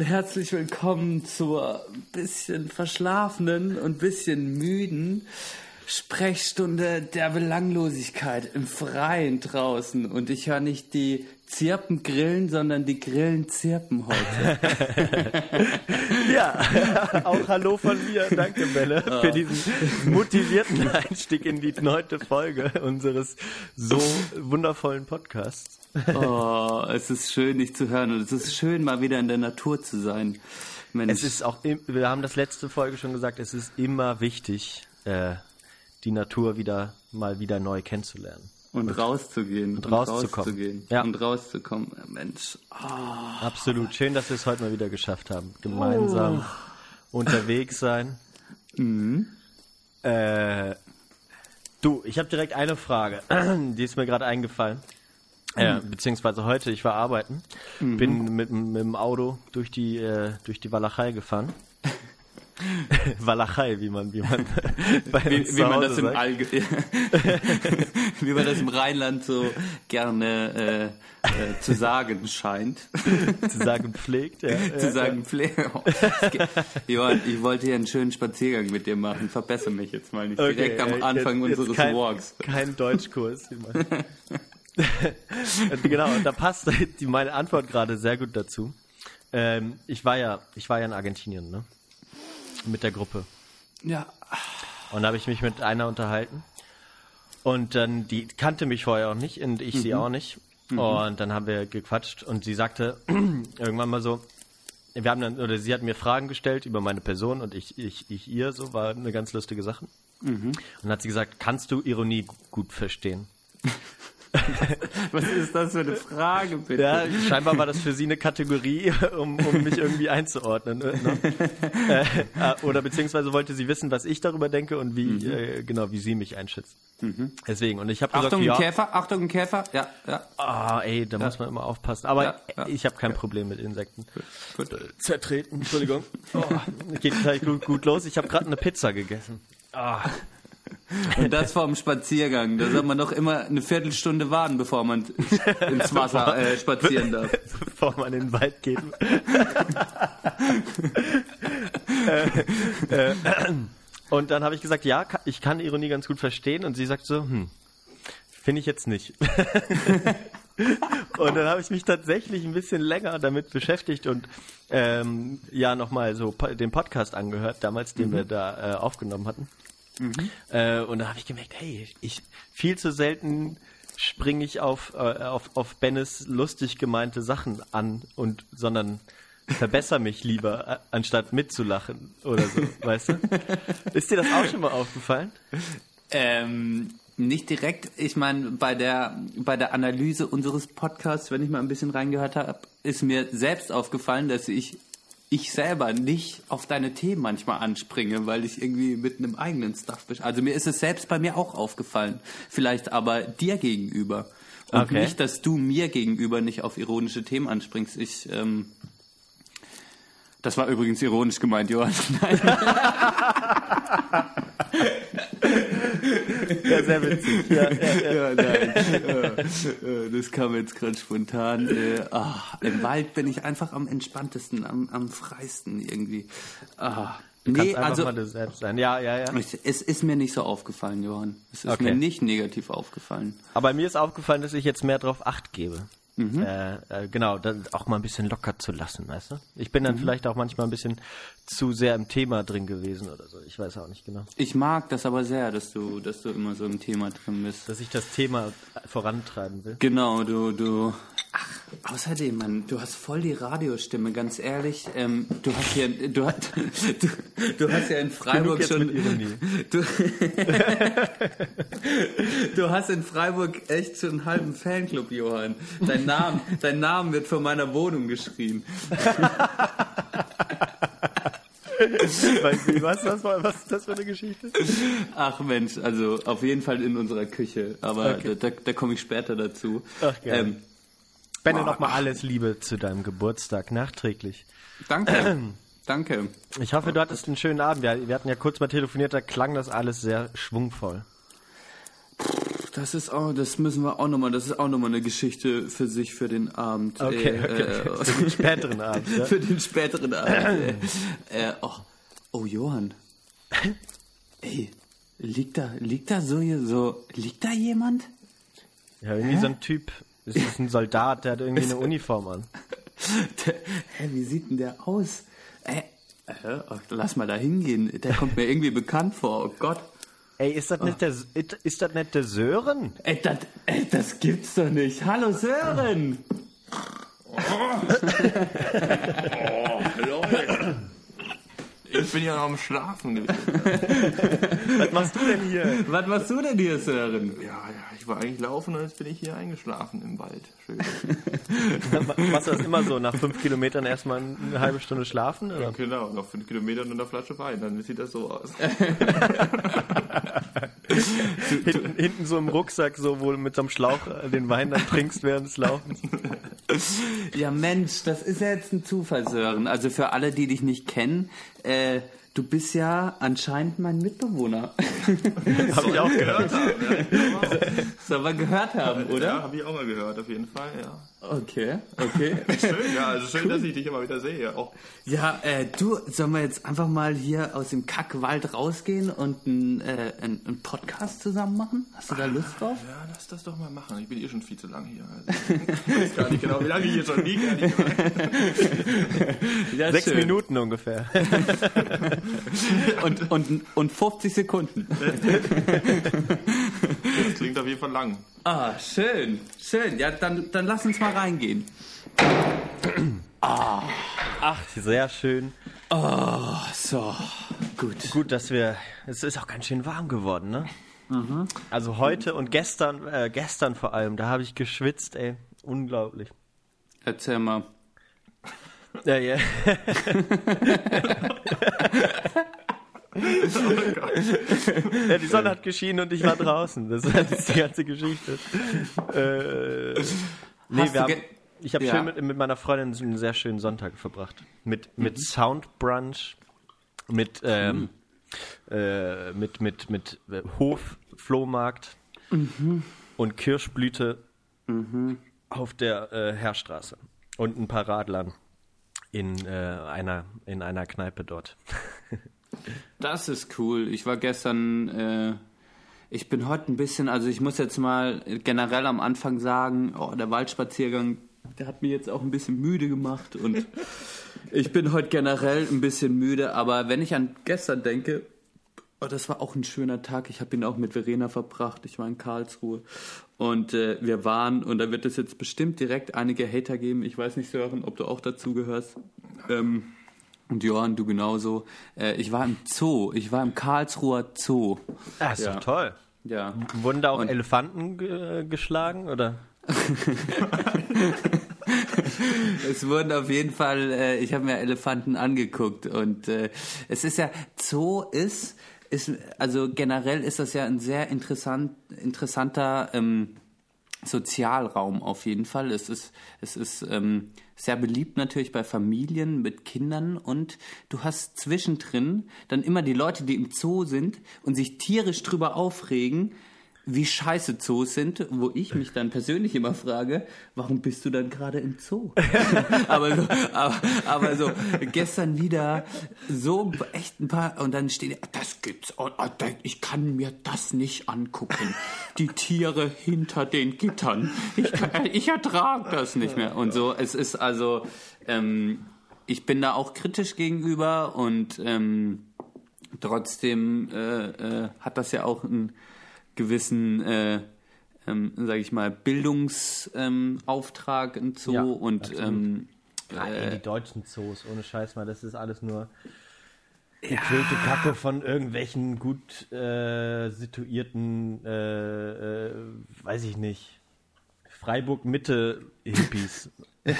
und herzlich willkommen zur bisschen verschlafenen und bisschen müden Sprechstunde der Belanglosigkeit im Freien draußen. Und ich höre nicht die Zirpen grillen, sondern die Grillen zirpen heute. ja, auch Hallo von mir. Danke, Belle, oh. für diesen motivierten Einstieg in die neunte Folge unseres so wundervollen Podcasts. Oh, es ist schön, dich zu hören und es ist schön, mal wieder in der Natur zu sein. Mensch. Es ist auch, wir haben das letzte Folge schon gesagt, es ist immer wichtig, äh, die Natur wieder mal wieder neu kennenzulernen. Und, und rauszugehen. Und, und rauszukommen. Rauszugehen. Ja. Und rauszukommen. Mensch. Oh. Absolut. Schön, dass wir es heute mal wieder geschafft haben. Gemeinsam oh. unterwegs sein. Mhm. Äh, du, ich habe direkt eine Frage. Die ist mir gerade eingefallen. Äh, beziehungsweise heute, ich war arbeiten, mhm. bin mit, mit dem Auto durch die, äh, durch die Walachei gefahren. Walachei, wie man, wie man, wie, wie man das im Allge wie man das im Rheinland so gerne äh, äh, zu sagen scheint. zu sagen pflegt, ja. zu sagen pflegt. Oh, Johann, ich wollte hier einen schönen Spaziergang mit dir machen. Verbessere mich jetzt mal nicht okay, direkt am Anfang jetzt, unseres kein, Walks. Kein Deutschkurs. genau, und da passt die, meine Antwort gerade sehr gut dazu. Ähm, ich war ja, ich war ja in Argentinien, ne? mit der Gruppe. Ja. Und da habe ich mich mit einer unterhalten. Und dann, die kannte mich vorher auch nicht und ich mhm. sie auch nicht. Mhm. Und dann haben wir gequatscht und sie sagte irgendwann mal so, wir haben dann, oder sie hat mir Fragen gestellt über meine Person und ich, ich, ich ihr, so war eine ganz lustige Sache. Mhm. Und dann hat sie gesagt, kannst du Ironie gut verstehen? Was ist das für eine Frage, bitte? Ja, scheinbar war das für sie eine Kategorie, um, um mich irgendwie einzuordnen. Ne? äh, äh oder beziehungsweise wollte sie wissen, was ich darüber denke und wie, mhm. äh, genau, wie sie mich einschätzt. Mhm. Deswegen, und ich habe gesagt, Achtung, ja, Käfer, Achtung, Käfer, ja, ja. Ah, ey, da ja. muss man immer aufpassen. Aber ja, ja. ich habe kein Problem mit Insekten. Gut. Äh, zertreten, Entschuldigung. Oh, geht gleich gut, gut los. Ich habe gerade eine Pizza gegessen. Ah. Und das vor dem Spaziergang. Da soll man doch immer eine Viertelstunde warten, bevor man ins Wasser äh, spazieren darf. Bevor man in den Wald geht. äh, äh, und dann habe ich gesagt, ja, ich kann Ironie ganz gut verstehen. Und sie sagt so, hm, finde ich jetzt nicht. und dann habe ich mich tatsächlich ein bisschen länger damit beschäftigt und ähm, ja nochmal so den Podcast angehört, damals, den mhm. wir da äh, aufgenommen hatten. Mhm. Äh, und da habe ich gemerkt, hey, ich viel zu selten springe ich auf, äh, auf, auf Bennes lustig gemeinte Sachen an und sondern verbessere mich lieber, anstatt mitzulachen oder so, weißt du? Ist dir das auch schon mal aufgefallen? Ähm, nicht direkt. Ich meine, bei der, bei der Analyse unseres Podcasts, wenn ich mal ein bisschen reingehört habe, ist mir selbst aufgefallen, dass ich ich selber nicht auf deine Themen manchmal anspringe, weil ich irgendwie mit einem eigenen Stuff bin. Also mir ist es selbst bei mir auch aufgefallen. Vielleicht aber dir gegenüber. Und okay. nicht, dass du mir gegenüber nicht auf ironische Themen anspringst. Ich, ähm, das war übrigens ironisch gemeint, Johann. Nein. Ja, sehr witzig. Ja, ja, ja. nein. das kam jetzt gerade spontan. Ach, Im Wald bin ich einfach am entspanntesten, am, am freisten irgendwie. Ah. Du nee, also, mal du selbst sein. Ja, ja, ja. Es ist mir nicht so aufgefallen, Johann. Es ist okay. mir nicht negativ aufgefallen. Aber mir ist aufgefallen, dass ich jetzt mehr drauf Acht gebe. Mhm. Äh, äh, genau, auch mal ein bisschen locker zu lassen, weißt du? Ich bin dann mhm. vielleicht auch manchmal ein bisschen zu sehr im Thema drin gewesen oder so. Ich weiß auch nicht genau. Ich mag das aber sehr, dass du, dass du immer so im Thema drin bist. Dass ich das Thema vorantreiben will. Genau, du, du. Ach, außerdem, Mann, du hast voll die Radiostimme, ganz ehrlich. Ähm, du hast ja, du, du, du hast ja in Freiburg schon. Du, du hast in Freiburg echt schon einen halben Fanclub, Johann. Dein Name, dein Name wird von meiner Wohnung geschrien. was, was, was ist das für eine Geschichte? Ach Mensch, also auf jeden Fall in unserer Küche, aber okay. da, da, da komme ich später dazu. Ach, ähm, Benne, nochmal alles Liebe zu deinem Geburtstag nachträglich. Danke. Danke. Ich hoffe, du hattest einen schönen Abend. Wir, wir hatten ja kurz mal telefoniert, da klang das alles sehr schwungvoll. Das ist auch, das müssen wir auch nochmal, das ist auch nochmal eine Geschichte für sich, für den Abend. Okay, okay. äh, Für den späteren Abend. Ja? für den späteren Abend. äh, oh, oh, Johann. Ey, liegt da, liegt da so so, liegt da jemand? Ja, irgendwie so ein Typ. Das ist ein Soldat, der hat irgendwie eine Uniform an. Der, hä, wie sieht denn der aus? Äh, äh, oh, lass mal da hingehen. Der kommt mir irgendwie bekannt vor. Oh Gott. Ey, ist das nicht der, ist das nicht der Sören? Ey, das, ey, das gibt's doch nicht. Hallo Sören. Leute. Ich bin ja noch am Schlafen gewesen. Was machst du denn hier? Was machst du denn hier, Sören? Ja, ja, ich war eigentlich laufen und jetzt bin ich hier eingeschlafen im Wald. Schön. Machst du das immer so, nach fünf Kilometern erstmal eine halbe Stunde schlafen? Oder? Genau, noch fünf Kilometer und eine Flasche Wein, dann sieht das so aus. Hinten, hinten so im Rucksack, so wo du mit so einem Schlauch äh, den Wein dann trinkst während des Laufens. Ja, Mensch, das ist ja jetzt ein Zufall, Sören. Also für alle, die dich nicht kennen, äh, du bist ja anscheinend mein Mitbewohner. Hab ich auch gehört. Soll man gehört haben, Ja, oder? habe ich auch mal gehört, auf jeden Fall, ja. Okay, okay. Schön, ja, also schön, dass ich dich immer wieder sehe. Auch Ja, äh, du, sollen wir jetzt einfach mal hier aus dem Kackwald rausgehen und einen äh, ein, Podcast zusammen machen? Hast du da Lust drauf? Ja, lass das doch mal machen. Ich bin eh schon viel zu lang hier. Also, ich weiß gar nicht genau, wie lange ich hier schon liege. Ja, Sechs schön. Minuten ungefähr. Und, und, und 50 Sekunden. Das klingt auf jeden Fall lang. Ah, schön, schön. Ja, dann, dann lass uns mal reingehen. Ach, sehr schön. Oh, so, gut. Gut, dass wir. Es ist auch ganz schön warm geworden, ne? Also heute und gestern, äh, gestern vor allem, da habe ich geschwitzt, ey. Unglaublich. Erzähl mal. Ja, ja. ja, die Sonne hat geschienen und ich war draußen. Das ist die ganze Geschichte. Äh, nee, Hast wir haben, ich habe Ja. schön mit, mit meiner Freundin einen sehr schönen Sonntag verbracht. Mit, mit Soundbrunch, mit, ähm, äh, mit, mit, mit äh, Hof-Flohmarkt und Kirschblüte auf der äh, Heerstraße und ein paar Radlern in, äh, einer, in einer Kneipe dort. Das ist cool. Ich war gestern, äh, ich bin heute ein bisschen, also ich muss jetzt mal generell am Anfang sagen, oh, der Waldspaziergang, der hat mir jetzt auch ein bisschen müde gemacht und ich bin heute generell ein bisschen müde, aber wenn ich an gestern denke, oh, das war auch ein schöner Tag. Ich habe ihn auch mit Verena verbracht. Ich war in Karlsruhe und äh, wir waren, und da wird es jetzt bestimmt direkt einige Hater geben. Ich weiß nicht, Sören, ob du auch dazu gehörst. Ähm, und Johann, du genauso. Äh, ich war im Zoo. Ich war im Karlsruher Zoo. Ah, ist Ja. doch toll. Ja. Wurden da auch Und- Elefanten ge geschlagen, oder? Es wurden auf jeden Fall, äh, ich habe mir Elefanten angeguckt und äh, es ist ja, Zoo ist, ist, also generell ist das ja ein sehr interessant, interessanter ähm, Sozialraum auf jeden Fall. Es ist, es ist ähm, sehr beliebt natürlich bei Familien mit Kindern und du hast zwischendrin dann immer die Leute, die im Zoo sind und sich tierisch drüber aufregen, wie scheiße Zoos sind, wo ich mich dann persönlich immer frage, warum bist du dann gerade im Zoo? aber, so, aber, aber so gestern wieder so echt ein paar und dann steht das gibt's oh, oh, ich kann mir das nicht angucken. Die Tiere hinter den Gittern. Ich, kann, ich ertrage das nicht mehr und so. Es ist also ähm, ich bin da auch kritisch gegenüber und ähm, trotzdem äh, äh, hat das ja auch einen gewissen, äh, ähm, sage ich mal, Bildungsauftrag ähm, im Zoo Ja, und ähm, ey, die deutschen Zoos, ohne Scheiß mal, das ist alles nur gequillte Kacke von irgendwelchen gut äh, situierten, äh, äh, weiß ich nicht, Freiburg-Mitte-Hippies. Wenn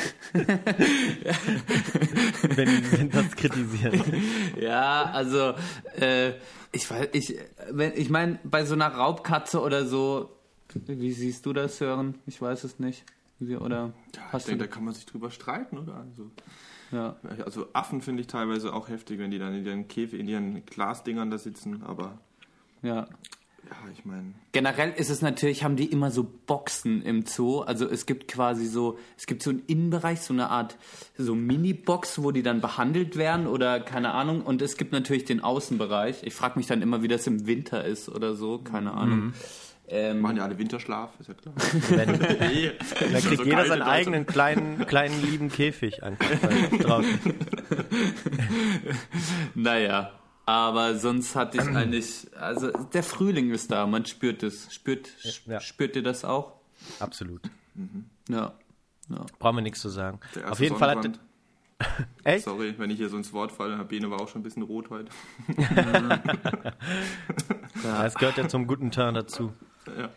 die das kritisieren. ja, also äh, ich weiß, ich, wenn, ich meine, bei so einer Raubkatze oder so, wie siehst du das, Sören? Ich weiß es nicht. Oder Ja, ich hast du denke, da kann man sich drüber streiten, oder? Also, ja. also Affen finde ich teilweise auch heftig, wenn die dann in ihren Käfig, in ihren Glasdingern da sitzen, aber ja. Ja, ich meine, Generell ist es natürlich, haben die immer so Boxen im Zoo. Also es gibt quasi so, es gibt so einen Innenbereich, so eine Art so Mini-Box, wo die dann behandelt werden oder keine Ahnung. Und es gibt natürlich den Außenbereich. Ich frage mich dann immer, wie das im Winter ist oder so, keine Ahnung. Ähm, machen ja alle Winterschlaf, ist ja klar. Wenn, Nee, dann kriegt jeder seinen eigenen kleinen, kleinen lieben Käfig einfach draußen. Naja, aber sonst hatte ich eigentlich, also der Frühling ist da, man spürt es. Spürt, Ja. spürt ihr das auch? Absolut. Ja. ja. Brauchen wir nichts zu sagen. Der erste Auf jeden Fall hat. Echt? Sorry, wenn ich hier so ins Wort falle, Herr Bene war auch schon ein bisschen rot heute. Ja, es gehört ja zum guten Turn dazu. Ja.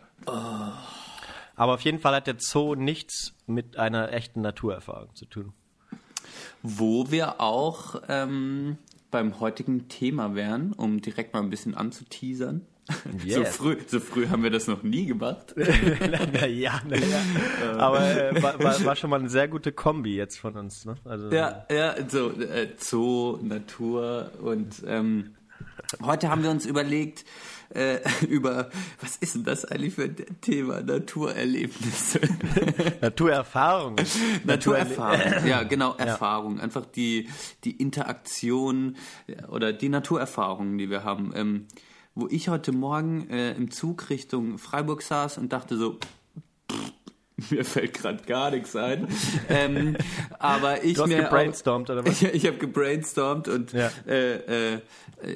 Aber auf jeden Fall hat der Zoo nichts mit einer echten Naturerfahrung zu tun. Wo wir auch ähm, beim heutigen Thema wären, um direkt mal ein bisschen anzuteasern. So, Yes. früh, so früh haben wir das noch nie gemacht. naja, naja. Aber äh, war, war, war schon mal eine sehr gute Kombi jetzt von uns. Ne? Also, Ja, ja, so äh, Zoo, Natur und ähm, heute haben wir uns überlegt äh, über was ist denn das eigentlich für ein Thema? Naturerlebnisse, Naturerfahrung. Naturerfahrung, ja genau Erfahrung, einfach die die Interaktion ja, oder die Naturerfahrungen, die wir haben. Ähm, wo ich heute Morgen äh, im Zug Richtung Freiburg saß und dachte so mir fällt gerade gar nichts ein. ähm, aber ich Du hast mir auch- gebrainstormt, oder was? Ich, ich habe gebrainstormt und, Ja. äh, äh,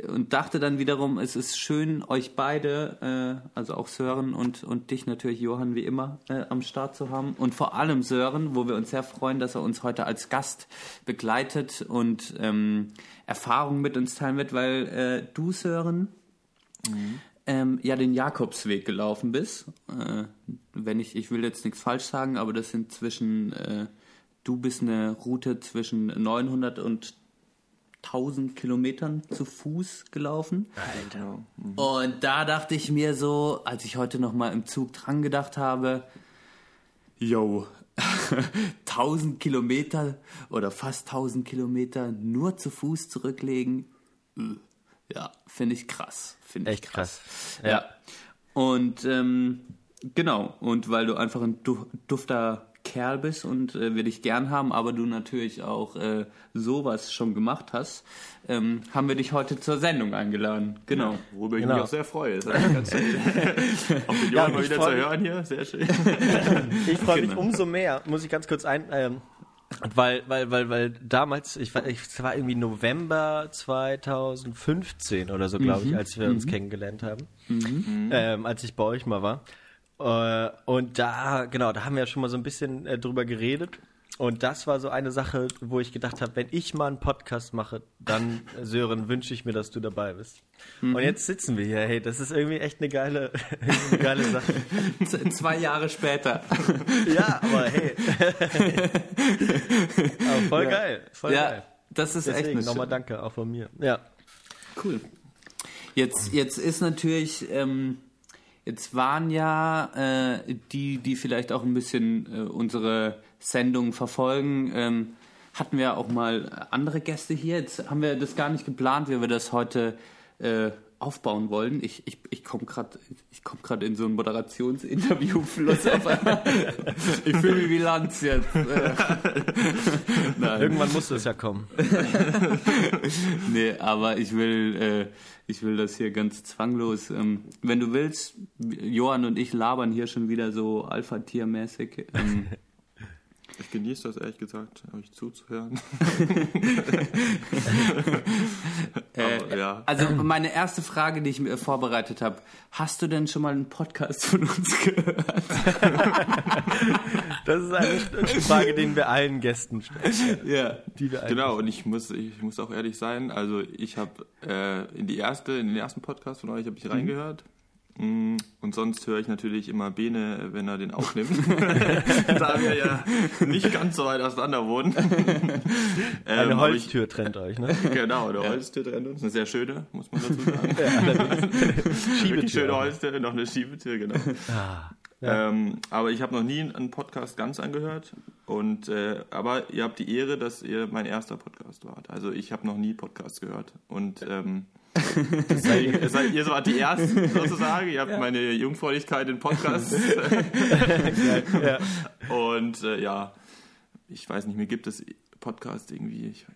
und dachte dann wiederum, es ist schön, euch beide, äh, also auch Sören und, und dich natürlich, Johann, wie immer, äh, am Start zu haben. Und vor allem Sören, wo wir uns sehr freuen, dass er uns heute als Gast begleitet und ähm, Erfahrungen mit uns teilen wird, weil äh, du, Sören, ähm, ja den Jakobsweg gelaufen bist. Äh, wenn ich, ich will jetzt nichts falsch sagen, aber das sind zwischen, äh, du bist eine Route zwischen 900 und 1000 Kilometern zu Fuß gelaufen. Alter. Und da dachte ich mir so, als ich heute nochmal im Zug dran gedacht habe, yo, 1000 Kilometer oder fast 1000 Kilometer nur zu Fuß zurücklegen, äh, ja, finde ich krass. Finde ich Echt krass. Ja. Und ähm, genau, und weil du einfach ein du dufter Kerl bist und äh, wir dich gern haben, aber du natürlich auch äh, sowas schon gemacht hast, ähm, haben wir dich heute zur Sendung eingeladen. Genau. Worüber ich Genau. mich auch sehr freue. Ist ganz Auch den Ja, Johann mal ich wieder zu mich. hören hier, sehr schön. Ich freue mich Genau. umso mehr, muss ich ganz kurz ein, ähm, weil, weil, weil, weil damals, ich war, ich, es war irgendwie November 2015 oder so, glaube ich, als wir uns kennengelernt haben, ähm, als ich bei euch mal war. Äh, und da, genau, da haben wir ja schon mal so ein bisschen äh, drüber geredet. Und das war so eine Sache, wo ich gedacht habe, wenn ich mal einen Podcast mache, dann, äh, Sören, wünsche ich mir, dass du dabei bist. Und jetzt sitzen wir hier. Hey, das ist irgendwie echt eine geile, eine geile Sache. Z zwei Jahre später. Ja, aber hey. aber voll geil. Voll ja, geil. das ist echt Deswegen eine nochmal danke auch von mir. Ja. Cool. Jetzt, jetzt ist natürlich, ähm, jetzt waren ja äh, die, die vielleicht auch ein bisschen äh, unsere Sendung verfolgen, ähm, hatten wir auch mal andere Gäste hier. Jetzt haben wir das gar nicht geplant, wie wir das heute äh, aufbauen wollen. Ich, ich, ich komme gerade komm in so einen Moderationsinterviewfluss auf einmal. Ich fühle mich wie Lanz jetzt. Irgendwann muss es ja kommen. Nee, aber ich will, äh, ich will das hier ganz zwanglos. Ähm, wenn du willst, Johann und ich labern hier schon wieder so Alpha-Tier-mäßig. Ähm, Ich genieße das ehrlich gesagt, euch zuzuhören. Aber, äh, ja. Also meine erste Frage, die ich mir vorbereitet habe, hast du denn schon mal einen Podcast von uns gehört? Das ist eine Frage, die wir allen Gästen stellen. Ja. Die wir eigentlich- Genau, und ich muss, ich muss auch ehrlich sein, also ich habe äh, in die erste, in den ersten Podcast von euch habe ich reingehört. Mm, Und sonst höre ich natürlich immer Bene, wenn er den aufnimmt. da wir ja nicht ganz so weit auseinander wohnen. ähm, Eine hab Holztür trennt euch, ne? Ich, genau, der Holztür trennt uns. Eine sehr schöne, muss man dazu sagen. Wirklich schöne Schiebetür. Holztür, noch eine Schiebetür, genau. Ja. Ähm, aber ich habe noch nie einen Podcast ganz angehört. Und äh, aber ihr habt die Ehre, dass ihr mein erster Podcast wart. Also ich habe noch nie Podcasts gehört. Und ähm, deswegen, ihr seid, ihr wart die ersten sozusagen. Ihr habt meine Jungfräulichkeit in Podcasts. ja. Und äh, ja, ich weiß nicht, mir gibt es Podcast irgendwie. Ich,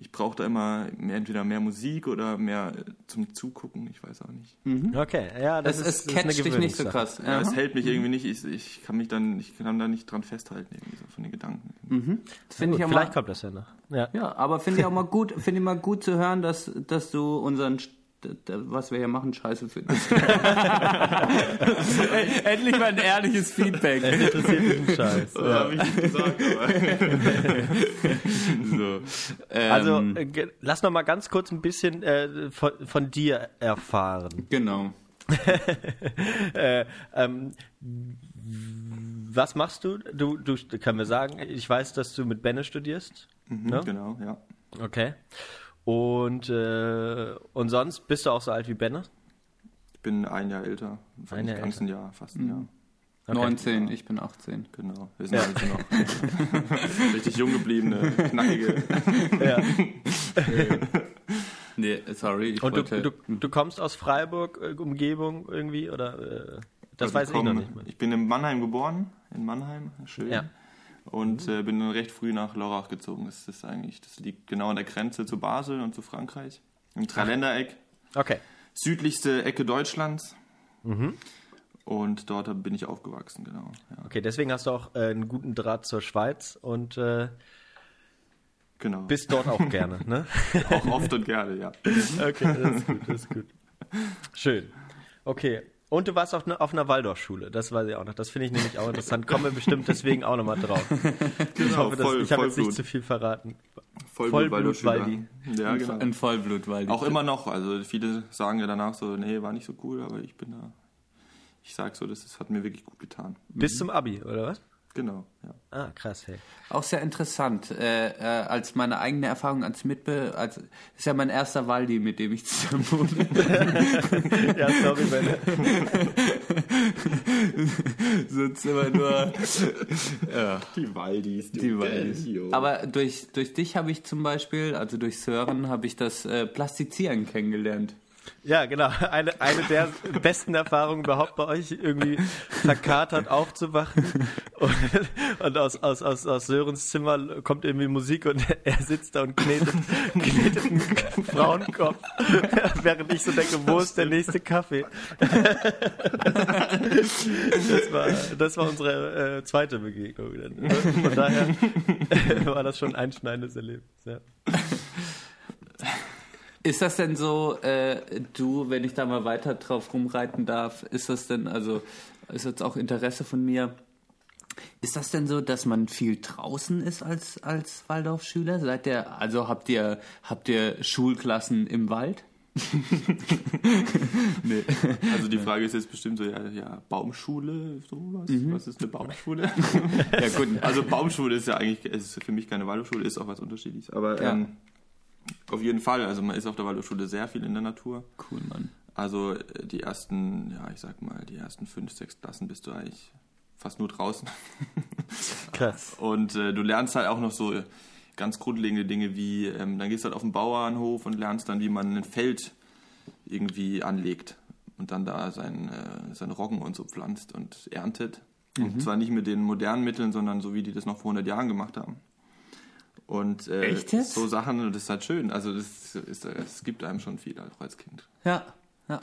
ich brauche da immer mehr, entweder mehr Musik oder mehr äh, zum Zugucken. Ich weiß auch nicht. Okay, ja, das Es, ist, es das ist eine catcht dich nicht so krass. Ja, es hält mich irgendwie nicht. Ich, ich kann mich dann, ich kann da nicht dran festhalten irgendwie so von den Gedanken. Das finde ich auch vielleicht mal, kommt das ja noch. Ja. ja, aber finde ich auch mal gut, finde ich mal gut zu hören, dass, dass du unseren was wir hier machen, scheiße findest. Endlich mal ein ehrliches Feedback. Interessiert mich ein Scheiß. Das habe ich nicht gesagt, aber. so. Ähm, Also, äh, lass noch mal ganz kurz ein bisschen äh, von, von dir erfahren. genau. Äh, ähm, was machst du? Du, du kann mir sagen, ich weiß, dass du mit Benne studierst. Ne? Genau, ja. Okay. Und, äh, und sonst bist du auch so alt wie Benne? Ich bin ein Jahr älter. Ein Jahr ganzen Jahr, fast ein Jahr. Okay. 19, ich bin 18. Genau. Wir sind also noch richtig jung gebliebene, knackige. Ja. Nee, sorry, ich Und wollte... du, du, du kommst aus Freiburg, äh, Umgebung irgendwie? Oder äh, das Also weiß ich komm, noch nicht. Mehr. Ich bin in Mannheim geboren, in Mannheim, schön. Ja. Und äh, bin dann recht früh nach Lorach gezogen. Das ist eigentlich, das liegt genau an der Grenze zu Basel und zu Frankreich. Im Dreiländereck. Okay. Südlichste Ecke Deutschlands. Mhm. Und dort bin ich aufgewachsen, genau. Ja, Okay, deswegen hast du auch äh, einen guten Draht zur Schweiz und äh, genau. bist dort auch gerne, ne? auch oft und gerne, ja. Okay, das ist gut, das ist gut. Schön. Okay. Und du warst auf, ne, auf einer Waldorfschule, das weiß ich auch noch. Das finde ich nämlich auch interessant. Kommen wir bestimmt deswegen auch nochmal drauf. ich Genau, hoffe, dass, voll- ich habe jetzt nicht Vollblut. zu viel verraten. Vollblut, Vollblut-Waldi. Ja, genau. Ein Vollblutwald. Auch immer noch. Also viele sagen ja danach so, nee, war nicht so cool, aber ich bin da. Ich sag so, das, das hat mir wirklich gut getan. Bis zum Abi, oder was? Genau, ja. Ah, krass, hey. Auch sehr interessant. Äh, äh, als meine eigene Erfahrung als Mitbe... Als, das ist ja mein erster Waldi, mit dem ich zusammen wohne. Ja, sorry, Benne. Sonst immer nur... ja. Die Waldis. Die Waldis. Aber durch, durch dich habe ich zum Beispiel, also durch Sören, habe ich das äh, Plastizieren kennengelernt. Ja, genau. Eine, eine der besten Erfahrungen überhaupt bei euch, irgendwie verkatert aufzuwachen. Und, und aus, aus, aus, aus Sörens Zimmer kommt irgendwie Musik und er sitzt da und knetet, knetet einen Frauenkopf. Während ich so denke, wo ist der nächste Kaffee? Das war, das war unsere äh, zweite Begegnung. Dann. Von daher war das schon ein einschneidendes Erlebnis. Ja. Ist das denn so, äh, du, wenn ich da mal weiter drauf rumreiten darf, ist das denn, also ist jetzt auch Interesse von mir, ist das denn so, dass man viel draußen ist als, als Waldorfschüler? Seid ihr, also habt ihr, habt ihr Schulklassen im Wald? nee. Also die Frage ist jetzt bestimmt so, ja, ja Baumschule, sowas? Was ist eine Baumschule? Ja gut, also Baumschule ist ja eigentlich, ist für mich keine Waldorfschule, ist auch was unterschiedliches. Aber Ja. ähm, auf jeden Fall, also man ist auf der Waldorfschule sehr viel in der Natur. cool, Mann. Also äh, die ersten, ja, ich sag mal, die ersten fünf, sechs Klassen bist du eigentlich fast nur draußen. Krass. Und äh, du lernst halt auch noch so ganz grundlegende Dinge wie, ähm, dann gehst du halt auf den Bauernhof und lernst dann, wie man ein Feld irgendwie anlegt und dann da sein, äh, seine Roggen und so pflanzt und erntet. Und zwar nicht mit den modernen Mitteln, sondern so, wie die das noch vor 100 Jahren gemacht haben. Und äh, Echt jetzt? so Sachen, und das ist halt schön. Also das, ist, das gibt einem schon viel auch als Kind. Ja, ja.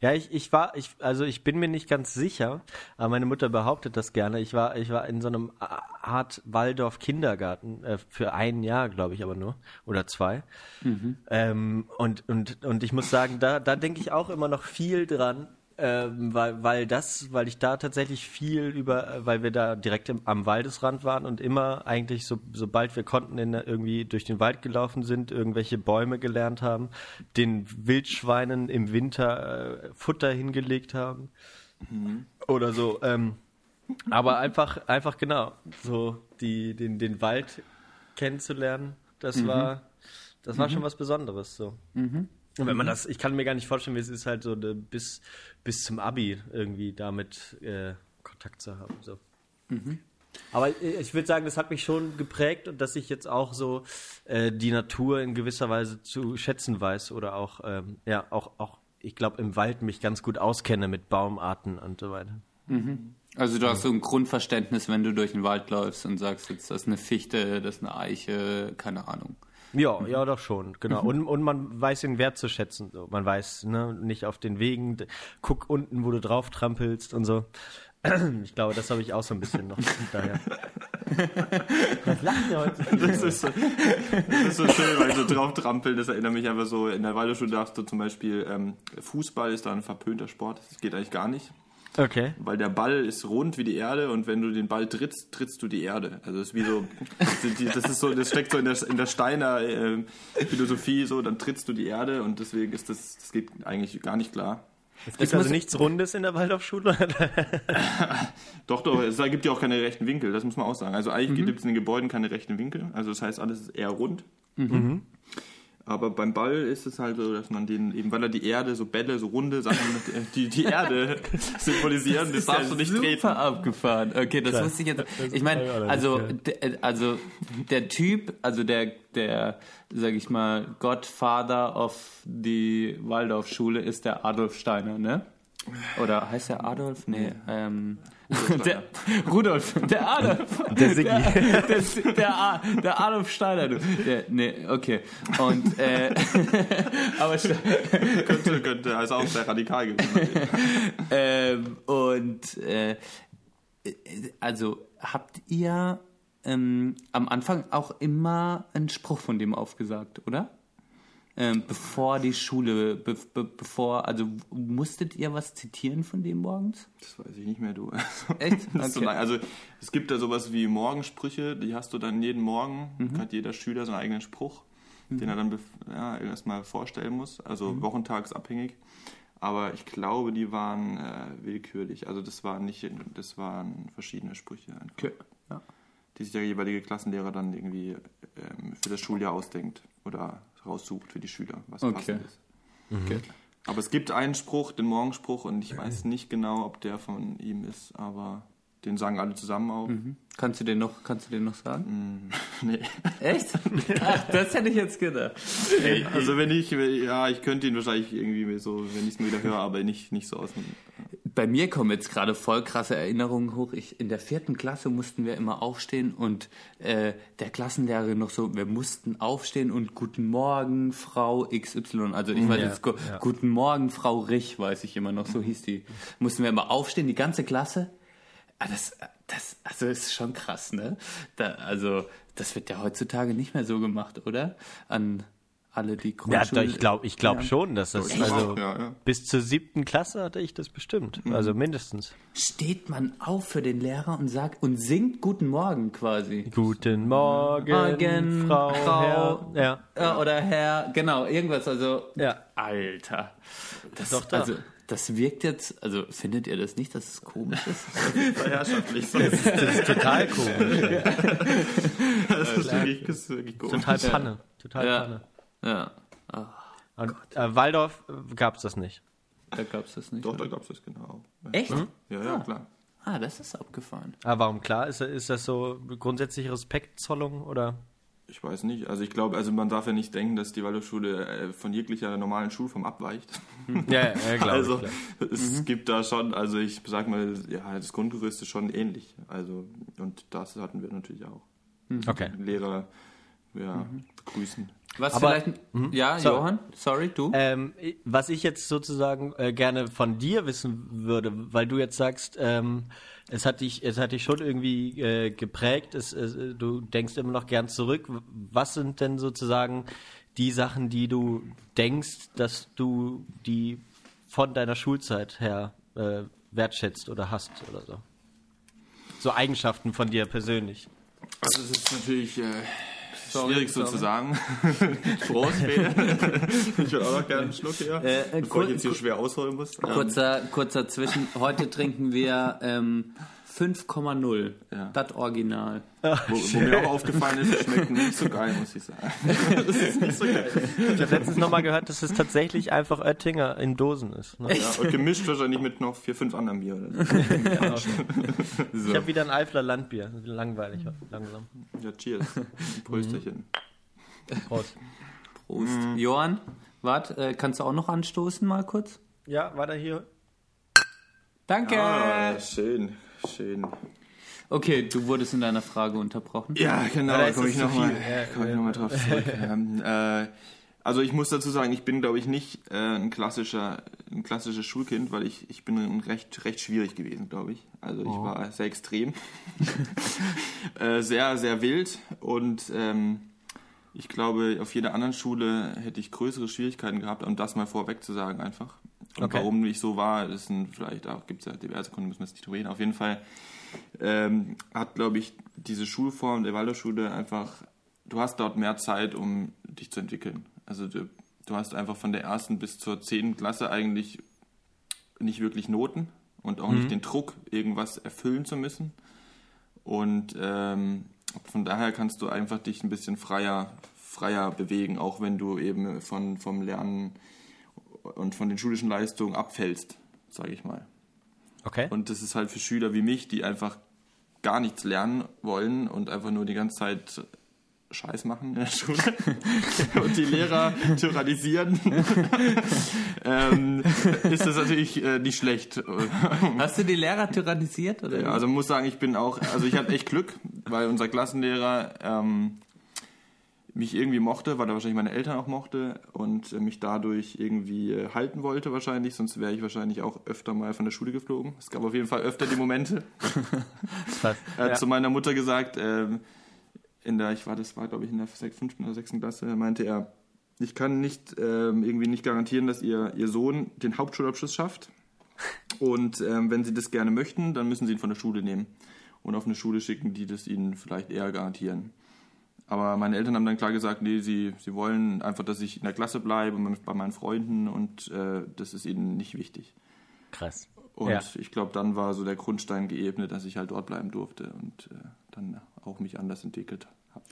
Ja, ich, ich war, ich, also ich bin mir nicht ganz sicher, aber meine Mutter behauptet das gerne. Ich war, ich war in so einem Art Waldorf-Kindergarten äh, für ein Jahr, glaube ich, aber nur. Oder zwei. Ähm, und, und, und ich muss sagen, da, da denke ich auch immer noch viel dran, ähm, weil, weil das, weil ich da tatsächlich viel über, äh, weil wir da direkt im, am Waldesrand waren und immer eigentlich so, sobald wir konnten, in, irgendwie durch den Wald gelaufen sind, irgendwelche Bäume gelernt haben, den Wildschweinen im Winter äh, Futter hingelegt haben oder so. Ähm, aber einfach, einfach genau, so die, den, den Wald kennenzulernen, das war, das war schon was Besonderes. So. Und wenn man das, ich kann mir gar nicht vorstellen, wie es ist, halt so eine, bis, bis zum Abi irgendwie damit äh, Kontakt zu haben. So. Aber äh, ich würde sagen, das hat mich schon geprägt und dass ich jetzt auch so äh, die Natur in gewisser Weise zu schätzen weiß oder auch, ähm, ja, auch, auch ich glaube, im Wald mich ganz gut auskenne mit Baumarten und so weiter. Also du hast so ein Grundverständnis, wenn du durch den Wald läufst und sagst, jetzt das ist eine Fichte, das ist eine Eiche, keine Ahnung. Ja, ja, doch schon, genau. Und, und man weiß den Wert zu schätzen. So. Man weiß, ne, nicht auf den Wegen, guck unten, wo du drauf trampelst und so. Ich glaube, das habe ich auch so ein bisschen noch. Daher. Was lacht ihr heute? Das ist, so, das ist so schön, weil so drauf trampeln, das erinnert mich einfach so, in der Waldorfschule darfst du zum Beispiel, ähm, Fußball ist da ein verpönter Sport, das geht eigentlich gar nicht. Okay. Weil der Ball ist rund wie die Erde und wenn du den Ball trittst, trittst du die Erde. Also das ist wie so, das ist so, das steckt so in der, in der Steiner äh, Philosophie so, dann trittst du die Erde und deswegen ist das, das geht eigentlich gar nicht klar. Es gibt also nichts Rundes in der Waldorfschule? Doch, doch, es gibt ja auch keine rechten Winkel, das muss man auch sagen. Also eigentlich gibt es in den Gebäuden keine rechten Winkel, also das heißt, alles ist eher rund. Aber beim Ball ist es halt so, dass man den, eben weil er die Erde, so Bälle, so runde Sachen, äh, die die Erde symbolisieren, das darfst du nicht super treten. abgefahren. Okay, das Klar. wusste ich jetzt. Das Ich meine, ja also, der, also der Typ, also der, der, sag ich mal, Godfather of die Waldorfschule ist der Adolf Steiner, ne? Oder heißt der Adolf? Nee, ähm, der, Rudolf, der Adolf. Der Siggi. Der, der, der, A- der Adolf Steiner, du. Der, nee, okay. Und, äh, aber könnte, könnte also auch sehr radikal gewesen ähm, und äh, also habt ihr ähm, am Anfang auch immer einen Spruch von dem aufgesagt, oder? Ähm, bevor die Schule, be be bevor, also musstet ihr was zitieren von dem morgens? Das weiß ich nicht mehr, du. Also, Echt? so Okay. lang. Also es gibt da sowas wie Morgensprüche, die hast du dann jeden Morgen, Mhm. hat jeder Schüler seinen eigenen Spruch, den er dann ja, erstmal vorstellen muss, also Mhm. wochentagsabhängig. Aber ich glaube, die waren äh, willkürlich. Also das waren nicht, das waren verschiedene Sprüche einfach. Okay. Ja. Die sich der jeweilige Klassenlehrer dann irgendwie ähm, für das Schuljahr ausdenkt oder raussucht für die Schüler, was Okay. passend ist. Okay. Aber es gibt einen Spruch, den Morgenspruch, und ich weiß nicht genau, ob der von ihm ist, aber den sagen alle zusammen auf. Mhm. Kannst du den noch, kannst du den noch sagen? Nee. Echt? Ach, das hätte ich jetzt gedacht. Also wenn ich, ja, ich könnte ihn wahrscheinlich irgendwie so, wenn ich es mir wieder höre, aber nicht, nicht so aus dem. Bei mir kommen jetzt gerade voll krasse Erinnerungen hoch. Ich, in der vierten Klasse mussten wir immer aufstehen und äh, der Klassenlehrer noch so, wir mussten aufstehen und Guten Morgen, Frau XY. Also ich weiß Ja, jetzt, ja. Guten Morgen, Frau Rich, weiß ich immer noch, so hieß die. Mussten wir immer aufstehen, die ganze Klasse. Ah, das, das, also das ist schon krass, ne? Da, also das wird ja heutzutage nicht mehr so gemacht, oder? An alle, die Ja, Grundschule... doch, ich glaube ich glaub Ja. schon, dass das, also ja, ja. bis zur siebten Klasse hatte ich das bestimmt. Also mindestens. steht man auf für den Lehrer und sagt und singt Guten Morgen quasi. Guten Morgen, Morgen, Frau, Frau. Herr. Ja. Äh, oder Herr, genau, irgendwas, also. Ja. Alter. Das, Doch, doch. Also, das wirkt jetzt, also findet ihr das nicht, dass es komisch ist? Herrschaftlich. Das ist total komisch. Das ist wirklich, das ist wirklich komisch. Total Panne. Total ja. Panne. Ja. Ah, Und äh, Waldorf gab es das nicht. da gab's das nicht. Doch, da gab es das genau. Echt? Ja, ja, klar. Ah, das ist abgefahren. Aber warum klar? Ist, ist das so grundsätzlich Respektzollung oder? Ich weiß nicht. Also ich glaube, also man darf ja nicht denken, dass die Waldorfschule äh, von jeglicher normalen Schulform abweicht. Ja, ja, ja klar. also klar. es gibt da schon, also ich sag mal, ja, das Grundgerüst ist schon ähnlich. Also und das hatten wir natürlich auch. Okay. Lehrer ja, begrüßen. Was Aber- vielleicht. Ja, Sorry. Johann, sorry, du? Ähm, was ich jetzt sozusagen äh, gerne von dir wissen würde, weil du jetzt sagst, ähm, es hat dich, es hat dich schon irgendwie äh, geprägt. Es, äh, du denkst immer noch gern zurück. Was sind denn sozusagen die Sachen, die du denkst, dass du die von deiner Schulzeit her äh, wertschätzt oder hast oder so? So Eigenschaften von dir persönlich. Also es ist natürlich äh, schwierig so zu sagen. Prost, Bea. Ich will auch noch gerne einen Schluck hier, Äh, äh, bevor ich jetzt hier schwer ausholen muss. Kurzer, kurzer Zwischen. Heute trinken wir ähm, 5,0. Ja. Das Original. Wo, wo mir auch aufgefallen ist, es schmeckt nicht so geil, muss ich sagen. das ist nicht so geil. Ich habe letztens nochmal gehört, dass es tatsächlich einfach Oettinger in Dosen ist. Ne? Ja, und gemischt wahrscheinlich mit noch vier, fünf anderen Bier. Oder so. Ich habe wieder ein Eifler Landbier. Langweilig, langsam. Ja, cheers. Ein Prösterchen. Prost. Prost. Johann, wart, äh, kannst du auch noch anstoßen mal kurz? Ja, war da hier? Danke. Ah, schön, schön. Okay, du wurdest in deiner Frage unterbrochen. Ja, genau, da komme ich nochmal. Ja, komm ich noch mal drauf zurück. ähm, äh, also ich muss dazu sagen, ich bin, glaube ich, nicht äh, ein, klassischer, ein klassisches Schulkind, weil ich, ich bin recht, recht schwierig gewesen, glaube ich. Also ich war sehr extrem, äh, sehr, sehr wild und ähm, ich glaube, auf jeder anderen Schule hätte ich größere Schwierigkeiten gehabt, um das mal vorweg zu sagen einfach. Und Okay. warum ich so war, das sind vielleicht auch, gibt es ja diverse Gründe, müssen wir jetzt nicht drüber reden. Auf jeden Fall ähm, hat, glaube ich, diese Schulform der Waldorfschule einfach, du hast dort mehr Zeit, um dich zu entwickeln. Also du, du hast einfach von der ersten bis zur zehnten Klasse eigentlich nicht wirklich Noten und auch nicht den Druck, irgendwas erfüllen zu müssen. Und ähm, von daher kannst du einfach dich ein bisschen freier, freier bewegen, auch wenn du eben von, vom Lernen und von den schulischen Leistungen abfällst, sage ich mal. Okay. Und das ist halt für Schüler wie mich, die einfach gar nichts lernen wollen und einfach nur die ganze Zeit Scheiß machen in der Schule und die Lehrer tyrannisieren, ähm, ist das natürlich äh, nicht schlecht. Hast du die Lehrer tyrannisiert? Oder? Ja, also muss sagen, ich bin auch, also ich hatte echt Glück, weil unser Klassenlehrer ähm, mich irgendwie mochte, weil er wahrscheinlich meine Eltern auch mochte und äh, mich dadurch irgendwie äh, halten wollte wahrscheinlich, sonst wäre ich wahrscheinlich auch öfter mal von der Schule geflogen. Es gab auf jeden Fall öfter die Momente. Er hat Ja. zu meiner Mutter gesagt, ähm, in der, ich war, das war glaube ich in der sech- fünften oder sechsten Klasse, meinte er, ich kann nicht ähm, irgendwie nicht garantieren, dass ihr, ihr Sohn den Hauptschulabschluss schafft. Und ähm, wenn sie das gerne möchten, dann müssen sie ihn von der Schule nehmen und auf eine Schule schicken, die das ihnen vielleicht eher garantieren. Aber meine Eltern haben dann klar gesagt, nee, sie, sie wollen einfach, dass ich in der Klasse bleibe und bei meinen Freunden und äh, das ist ihnen nicht wichtig. Krass. Und Ja. ich glaube, dann war so der Grundstein geebnet, dass ich halt dort bleiben durfte und äh, dann auch mich anders entwickelt habe.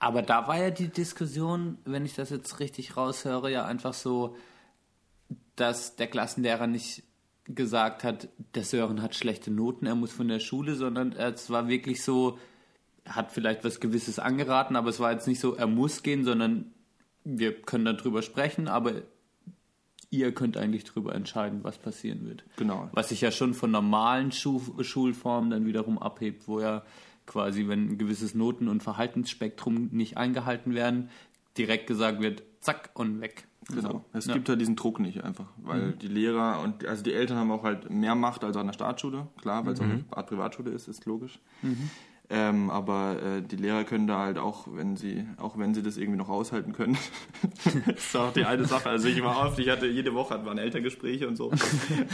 Aber da war ja die Diskussion, wenn ich das jetzt richtig raushöre, ja einfach so, dass der Klassenlehrer nicht gesagt hat, der Sören hat schlechte Noten, er muss von der Schule, sondern es war wirklich so, hat vielleicht was Gewisses angeraten, aber es war jetzt nicht so, er muss gehen, sondern wir können darüber sprechen, aber ihr könnt eigentlich darüber entscheiden, was passieren wird. Genau. Was sich ja schon von normalen Schu Schulformen dann wiederum abhebt, wo ja quasi, wenn ein gewisses Noten- und Verhaltensspektrum nicht eingehalten werden, direkt gesagt wird, zack und weg. Genau. So. Es ja. gibt halt diesen Druck nicht einfach, weil die Lehrer und also die Eltern haben auch halt mehr Macht als an der Staatsschule, klar, weil es auch eine Art Privatschule ist, ist logisch. Ähm, aber äh, die Lehrer können da halt auch, wenn sie, auch wenn sie das irgendwie noch aushalten können, das ist auch die eine Sache. Also ich war oft, ich hatte jede Woche hatten wir Elterngespräche und so.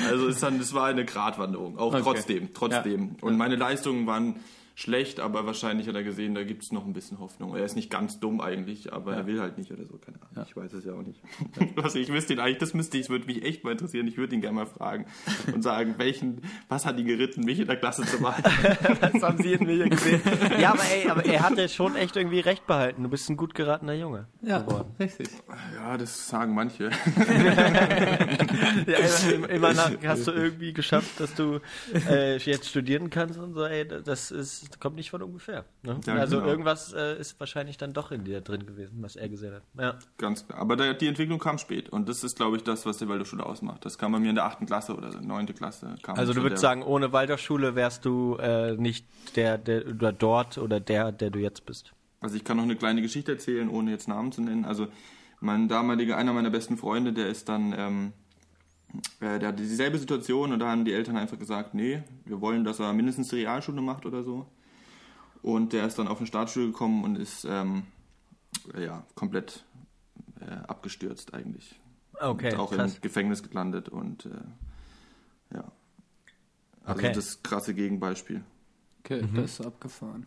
Also es, dann, es war eine Gratwanderung, auch Okay. trotzdem, trotzdem. Und meine Leistungen waren schlecht, aber wahrscheinlich hat er gesehen, da gibt es noch ein bisschen Hoffnung. Er ist nicht ganz dumm eigentlich, aber er will halt nicht oder so, keine Ahnung. Ich weiß es ja auch nicht. Also ich wüsste ihn eigentlich, das müsste ich, das würde mich echt mal interessieren. Ich würde ihn gerne mal fragen und sagen, welchen, was hat ihn geritten, mich in der Klasse zu machen? Das haben sie in mir gesehen. Ja, aber ey, aber er hatte schon echt irgendwie recht behalten. Du bist ein gut geratener Junge. Ja, geworden. richtig. Ja, das sagen manche. Ja, immer, immer nach, hast du irgendwie geschafft, dass du äh, jetzt studieren kannst und so, ey, das ist, kommt nicht von ungefähr. Ne? Ja, also genau. irgendwas äh, ist wahrscheinlich dann doch in dir drin gewesen, was er gesehen hat. Ja. Ganz klar. Aber der, die Entwicklung kam spät. Und das ist, glaube ich, das, was die Waldorfschule ausmacht. Das kam bei mir in der achten Klasse oder neunte Klasse. Kam Also du würdest sagen, ohne Waldorfschule wärst du äh, nicht der, der oder dort oder der, der du jetzt bist. Also ich kann noch eine kleine Geschichte erzählen, ohne jetzt Namen zu nennen. Also mein damaliger, einer meiner besten Freunde, der ist dann, ähm, äh, der hatte dieselbe Situation und da haben die Eltern einfach gesagt, nee, wir wollen, dass er mindestens die Realschule macht oder so. Und der ist dann auf eine Staatsschule gekommen und ist ähm, ja komplett äh, abgestürzt eigentlich. Okay, und auch krass. im Gefängnis gelandet und äh, ja. Also Okay. das krasse Gegenbeispiel. Okay, das ist abgefahren.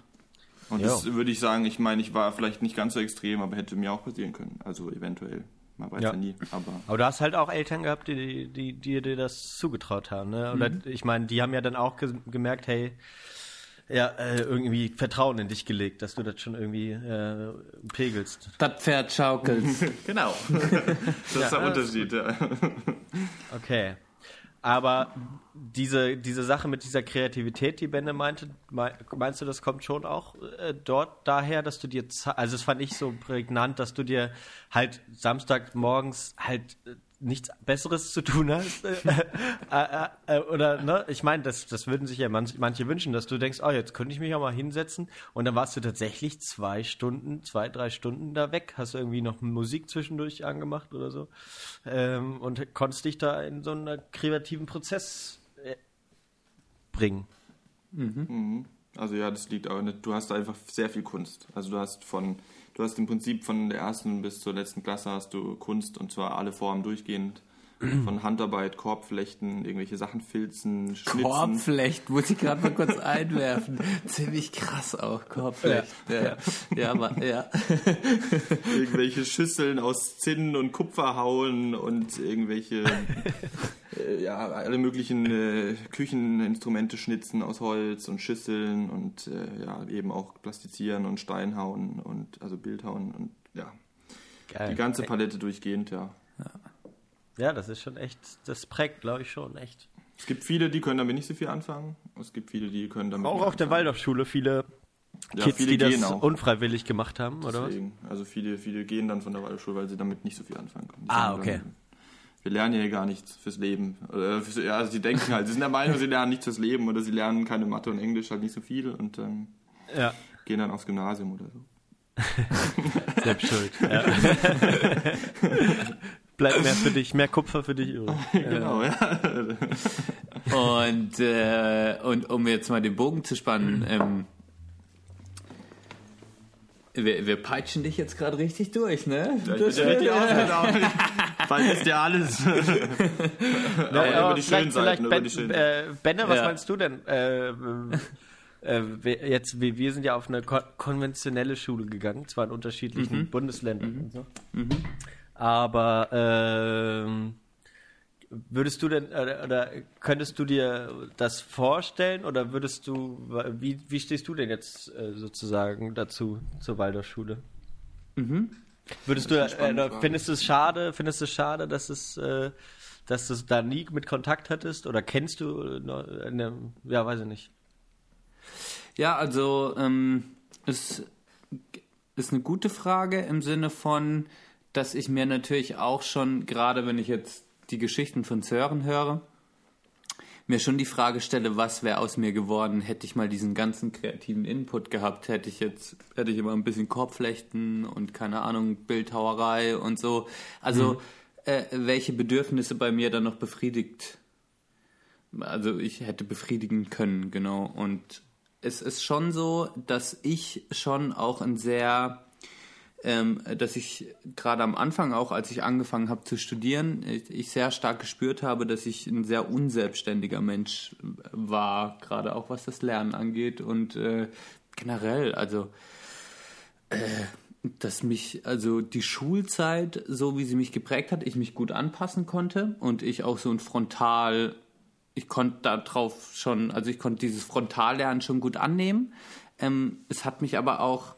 Und Jo. das würde ich sagen, ich meine, ich war vielleicht nicht ganz so extrem, aber hätte mir auch passieren können. Also eventuell. Man weiß ja, ja nie. Aber, aber du hast halt auch Eltern gehabt, die, die, die dir das zugetraut haben. Ne? Oder mhm. ich meine, die haben ja dann auch ge gemerkt, hey, ja, äh, irgendwie Vertrauen in dich gelegt, dass du das schon irgendwie äh, pegelst. Das Pferd schaukelt. genau. das ist der Unterschied, ja. Okay. Aber diese, diese Sache mit dieser Kreativität, die Benne meinte, meinst du, das kommt schon auch äh, dort daher, dass du dir, also es fand ich so prägnant, dass du dir halt Samstagmorgens halt äh, nichts Besseres zu tun hast. Äh, äh, äh, oder, ne? Ich meine, das, das würden sich ja manche, manche wünschen, dass du denkst, oh, jetzt könnte ich mich auch mal hinsetzen. Und dann warst du tatsächlich zwei Stunden, zwei, drei Stunden da weg. Hast du irgendwie noch Musik zwischendurch angemacht oder so. Ähm, und konntest dich da in so einen kreativen Prozess äh, bringen. Mhm. Mhm. Also ja, das liegt auch nicht. Du hast einfach sehr viel Kunst. Also du hast von du hast im Prinzip von der ersten bis zur letzten Klasse hast du Kunst und zwar alle Formen durchgehend. Von Handarbeit, Korbflechten, irgendwelche Sachen filzen, schnitzen. Korbflechten, muss ich gerade mal kurz einwerfen. Ziemlich krass auch, Korbflechten. Ja, ja. ja, aber, ja. irgendwelche Schüsseln aus Zinn und Kupfer hauen und irgendwelche äh, ja, alle möglichen äh, Kücheninstrumente schnitzen aus Holz und Schüsseln und äh, ja, eben auch plastizieren und Stein hauen und also Bild hauen und ja. Geil. Die ganze Palette durchgehend, ja. Ja. Das ist schon echt, das prägt, glaube ich, schon echt. Es gibt viele, die können damit nicht so viel anfangen. Es gibt viele, die können damit. Auch auf der Waldorfschule viele ja, Kids, viele die das auch. unfreiwillig gemacht haben, Deswegen. oder was? Also viele, viele gehen dann von der Waldorfschule, weil sie damit nicht so viel anfangen können. Die ah, okay. Dann, wir lernen hier gar nichts fürs Leben. Fürs, ja, also sie denken halt, sie sind der Meinung, sie lernen nichts fürs Leben oder sie lernen keine Mathe und Englisch halt nicht so viel und ähm, ja. gehen dann aufs Gymnasium oder so. Selbst schuld. Ja. Bleibt mehr für dich, mehr Kupfer für dich übrig. genau, ja. und, äh, und um jetzt mal den Bogen zu spannen, ähm, wir, wir, peitschen dich jetzt gerade richtig durch, ne? Ja, ich bin richtig aufgenommen. Bald ist ja alles. ja, ja, über die schönen Seiten. Ben, die Äh, Benne, was meinst du denn? Äh, äh, jetzt, wir, wir sind ja auf eine ko konventionelle Schule gegangen, zwar in unterschiedlichen mhm. Bundesländern mhm. und so. Mhm. Aber ähm, Würdest du denn oder könntest du dir das vorstellen oder würdest du wie, wie stehst du denn jetzt äh, sozusagen dazu zur Waldorfschule? Mhm. Würdest du äh, findest du es schade, findest du es schade, dass es äh, dass du da nie mit Kontakt hattest oder kennst du eine, ja, weiß ich nicht. Ja, also ähm, es ist eine gute Frage im Sinne von, dass ich mir natürlich auch schon, gerade wenn ich jetzt die Geschichten von Sören höre, mir schon die Frage stelle, was wäre aus mir geworden, hätte ich mal diesen ganzen kreativen Input gehabt, hätte ich jetzt, hätte ich immer ein bisschen Korbflechten und keine Ahnung, Bildhauerei und so. Also, mhm. äh, welche Bedürfnisse bei mir dann noch befriedigt, also ich hätte befriedigen können, genau. Und es ist schon so, dass ich schon auch ein sehr ähm, dass ich gerade am Anfang auch, als ich angefangen habe zu studieren, ich, ich, sehr stark gespürt habe, dass ich ein sehr unselbstständiger Mensch war, gerade auch was das Lernen angeht und äh, generell, also äh, dass mich, also die Schulzeit, so wie sie mich geprägt hat, ich mich gut anpassen konnte und ich auch so ein Frontal, ich konnte darauf schon, also ich konnte dieses Frontallernen schon gut annehmen. Ähm, es hat mich aber auch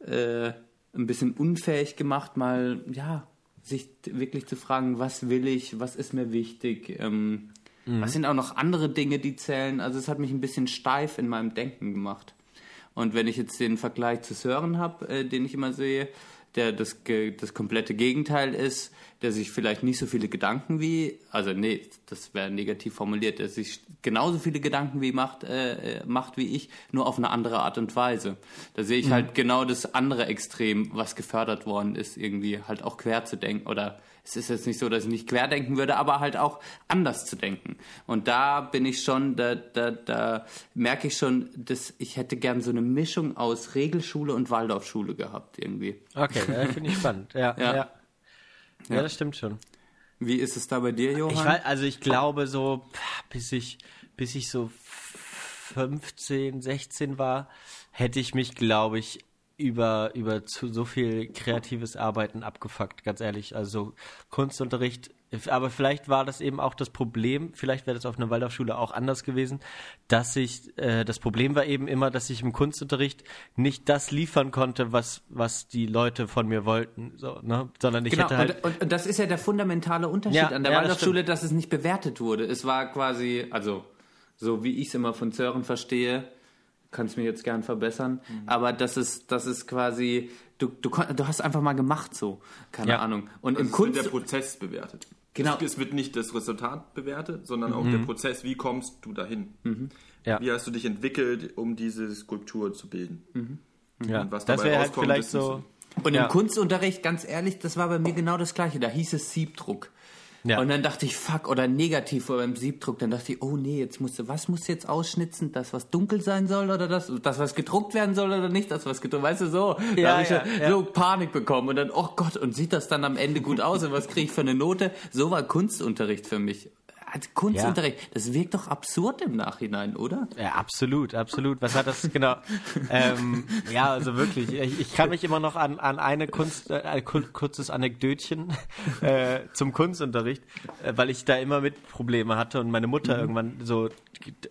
äh, ein bisschen unfähig gemacht, mal, ja, sich wirklich zu fragen, was will ich, was ist mir wichtig, ähm, mhm. was sind auch noch andere Dinge, die zählen. Also es hat mich ein bisschen steif in meinem Denken gemacht. Und wenn ich jetzt den Vergleich zu Sören habe, äh, den ich immer sehe, der das, das komplette Gegenteil ist, der sich vielleicht nicht so viele Gedanken wie, also nee, das wäre negativ formuliert, der sich genauso viele Gedanken wie macht, äh, macht wie ich, nur auf eine andere Art und Weise. Da sehe ich mhm. halt genau das andere Extrem, was gefördert worden ist, irgendwie halt auch quer zu denken oder es ist jetzt nicht so, dass ich nicht querdenken würde, aber halt auch anders zu denken. Und da bin ich schon, da, da, da merke ich schon, dass ich hätte gern so eine Mischung aus Regelschule und Waldorfschule gehabt irgendwie. Okay, finde ich spannend. Ja, ja. ja. ja. das stimmt schon. Wie ist es da bei dir, Johann? Ich weiß, also ich glaube so, bis ich, bis ich so 15, 16 war, hätte ich mich, glaube ich, über, über zu so viel kreatives Arbeiten abgefuckt, ganz ehrlich. Also Kunstunterricht, aber vielleicht war das eben auch das Problem, vielleicht wäre das auf einer Waldorfschule auch anders gewesen, dass ich, äh, das Problem war eben immer, dass ich im Kunstunterricht nicht das liefern konnte, was, was die Leute von mir wollten, so, ne? sondern ich genau, hätte halt... und, und das ist ja der fundamentale Unterschied Ja, an der ja, das Waldorfschule, dass es nicht bewertet wurde. Es war quasi, also so wie ich es immer von Sören verstehe, kannst mir jetzt gern verbessern, Mhm. aber das ist, das ist quasi, du, du, du hast einfach mal gemacht so, keine Ja. Ahnung. Und Also im es wird Kunst, der Prozess bewertet. Genau. Es, wird nicht das Resultat bewertet, sondern auch Mhm. der Prozess, wie kommst du dahin? Ja. Wie hast du dich entwickelt, um diese Skulptur zu bilden? ja, Und was das dabei wäre halt rauskommt, vielleicht ist nicht so... und ja. im Kunstunterricht, ganz ehrlich, das war bei mir genau das Gleiche. Da hieß es Siebdruck. Ja. Und dann dachte ich, fuck, oder negativ beim Siebdruck. Dann dachte ich, oh nee, jetzt musst du, was musst du jetzt ausschnitzen? Das, was dunkel sein soll oder das, das, was gedruckt werden soll oder nicht? Das, was gedruckt, weißt du, so. Da Ja, habe ich ja, ja, ja. so Panik bekommen. Und dann, oh Gott, und sieht das dann am Ende gut aus? Und was kriege ich für eine Note? So war Kunstunterricht für mich. Also Kunstunterricht, das wirkt doch absurd im Nachhinein, oder? Ja, absolut, absolut. Was hat das genau? ähm, ja, also wirklich. Ich, ich kann mich immer noch an, an eine Kunst, äh, ein kur- kurzes Anekdötchen äh, zum Kunstunterricht, äh, weil ich da immer mit Probleme hatte und meine Mutter irgendwann so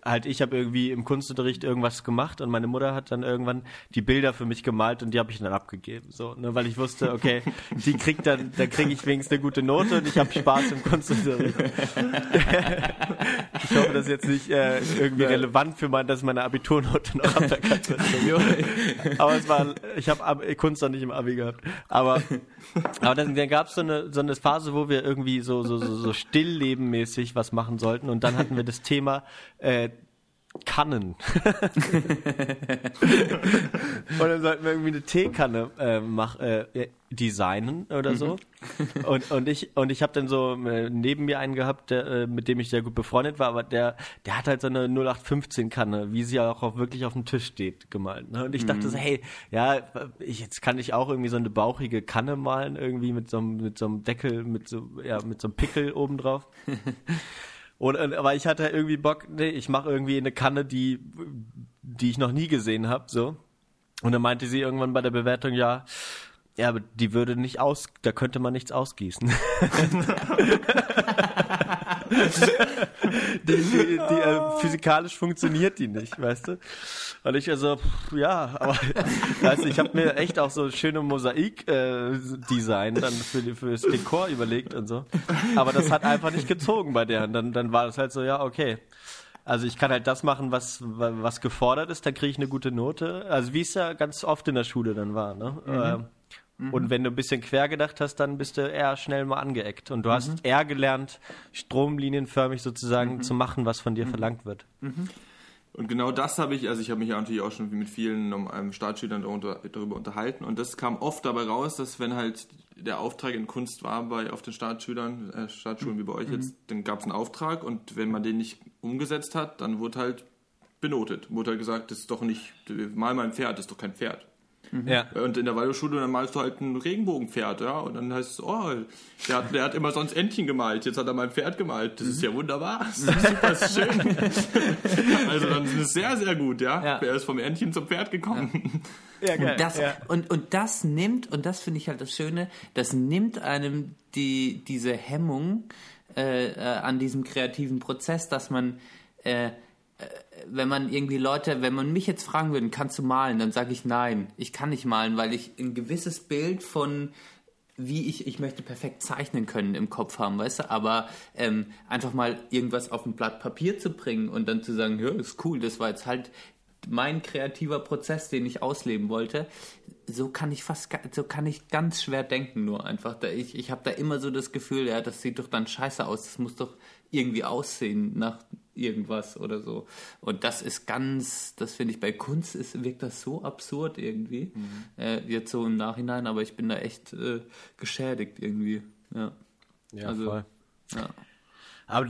halt ich habe irgendwie im Kunstunterricht irgendwas gemacht und meine Mutter hat dann irgendwann die Bilder für mich gemalt und die habe ich dann abgegeben, so, ne, weil ich wusste, okay, die kriegt dann, dann kriege ich wenigstens eine gute Note und ich habe Spaß im Kunstunterricht. Ich hoffe, das ist jetzt nicht äh, irgendwie relevant für mein, dass meine Abiturnote noch aberkannt wird. aber es war, ich habe Kunst noch nicht im Abi gehabt. Aber, aber dann, dann gab es so eine, so eine Phase, wo wir irgendwie so, so, so, so stilllebenmäßig was machen sollten. Und dann hatten wir das Thema äh, Kannen. und dann sollten wir irgendwie eine Teekanne äh, mach, äh, designen oder so. Und, und ich, und ich habe dann so äh, neben mir einen gehabt, der, äh, mit dem ich sehr gut befreundet war, aber der, der hat halt so eine 0815-Kanne, wie sie auch, auch wirklich auf dem Tisch steht, gemalt. Ne? Und ich dachte so, hey, ja, ich, jetzt kann ich auch irgendwie so eine bauchige Kanne malen, irgendwie mit so einem, mit so einem Deckel, mit so, ja, mit so einem Pickel oben drauf. Und, und, aber ich hatte irgendwie Bock, nee, ich mache irgendwie eine Kanne, die, die ich noch nie gesehen habe, so. Und dann meinte sie irgendwann bei der Bewertung, ja, ja, aber die würde nicht aus, da könnte man nichts ausgießen. die, die, die, äh, physikalisch funktioniert die nicht, weißt du? Und ich also, pff, ja, aber weißt du, ich habe mir echt auch so schöne Mosaik-Design dann für, die- für das Dekor überlegt und so. Aber das hat einfach nicht gezogen bei der. Und dann, dann war das halt so, ja, okay. Also ich kann halt das machen, was, was gefordert ist, dann kriege ich eine gute Note. Also wie es ja ganz oft in der Schule dann war, ne? Ähm, Und wenn du ein bisschen quer gedacht hast, dann bist du eher schnell mal angeeckt. Und du hast eher gelernt, stromlinienförmig sozusagen zu machen, was von dir verlangt wird. Und genau das habe ich, also ich habe mich ja natürlich auch schon mit vielen ähm, Startschülern darunter, darüber unterhalten. Und das kam oft dabei raus, dass wenn halt der Auftrag in Kunst war bei auf den Startschülern, äh, Startschulen wie bei euch jetzt, dann gab es einen Auftrag. Und wenn man den nicht umgesetzt hat, dann wurde halt benotet. Wurde halt gesagt, das ist doch nicht, mal mal ein Pferd, das ist doch kein Pferd. Ja. Und in der Waldorfschule, dann malst du halt ein Regenbogenpferd, ja. Und dann heißt es, oh, der hat, der hat immer sonst Entchen gemalt, jetzt hat er mal ein Pferd gemalt. Das ist ja wunderbar. Das ist super schön. also dann ist es sehr, sehr gut, ja. Ja. Er ist vom Entchen zum Pferd gekommen. Ja, Und das, und, und das nimmt, und das finde ich halt das Schöne, das nimmt einem die, diese Hemmung äh, äh, an diesem kreativen Prozess, dass man, äh, wenn man irgendwie Leute, wenn man mich jetzt fragen würde, kannst du malen, dann sage ich nein, ich kann nicht malen, weil ich ein gewisses Bild von wie ich, ich möchte perfekt zeichnen können im Kopf haben, weißt du, aber ähm, einfach mal irgendwas auf ein Blatt Papier zu bringen und dann zu sagen, ja, ist cool, das war jetzt halt mein kreativer Prozess, den ich ausleben wollte, so kann ich fast, so kann ich ganz schwer denken nur einfach. Ich ich habe da immer so das Gefühl, ja, das sieht doch dann scheiße aus, das muss doch irgendwie aussehen nach irgendwas oder so. Und das ist ganz, das finde ich bei Kunst ist, wirkt das so absurd irgendwie, äh, jetzt so im Nachhinein, aber ich bin da echt äh, geschädigt irgendwie. Ja. Ja, Also- voll. ja. Aber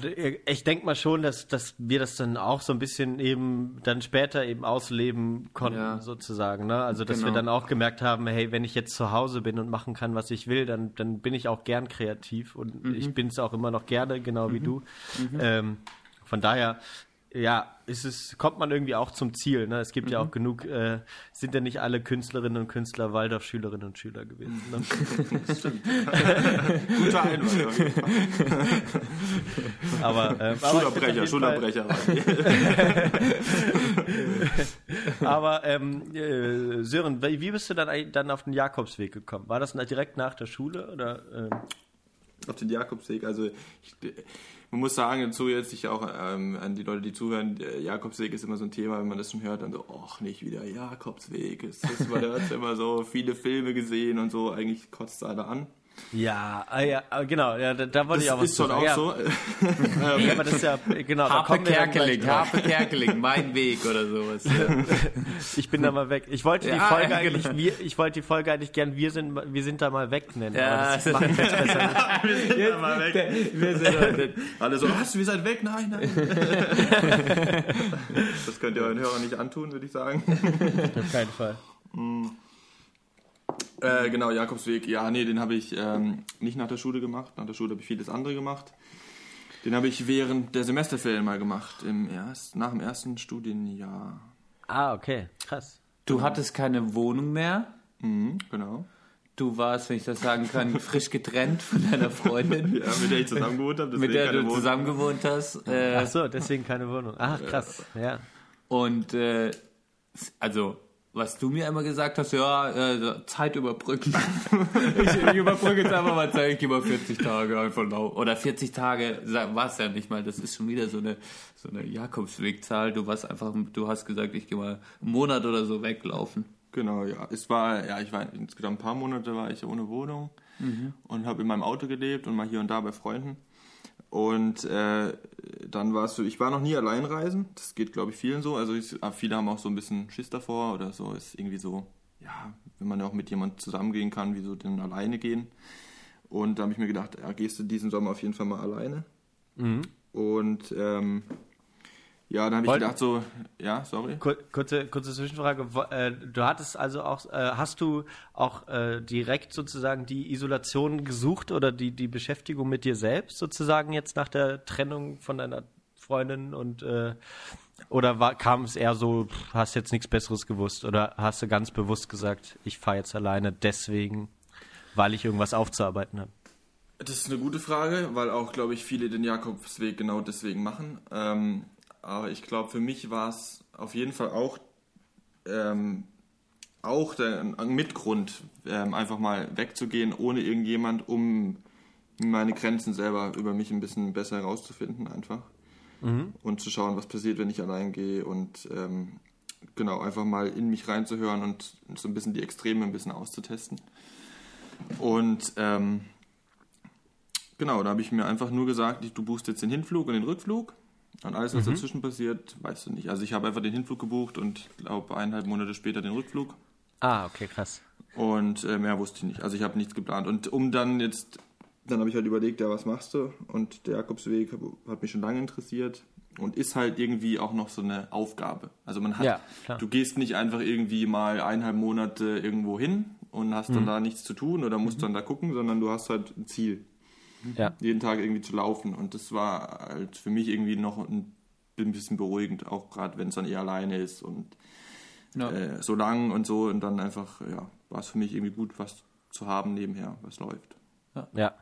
ich denke mal schon, dass, dass wir das dann auch so ein bisschen eben dann später eben ausleben konnten, Ja. sozusagen. Ne? Also, dass wir Genau. dann auch gemerkt haben, hey, wenn ich jetzt zu Hause bin und machen kann, was ich will, dann, dann bin ich auch gern kreativ und Mhm. ich bin es auch immer noch gerne, genau wie du. Ähm, von daher ja, ist es, kommt man irgendwie auch zum Ziel. Ne? Es gibt ja auch genug, äh, sind ja nicht alle Künstlerinnen und Künstler Waldorf-Schülerinnen und Schüler gewesen. Ne? Guter Einwand. Aber, ähm, aber Schulabbrecher, Fall- Schulabbrecher. Aber ähm, äh, Sören, wie bist du dann, dann auf den Jakobsweg gekommen? War das direkt nach der Schule oder? Ähm, auf den Jakobsweg. Also ich, man muss sagen, dazu jetzt ich auch ähm, an die Leute, die zuhören, der Jakobsweg ist immer so ein Thema, wenn man das schon hört, dann so, ach nicht wieder Jakobsweg. Es ist, man hört immer so viele Filme gesehen und so, eigentlich kotzt es alle an. Ja, ah, ja, ah, genau, ja, da, da wollte ich auch was ist schon zu auch sagen. so. Ja, aber das ist ja, genau, da Harpe wir Kerkeling. Harpe Kerkeling, mein Weg oder sowas. Ja. Ich bin da mal weg. Ich wollte die Ja, Folge ja, eigentlich, genau. wir, ich wollte die Folge eigentlich gern, wir sind, wir sind da mal weg nennen. Ja, aber das das- mache ich jetzt besser nicht. Wir sind heute- Alle so, was, wir seid weg? Nein, nein. das könnt ihr euren Hörern nicht antun, würde ich sagen. Auf keinen Fall. Äh, genau, Jakobsweg. Ja, nee, den habe ich ähm, nicht nach der Schule gemacht. Nach der Schule habe ich vieles andere gemacht. Den habe ich während der Semesterferien mal gemacht, im erst, nach dem ersten Studienjahr. Ah, okay, krass. Du hattest keine Wohnung mehr. Mhm, genau. Du warst, wenn ich das sagen kann, frisch getrennt von deiner Freundin, Ja, mit der ich zusammen gewohnt habe. mit der du zusammen gewohnt hast. Äh, Ach so, deswegen keine Wohnung. Ach, krass. Ja. Und äh, also, was du mir immer gesagt hast, ja, äh, Zeit überbrücken. ich, ich überbrücke jetzt einfach mal Zeit, ich gehe mal 40 Tage einfach lau. Oder 40 Tage war es ja nicht mal, das ist schon wieder so eine, so eine Jakobswegzahl. Du warst einfach, du hast gesagt, ich gehe mal einen Monat oder so weglaufen. Genau, ja. Es war, ja, ich war insgesamt ein paar Monate war ich ohne Wohnung und habe in meinem Auto gelebt und mal hier und da bei Freunden. Und äh, dann war es so, ich war noch nie allein reisen. Das geht, glaube ich, vielen so. Also ich, aber viele haben auch so ein bisschen Schiss davor oder so. Ist irgendwie so, ja, wenn man ja auch mit jemand zusammengehen kann, wieso denn alleine gehen? Und da habe ich mir gedacht, ja, gehst du diesen Sommer auf jeden Fall mal alleine. Und ähm, ja, dann habe ich gedacht so, ja, sorry. Kur- Kurze, kurze Zwischenfrage. Äh, Du hattest also auch, äh, hast du auch äh, direkt sozusagen die Isolation gesucht oder die, die Beschäftigung mit dir selbst sozusagen jetzt nach der Trennung von deiner Freundin und oder war, kam es eher so, hast jetzt nichts Besseres gewusst oder hast du ganz bewusst gesagt, ich fahre jetzt alleine deswegen, weil ich irgendwas aufzuarbeiten habe? Das ist eine gute Frage, weil auch, glaube ich, viele den Jakobsweg genau deswegen machen. Ähm, aber ich glaube, für mich war es auf jeden Fall auch, ähm, auch der ein Mitgrund, ähm, einfach mal wegzugehen ohne irgendjemand, um meine Grenzen selber über mich ein bisschen besser herauszufinden einfach. Und zu schauen, was passiert, wenn ich allein gehe und ähm, genau, einfach mal in mich reinzuhören und so ein bisschen die Extreme ein bisschen auszutesten. Und ähm, Genau, da habe ich mir einfach nur gesagt, du buchst jetzt den Hinflug und den Rückflug. Und alles, was dazwischen passiert, weißt du nicht. Also ich habe einfach den Hinflug gebucht und glaube eineinhalb Monate später den Rückflug. Ah, okay, krass. Und äh, mehr wusste ich nicht. Also ich habe nichts geplant. Und um dann jetzt, dann habe ich halt überlegt, ja, was machst du? Und der Jakobsweg hat mich schon lange interessiert und ist halt irgendwie auch noch so eine Aufgabe. Also man hat, Ja, du gehst nicht einfach irgendwie mal eineinhalb Monate irgendwo hin und hast dann da nichts zu tun oder musst dann da gucken, sondern du hast halt ein Ziel Ja. jeden Tag irgendwie zu laufen. Und das war halt für mich irgendwie noch ein bisschen beruhigend, auch gerade wenn es dann eher alleine ist und Ja. äh, so lang und so. Und dann einfach, ja, war es für mich irgendwie gut, was zu haben nebenher, was läuft. Ja. Ja.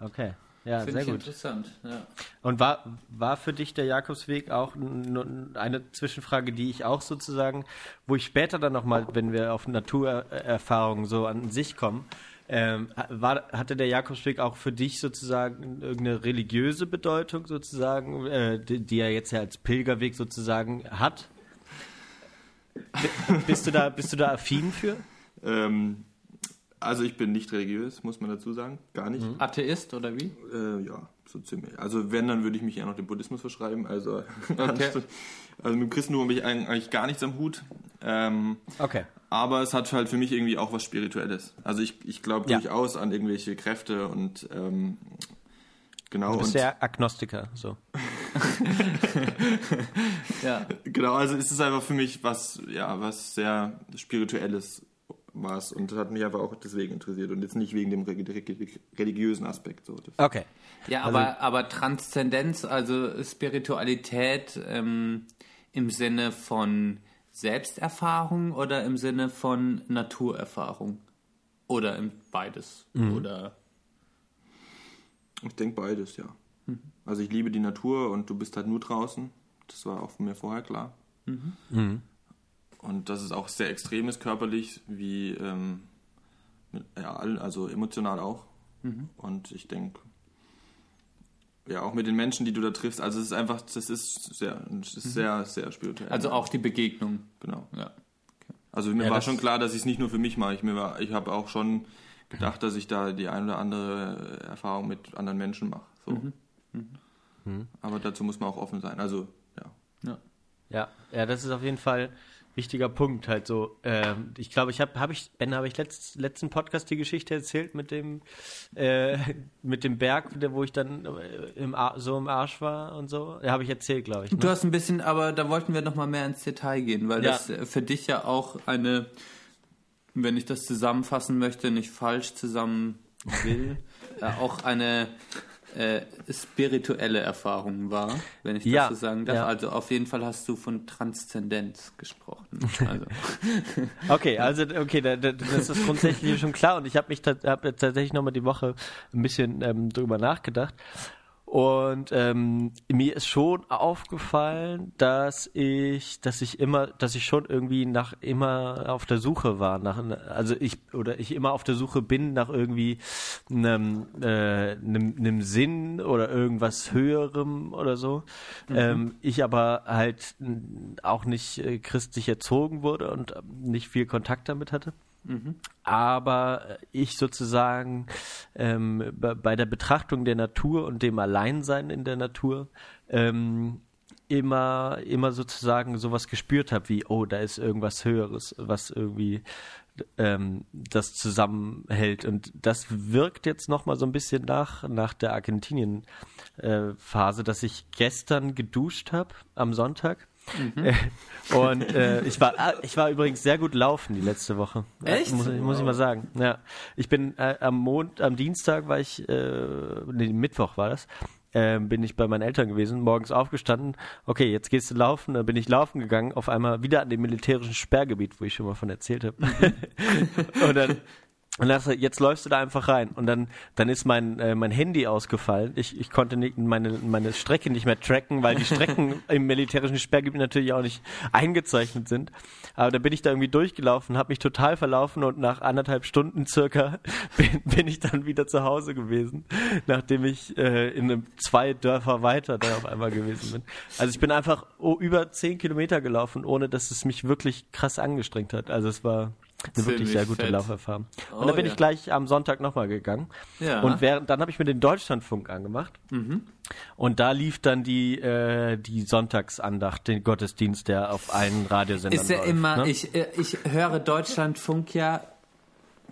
Okay. Ja, Finde sehr ich gut. interessant. Ja. Und war, war für dich der Jakobsweg auch eine Zwischenfrage, die ich auch sozusagen, wo ich später dann nochmal, wenn wir auf Naturerfahrungen so an sich kommen, ähm, war, hatte der Jakobsweg auch für dich sozusagen irgendeine religiöse Bedeutung sozusagen, äh, die, die er jetzt ja als Pilgerweg sozusagen hat? Bist du da, bist du da affin für? Ähm, also ich bin nicht religiös, muss man dazu sagen, gar nicht. Atheist oder wie? Äh, ja, so ziemlich. Also wenn, dann würde ich mich eher noch dem Buddhismus verschreiben. Also, Okay. also mit dem Christentum habe ich eigentlich gar nichts am Hut. Ähm, Okay. Aber es hat halt für mich irgendwie auch was Spirituelles. Also ich, ich glaube Ja. durchaus an irgendwelche Kräfte und ähm, genau. Du bist und, der Agnostiker, so. Ja. genau, also es ist einfach für mich was, ja, was sehr Spirituelles. Was und das hat mich einfach auch deswegen interessiert und jetzt nicht wegen dem religiösen Aspekt. So. Okay. Ja, also, aber, aber Transzendenz, also Spiritualität ähm, im Sinne von Selbsterfahrung oder im Sinne von Naturerfahrung? Oder im beides? Mhm. Oder ich denke beides, ja. Mhm. Also ich liebe die Natur und du bist halt nur draußen. Das war auch von mir vorher klar. Mhm. Mhm. Und das ist auch sehr extrem ist körperlich, wie ähm, ja, also emotional auch. Mhm. Und ich denke, ja, auch mit den Menschen, die du da triffst, also es ist einfach, das ist sehr, das ist mhm. sehr, sehr spirituell. Also auch die Begegnung. Genau. Ja. Okay. Also mir ja, war schon klar, dass ich es nicht nur für mich mache. Ich, ich habe auch schon gedacht, dass ich da die ein oder andere Erfahrung mit anderen Menschen mache. So. Mhm. Mhm. Aber dazu muss man auch offen sein. Also, ja. Ja, ja, ja das ist auf jeden Fall wichtiger Punkt halt so. Äh, ich glaube, ich habe, habe ich, Ben, habe ich letzt, letzten Podcast die Geschichte erzählt mit dem, äh, mit dem Berg, wo ich dann äh, im so im Arsch war und so. Ja, habe ich erzählt, glaube ich. Ne? Du hast ein bisschen, aber da wollten wir noch mal mehr ins Detail gehen, weil ja. das äh, für dich ja auch eine, wenn ich das zusammenfassen möchte, nicht falsch zusammen will, äh, auch eine äh, spirituelle Erfahrung war, wenn ich das ja, so sagen darf. Ja. Also auf jeden Fall hast du von Transzendenz gesprochen. Also. okay, also okay, das ist grundsätzlich schon klar und ich habe mich hab tatsächlich nochmal die Woche ein bisschen ähm, drüber nachgedacht und ähm, mir ist schon aufgefallen, dass ich, dass ich immer, dass ich schon irgendwie nach immer auf der Suche war, nach, also ich oder ich immer auf der Suche bin nach irgendwie einem, äh, einem, einem Sinn oder irgendwas Höherem oder so. Mhm. Ähm, ich aber halt auch nicht äh, christlich erzogen wurde und nicht viel Kontakt damit hatte. Aber ich sozusagen ähm, bei der Betrachtung der Natur und dem Alleinsein in der Natur ähm, immer, immer sozusagen sowas gespürt habe wie, oh, da ist irgendwas Höheres, was irgendwie ähm, das zusammenhält. Und das wirkt jetzt nochmal so ein bisschen nach, nach der Argentinien-Phase, äh, dass ich gestern geduscht habe am Sonntag Mhm. Und äh, ich war ich war übrigens sehr gut laufen die letzte Woche. Echt? Muss, muss ich mal sagen. Ja, ich bin äh, am Mond, am Dienstag war ich, äh, nee, Mittwoch war das, äh, bin ich bei meinen Eltern gewesen, morgens aufgestanden. Okay, jetzt gehst du laufen. Dann bin ich laufen gegangen, auf einmal wieder an dem militärischen Sperrgebiet, wo ich schon mal von erzählt habe. und dann und dann, jetzt läufst du da einfach rein. Und dann, dann ist mein, äh, mein Handy ausgefallen. Ich, ich konnte nicht, meine, meine Strecke nicht mehr tracken, weil die Strecken im militärischen Sperrgebiet natürlich auch nicht eingezeichnet sind. Aber da bin ich da irgendwie durchgelaufen, habe mich total verlaufen und nach anderthalb Stunden circa bin, bin ich dann wieder zu Hause gewesen, nachdem ich äh, in einem zwei Dörfer weiter dann auf einmal gewesen bin. Also ich bin einfach oh, über zehn Kilometer gelaufen, ohne dass es mich wirklich krass angestrengt hat. Also es war eine wirklich sehr gute fett. Lauferfahrung. Und oh, dann bin ja. ich gleich am Sonntag nochmal gegangen. Ja. Und während, dann habe ich mir den Deutschlandfunk angemacht. Mhm. Und da lief dann die, äh, die Sonntagsandacht, den Gottesdienst, der auf allen Radiosendern Ist ja läuft, immer, ne? ich, äh, ich höre Deutschlandfunk ja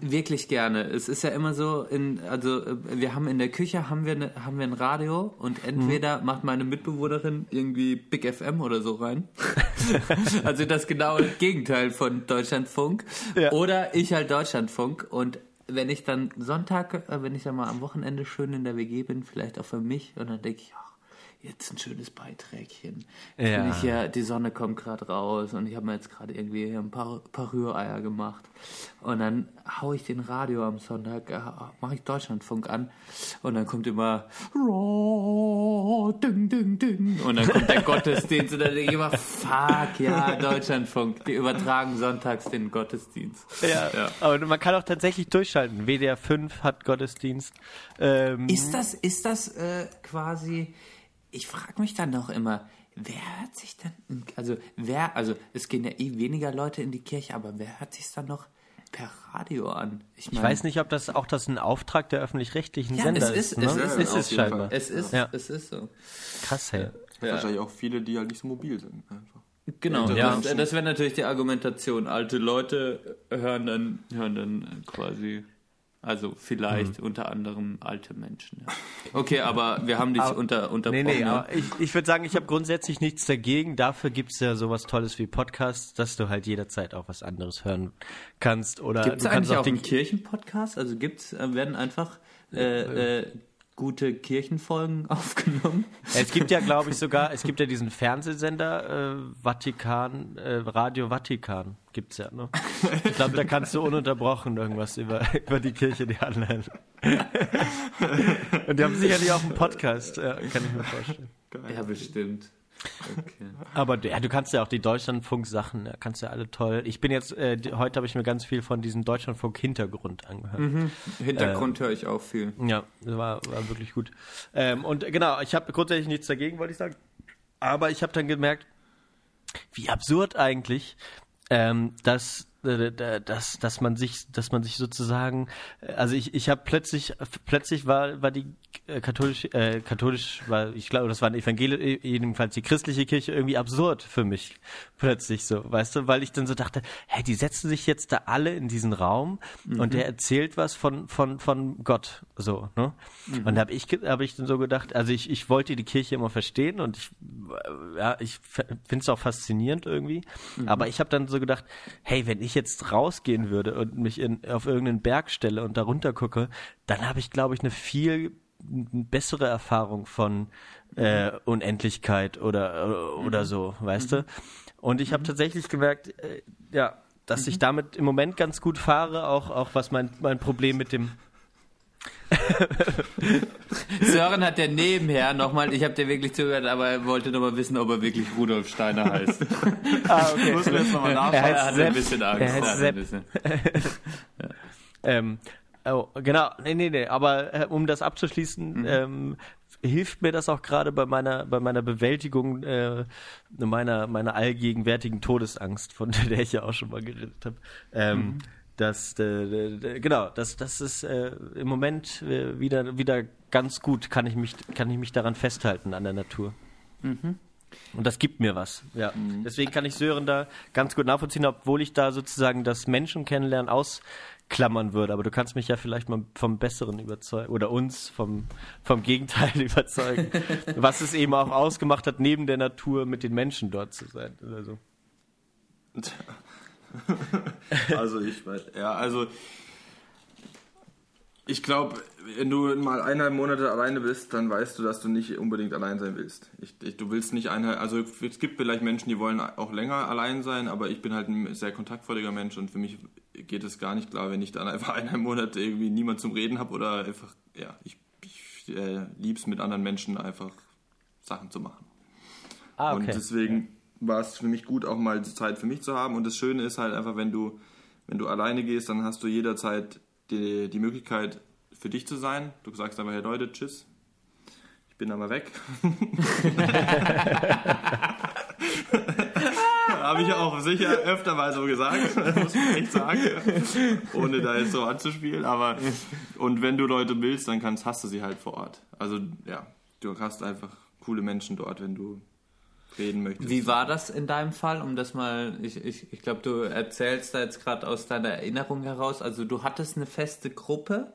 wirklich gerne. Es ist ja immer so, in, also äh, wir haben in der Küche haben wir, ne, haben wir ein Radio und entweder mhm. macht meine Mitbewohnerin irgendwie Big FM oder so rein. also das genaue Gegenteil von Deutschlandfunk. Ja. Oder ich halt Deutschlandfunk und wenn ich dann Sonntag, äh, wenn ich dann mal am Wochenende schön in der WG bin, vielleicht auch für mich und dann denke ich, ach, jetzt ein schönes Beiträgchen. Ja. Ich ja, die Sonne kommt gerade raus und ich habe mir jetzt gerade irgendwie ein paar, paar Rühreier gemacht. Und dann haue ich den Radio am Sonntag, äh, mache ich Deutschlandfunk an und dann kommt immer ding, ding, ding. Und dann kommt der Gottesdienst und dann denke ich immer, fuck, ja, Deutschlandfunk, die übertragen sonntags den Gottesdienst. Ja, ja. aber man kann auch tatsächlich durchschalten. WDR 5 hat Gottesdienst. Ähm, ist das, ist das äh, quasi ich frage mich dann doch immer, wer hört sich dann, also wer, also es gehen ja eh weniger Leute in die Kirche, aber wer hört sich dann noch per Radio an? Ich, mein, ich weiß nicht, ob das auch das ein Auftrag der öffentlich-rechtlichen ja, Sender es ist. ist ne? Es ist, es ist scheinbar. Es ist, ja. es ist so. Krass, hey. Ja. Wahrscheinlich auch viele, die halt nicht so mobil sind. Einfach. Genau, ja. das, das wäre natürlich die Argumentation. Alte Leute hören dann, hören dann quasi Also vielleicht mhm. unter anderem alte Menschen. Ja. Okay, aber wir haben dich aber, unter, unterbrochen. Nee, nee, aber ich, ich würde sagen, ich habe grundsätzlich nichts dagegen. Dafür gibt es ja sowas Tolles wie Podcasts, dass du halt jederzeit auch was anderes hören kannst. Gibt es eigentlich auch, auch einen Kirchenpodcast? Also gibt's, äh, werden einfach äh, äh, gute Kirchenfolgen aufgenommen. Es gibt ja, glaube ich, sogar, es gibt ja diesen Fernsehsender äh, Vatikan, äh, Radio Vatikan gibt's ja, ne? Ich glaube, da kannst du ununterbrochen irgendwas über, über die Kirche dir anhören. Und die haben sicherlich auch einen Podcast, ja, kann ich mir vorstellen. Ja, bestimmt. Okay. Aber ja, du kannst ja auch die Deutschlandfunk-Sachen, kannst ja alle toll. Ich bin jetzt, äh, heute habe ich mir ganz viel von diesem Deutschlandfunk-Hintergrund angehört. Mhm. Hintergrund äh, höre ich auch viel. Ja, das war, war wirklich gut. Ähm, und genau, ich habe grundsätzlich nichts dagegen, wollte ich sagen. Aber ich habe dann gemerkt, wie absurd eigentlich, ähm, dass dass, dass man sich, dass man sich sozusagen, äh, also ich, ich habe plötzlich, plötzlich war, war die äh, katholisch, äh, katholisch, war, ich glaube, das war eine Evangelisch, jedenfalls die christliche Kirche irgendwie absurd für mich. Plötzlich so, weißt du, weil ich dann so dachte, hey, die setzen sich jetzt da alle in diesen Raum mhm. und der erzählt was von, von, von Gott, so, ne? Mhm. Und da habe ich, hab ich dann so gedacht, also ich, ich wollte die Kirche immer verstehen und ich, ja, ich finde es auch faszinierend irgendwie, mhm. aber ich habe dann so gedacht, hey, wenn ich jetzt rausgehen würde und mich in, auf irgendeinen Berg stelle und darunter gucke, dann habe ich, glaube ich, eine viel bessere Erfahrung von äh, Unendlichkeit oder oder mhm. so, weißt mhm. du? Und ich habe mhm. tatsächlich gemerkt, äh, ja, dass mhm. ich damit im Moment ganz gut fahre, auch auch was mein mein Problem mit dem Sören hat ja nebenher nochmal, ich habe dir wirklich zugehört, aber er wollte nochmal wissen, ob er wirklich Rudolf Steiner heißt. ah, okay. Muss mir jetzt nochmal nachschauen. Er, er hat ein bisschen Angst. Er heißt Sepp. Bisschen. ja. ähm, oh, genau, nee, nee, nee, aber äh, um das abzuschließen, mhm. ähm, hilft mir das auch gerade bei meiner bei meiner Bewältigung äh, meiner meiner allgegenwärtigen Todesangst, von der ich ja auch schon mal geredet habe. Ähm, mhm das äh, genau das das ist äh, im Moment äh, wieder wieder ganz gut kann ich mich kann ich mich daran festhalten an der Natur. Mhm. und das gibt mir was ja. Mhm. deswegen kann ich Sören da ganz gut nachvollziehen obwohl ich da sozusagen das Menschen kennenlernen ausklammern würde. Aber du kannst mich ja vielleicht mal vom Besseren überzeugen oder uns vom vom Gegenteil überzeugen was es eben auch ausgemacht hat neben der Natur mit den Menschen dort zu sein. Also also ich weiß, ja, also ich glaube, wenn du mal eineinhalb Monate alleine bist, dann weißt du, dass du nicht unbedingt allein sein willst. Ich, ich, du willst nicht eineinhalb, also es gibt vielleicht Menschen, die wollen auch länger allein sein, aber ich bin halt ein sehr kontaktfreudiger Mensch und für mich geht es gar nicht klar, wenn ich dann einfach eineinhalb Monate irgendwie niemand zum Reden habe oder einfach, ja, ich, ich äh, lieb's mit anderen Menschen einfach Sachen zu machen. Ah, okay. Und deswegen war es für mich gut, auch mal Zeit für mich zu haben. Und das Schöne ist halt einfach, wenn du, wenn du alleine gehst, dann hast du jederzeit die, die Möglichkeit, für dich zu sein. Du sagst einfach, hey Leute, tschüss. Ich bin aber weg. Habe ich auch sicher öfter mal so gesagt, muss man echt sagen, ohne da jetzt so anzuspielen. Aber und wenn du Leute willst, dann kannst, hast du sie halt vor Ort. Also ja, du hast einfach coole Menschen dort, wenn du reden möchtest. Wie war das in deinem Fall, um das mal, ich, ich, ich glaube, du erzählst da jetzt gerade aus deiner Erinnerung heraus, also du hattest eine feste Gruppe,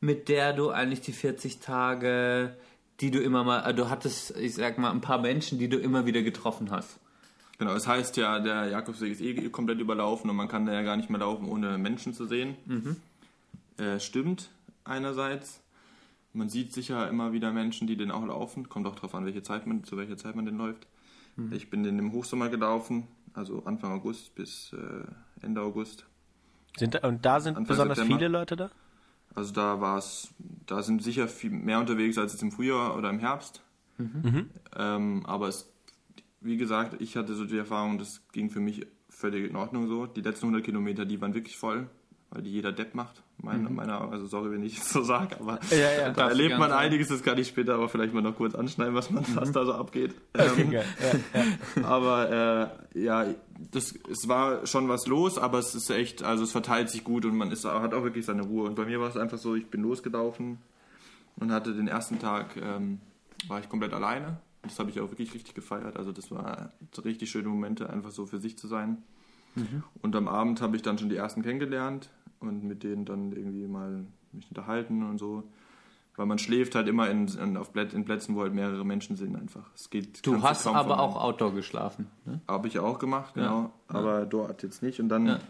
mit der du eigentlich die 40 Tage, die du immer mal, also du hattest, ich sag mal, ein paar Menschen, die du immer wieder getroffen hast. Genau, das heißt ja, der Jakobsweg ist eh komplett überlaufen und man kann da ja gar nicht mehr laufen, ohne Menschen zu sehen. Mhm. Äh, stimmt einerseits. Man sieht sicher immer wieder Menschen, die den auch laufen. Kommt auch darauf an, welche Zeit man, zu welcher Zeit man den läuft. Mhm. Ich bin in dem Hochsommer gelaufen, also Anfang August bis äh, Ende August. Sind da, und da sind Anfang besonders September. viele Leute da? Also da war es, da sind sicher viel mehr unterwegs als jetzt im Frühjahr oder im Herbst. Mhm. mhm. Ähm, aber es, wie gesagt, ich hatte so die Erfahrung, das ging für mich völlig in Ordnung so. Die letzten 100 Kilometer, die waren wirklich voll weil die jeder Depp macht. Meine, mhm. meiner, also sorry, wenn ich es so sage, aber ja, ja, da erlebt man einiges, das kann ich später aber vielleicht mal noch kurz anschneiden, was, man, was mhm. da so abgeht. Ähm, ja, aber äh, ja, das, es war schon was los, aber es ist echt, also es verteilt sich gut und man ist, hat auch wirklich seine Ruhe. Und bei mir war es einfach so, ich bin losgelaufen und hatte den ersten Tag, ähm, war ich komplett alleine. Das habe ich auch wirklich richtig gefeiert. Also das war so richtig schöne Momente, einfach so für sich zu sein. Mhm. Und am Abend habe ich dann schon die ersten kennengelernt und mit denen dann irgendwie mal mich unterhalten und so. Weil man schläft halt immer in, in, auf Plätz, in Plätzen, wo halt mehrere Menschen sind einfach. Es geht, Du hast aber auch Outdoor geschlafen. Ne? Habe ich auch gemacht, genau. Ja. Aber dort jetzt nicht. Und dann Ja.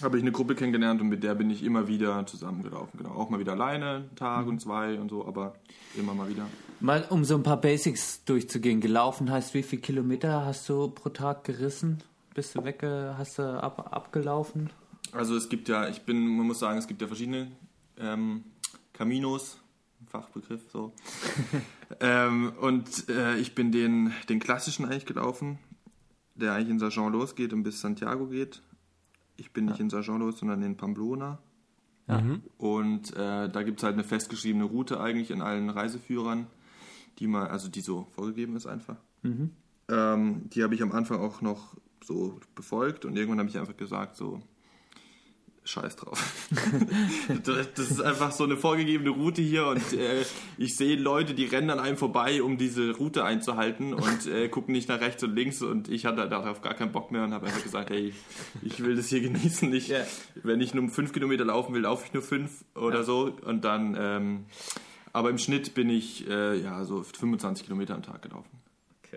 habe ich eine Gruppe kennengelernt und mit der bin ich immer wieder zusammengelaufen. Genau. Auch mal wieder alleine, einen Tag Mhm. und zwei und so, aber immer mal wieder. Mal um so ein paar Basics durchzugehen. Gelaufen heißt, wie viel Kilometer hast du pro Tag gerissen? Bist du wegge, hast du ab, abgelaufen? Also es gibt ja, ich bin, man muss sagen, es gibt ja verschiedene ähm, Caminos, Fachbegriff so. ähm, und äh, ich bin den, den klassischen eigentlich gelaufen, der eigentlich in Saint-Jean losgeht und bis Santiago geht. Ich bin nicht in Saint-Jean los, sondern in Pamplona. Und äh, da gibt es halt eine festgeschriebene Route eigentlich in allen Reiseführern, die mal, also die so vorgegeben ist einfach. Ähm, die habe ich am Anfang auch noch so befolgt und irgendwann habe ich einfach gesagt, so, scheiß drauf. das ist einfach so eine vorgegebene Route hier und äh, ich sehe Leute, die rennen an einem vorbei, um diese Route einzuhalten und äh, gucken nicht nach rechts und links und ich hatte darauf gar keinen Bock mehr und habe einfach gesagt, hey, ich will das hier genießen. Ich, Ja. Wenn ich nur fünf Kilometer laufen will, laufe ich nur fünf oder so und dann, ähm, aber im Schnitt bin ich äh, ja so 25 Kilometer am Tag gelaufen.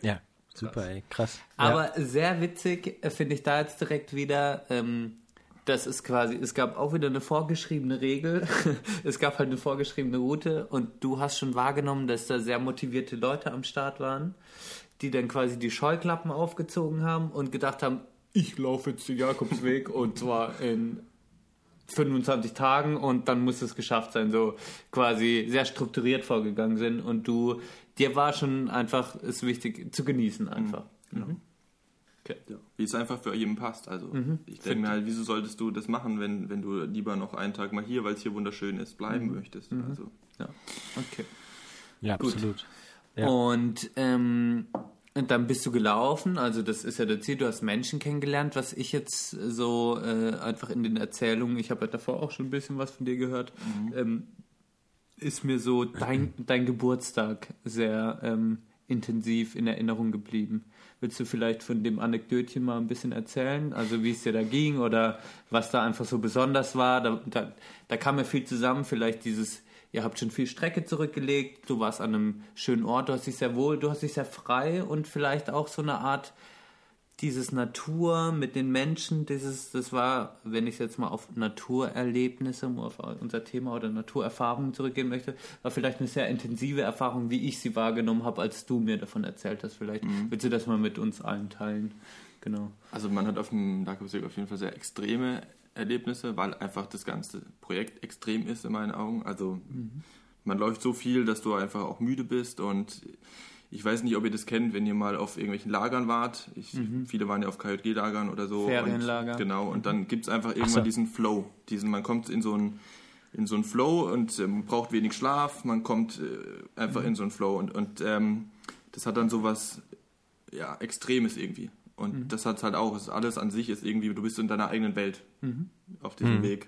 Ja, super, ey, krass. Aber sehr witzig äh, finde ich da jetzt direkt wieder, ähm, das ist quasi, es gab auch wieder eine vorgeschriebene Regel. es gab halt eine vorgeschriebene Route und du hast schon wahrgenommen, dass da sehr motivierte Leute am Start waren, die dann quasi die Scheuklappen aufgezogen haben und gedacht haben, ich laufe jetzt den Jakobsweg und zwar in 25 Tagen und dann muss es geschafft sein, so quasi sehr strukturiert vorgegangen sind und du, dir war schon einfach, ist wichtig zu genießen einfach. Genau. Okay. Ja, wie es einfach für jeden passt. Also Mhm. ich denke mir halt, wieso solltest du das machen, wenn, wenn du lieber noch einen Tag mal hier, weil es hier wunderschön ist, bleiben Mhm. möchtest. Also Ja, okay. Ja, absolut. Ja. Und, ähm, und dann bist du gelaufen, also das ist ja das Ziel, du hast Menschen kennengelernt, was ich jetzt so äh, einfach in den Erzählungen, ich habe ja davor auch schon ein bisschen was von dir gehört, ähm, ist mir so dein, dein Geburtstag sehr ähm, intensiv in Erinnerung geblieben. Willst du vielleicht von dem Anekdötchen mal ein bisschen erzählen? Also wie es dir da ging oder was da einfach so besonders war? Da, da, da kam ja viel zusammen, vielleicht dieses, ihr habt schon viel Strecke zurückgelegt, du warst an einem schönen Ort, du hast dich sehr wohl, du hast dich sehr frei und vielleicht auch so eine Art dieses Natur mit den Menschen, dieses, das war, wenn ich jetzt mal auf Naturerlebnisse, auf unser Thema oder Naturerfahrungen zurückgehen möchte, war vielleicht eine sehr intensive Erfahrung, wie ich sie wahrgenommen habe, als du mir davon erzählt hast. Vielleicht willst du das mal mit uns allen teilen. Genau. Also man hat auf dem Jakobsweg auf jeden Fall sehr extreme Erlebnisse, weil einfach das ganze Projekt extrem ist in meinen Augen. Also man läuft so viel, dass du einfach auch müde bist und ich weiß nicht, ob ihr das kennt, wenn ihr mal auf irgendwelchen Lagern wart. Ich, Viele waren ja auf KJG-Lagern oder so. Ferienlager. Und, genau, und dann gibt es einfach irgendwann so. diesen Flow. Diesen, man kommt in so einen in so einen Flow und ähm, braucht wenig Schlaf, man kommt äh, einfach in so einen Flow und, und ähm, das hat dann so was ja, Extremes irgendwie. Und das hat halt auch, es ist alles an sich ist irgendwie, du bist in deiner eigenen Welt auf diesem Weg.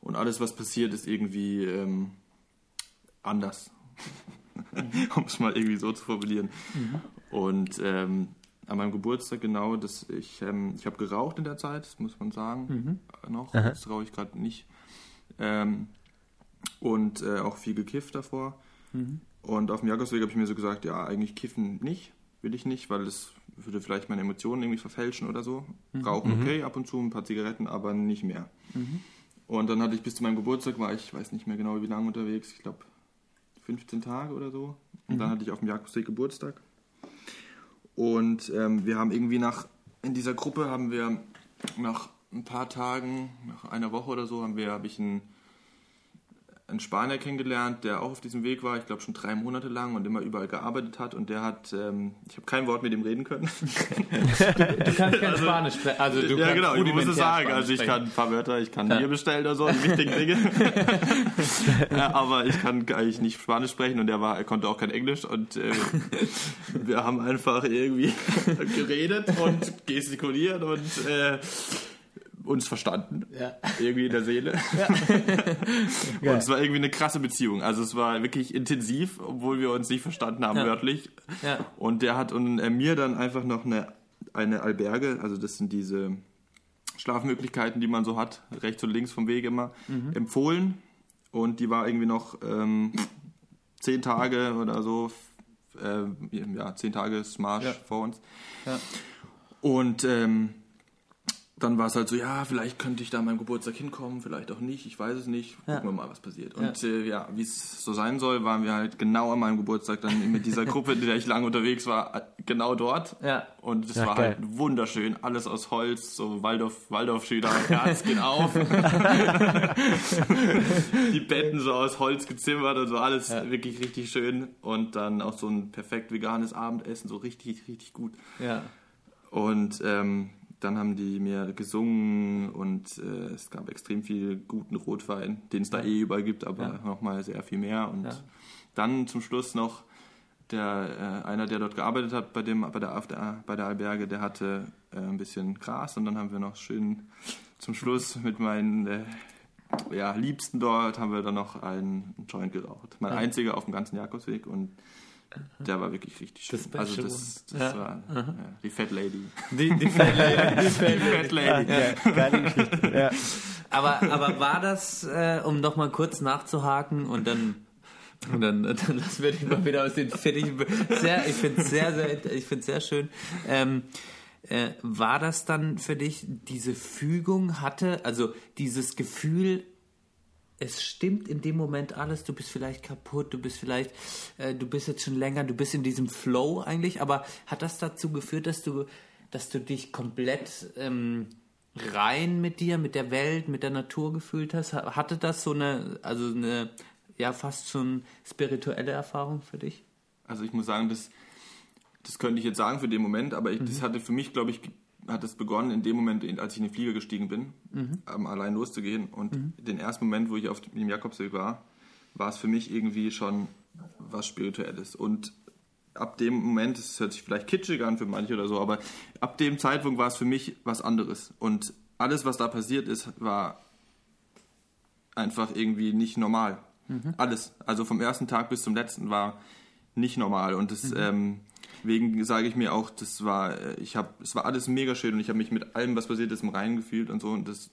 Und alles, was passiert, ist irgendwie ähm, anders. um es mal irgendwie so zu formulieren. Und ähm, an meinem Geburtstag genau, das, ich, ähm, ich habe geraucht in der Zeit, das muss man sagen, äh, noch. Das rauche ich gerade nicht. Ähm, und äh, auch viel gekifft davor. Und auf dem Jakobsweg habe ich mir so gesagt, ja, eigentlich kiffen nicht, will ich nicht, weil es würde vielleicht meine Emotionen irgendwie verfälschen oder so. Rauchen okay, ab und zu ein paar Zigaretten, aber nicht mehr. Und dann hatte ich bis zu meinem Geburtstag, war ich, weiß nicht mehr genau wie lange unterwegs, ich glaube 15 Tage oder so. Und dann hatte ich auf dem Jakobsweg Geburtstag. Und ähm, wir haben irgendwie nach, in dieser Gruppe haben wir nach ein paar Tagen, nach einer Woche oder so, haben wir, habe ich einen, einen Spanier kennengelernt, der auch auf diesem Weg war, ich glaube schon drei Monate lang und immer überall gearbeitet hat. Und der hat, ähm, ich habe kein Wort mit ihm reden können. Du kannst kein Spanisch sprechen. Also du ja, kannst genau, ich muss es sagen. Spanisch Also ich sprechen. kann ein paar Wörter, ich kann Bier bestellen oder so, die wichtigen Dinge. ja, aber ich kann eigentlich nicht Spanisch sprechen und er, war, er konnte auch kein Englisch und äh, wir haben einfach irgendwie geredet und gestikuliert und äh, uns verstanden. Ja. Irgendwie in der Seele. und es war irgendwie eine krasse Beziehung. Also es war wirklich intensiv, obwohl wir uns nicht verstanden haben, Ja. wörtlich. Ja. Und der hat und, äh, mir dann einfach noch eine, eine Alberge, also das sind diese Schlafmöglichkeiten, die man so hat, rechts und links vom Weg immer, empfohlen. Und die war irgendwie noch ähm, zehn Tage oder so, äh, ja, zehn Tage Marsch Ja. vor uns. Ja. Und ähm, dann war es halt so, ja, vielleicht könnte ich da an meinem Geburtstag hinkommen, vielleicht auch nicht, ich weiß es nicht. Gucken Ja. wir mal, was passiert. Und äh, ja, wie es so sein soll, waren wir halt genau an meinem Geburtstag dann mit dieser Gruppe, in der ich lange unterwegs war, äh, genau dort. Ja. Und es Ja, war geil. halt wunderschön, alles aus Holz, so Waldorf, Waldorf-Schüler, Herz geht auf. Die Betten so aus Holz gezimmert und so alles wirklich richtig schön. Und dann auch so ein perfekt veganes Abendessen, so richtig, richtig gut. Ja. Und ähm, dann haben die mir gesungen und äh, es gab extrem viel guten Rotwein, den es da eh überall gibt, aber Ja. nochmal sehr viel mehr. Und Ja. dann zum Schluss noch der, äh, einer, der dort gearbeitet hat bei, dem, bei, der, bei der Alberge, der hatte äh, ein bisschen Gras und dann haben wir noch schön zum Schluss mit meinen äh, ja, Liebsten dort haben wir dann noch einen Joint geraucht. Mein einziger auf dem ganzen Jakobsweg und der war wirklich richtig schön. Das also das, das Ja. war ja, die Fat Lady. Die, die Fat Lady. Die Fat Lady. Fat Lady. Ja, geile Geschichte. Ja. Aber, aber war das, äh, um nochmal kurz nachzuhaken und dann, und dann, dann lassen wir dich mal wieder aus den Fittichen. Sehr, ich finde es sehr, sehr, ich find's sehr schön. Ähm, äh, war das dann für dich diese Fügung hatte, also dieses Gefühl, es stimmt in dem Moment alles, du bist vielleicht kaputt, du bist vielleicht, äh, du bist jetzt schon länger, du bist in diesem Flow eigentlich, aber hat das dazu geführt, dass du, dass du dich komplett ähm, rein mit dir, mit der Welt, mit der Natur gefühlt hast? Ha- Hatte das so eine, also eine, ja, fast schon spirituelle Erfahrung für dich? Also ich muss sagen, das, das könnte ich jetzt sagen für den Moment, aber ich, das hatte für mich, glaube ich, hat es begonnen in dem Moment, als ich in den Flieger gestiegen bin, ähm, allein loszugehen. Und den ersten Moment, wo ich auf dem Jakobsweg war, war es für mich irgendwie schon was Spirituelles. Und ab dem Moment, das hört sich vielleicht kitschig an für manche oder so, aber ab dem Zeitpunkt war es für mich was anderes. Und alles, was da passiert ist, war einfach irgendwie nicht normal. Alles. Also vom ersten Tag bis zum letzten war nicht normal. Und das, ähm, wegen sage ich mir auch, das war, äh, ich habe, es war alles mega schön und ich habe mich mit allem, was passiert ist, im Reinen gefühlt und so und das,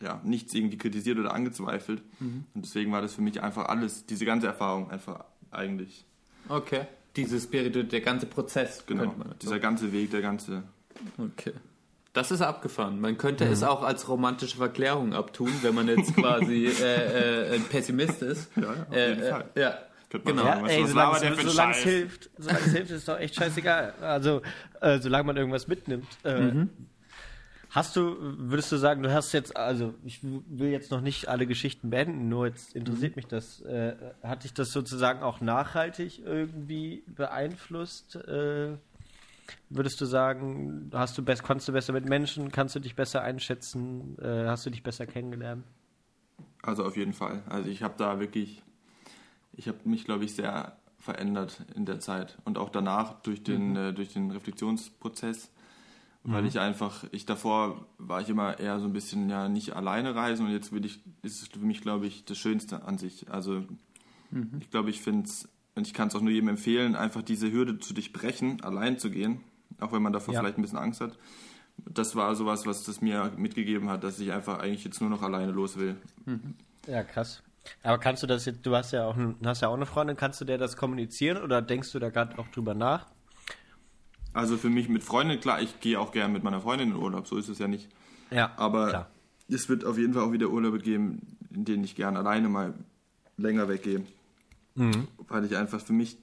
ja, nichts irgendwie kritisiert oder angezweifelt. Und deswegen war das für mich einfach alles, diese ganze Erfahrung einfach eigentlich, Okay. Dieses Spiritu, der ganze Prozess, genau, dieser ganze Weg, der ganze, Okay. Das ist abgefahren. Man könnte Mhm. es auch als romantische Verklärung abtun, wenn man jetzt quasi äh, äh, ein Pessimist ist. Ja, ja, auf äh, jeden äh, Fall. Ja, Könnte man genau. sagen. Ey, solange es, solange es hilft, solange es hilft, ist doch echt scheißegal. Also, äh, solange man irgendwas mitnimmt. Äh, Mhm. Hast du, würdest du sagen, du hast jetzt, also ich will jetzt noch nicht alle Geschichten beenden, nur jetzt interessiert Mhm. mich das. Äh, hat dich das sozusagen auch nachhaltig irgendwie beeinflusst? Äh, würdest du sagen, hast du best, kannst du besser mit Menschen, kannst du dich besser einschätzen, äh, hast du dich besser kennengelernt? Also auf jeden Fall. Also ich habe da wirklich, ich habe mich, glaube ich, sehr verändert in der Zeit und auch danach durch den, äh, durch den Reflexionsprozess, weil ich einfach, ich davor war ich immer eher so ein bisschen ja nicht alleine reisen und jetzt will ich, ist es für mich, glaube ich, das Schönste an sich. Also ich glaube, ich finde es, und ich kann es auch nur jedem empfehlen, einfach diese Hürde zu durchbrechen, allein zu gehen, auch wenn man davor Ja. vielleicht ein bisschen Angst hat. Das war sowas, was das mir mitgegeben hat, dass ich einfach eigentlich jetzt nur noch alleine los will. Ja, krass. Aber kannst du das jetzt, du hast ja auch, hast ja auch eine Freundin, kannst du der das kommunizieren oder denkst du da gerade auch drüber nach? Also für mich mit Freunden, klar, ich gehe auch gerne mit meiner Freundin in Urlaub, so ist es ja nicht. Ja, Aber klar. es wird auf jeden Fall auch wieder Urlaube geben, in denen ich gerne alleine mal länger weggehe. Mhm. Weil ich einfach für mich,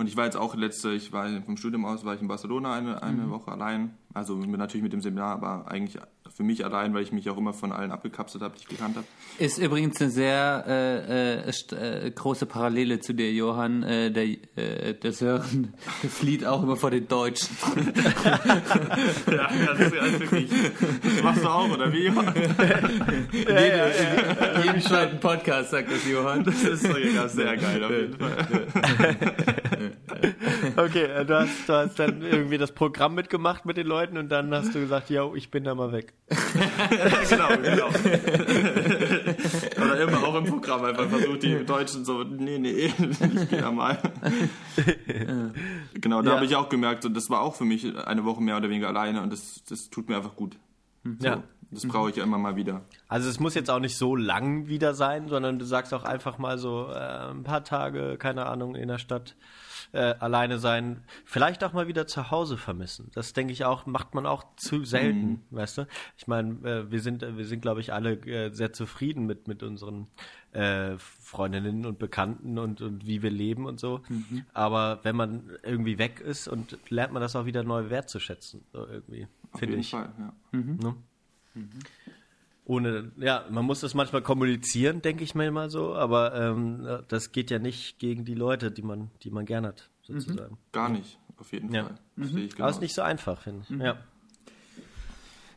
und ich war jetzt auch letzte, ich war vom Studium aus, war ich in Barcelona eine, eine Mhm. Woche allein. Also natürlich mit dem Seminar, aber eigentlich für mich allein, weil ich mich auch immer von allen abgekapselt habe, die ich gekannt habe. Ist übrigens eine sehr äh, äh, äh, große Parallele zu dir, Johann. Äh, der, äh, der Sören der flieht auch immer vor den Deutschen. ja, das ist also wirklich. Das machst du auch, oder wie? In jedem zweiten Podcast sagt das Johann. Das ist doch ja sehr geil auf jeden Fall. Okay, äh, du hast, du hast dann irgendwie das Programm mitgemacht mit den Leuten und dann hast du gesagt, yo, ich bin da mal weg. genau, genau. Oder immer auch im Programm einfach versucht, die Deutschen so, nee, nee, ich gehe ja mal. genau, da Ja. habe ich auch gemerkt, und das war auch für mich eine Woche mehr oder weniger alleine und das, das tut mir einfach gut. So, Ja. Das brauche ich ja immer mal wieder. Also es muss jetzt auch nicht so lang wieder sein, sondern du sagst auch einfach mal so äh, ein paar Tage, keine Ahnung, in der Stadt äh, alleine sein. Vielleicht auch mal wieder zu Hause vermissen. Das denke ich auch, macht man auch zu selten, weißt du? Ich meine, äh, wir sind, wir sind, glaube ich, alle äh, sehr zufrieden mit, mit unseren äh, Freundinnen und Bekannten und, und wie wir leben und so. Aber wenn man irgendwie weg ist und lernt man das auch wieder neu wertzuschätzen, so irgendwie, finde ich. Fall, ja. Ne? Ohne, ja, man muss das manchmal kommunizieren, denke ich mir mal so, aber ähm, das geht ja nicht gegen die Leute, die man, die man gern hat, sozusagen. Gar nicht, auf jeden Ja. Fall. Das sehe ich Aber genau. es ist nicht so einfach, finde ich. Ja.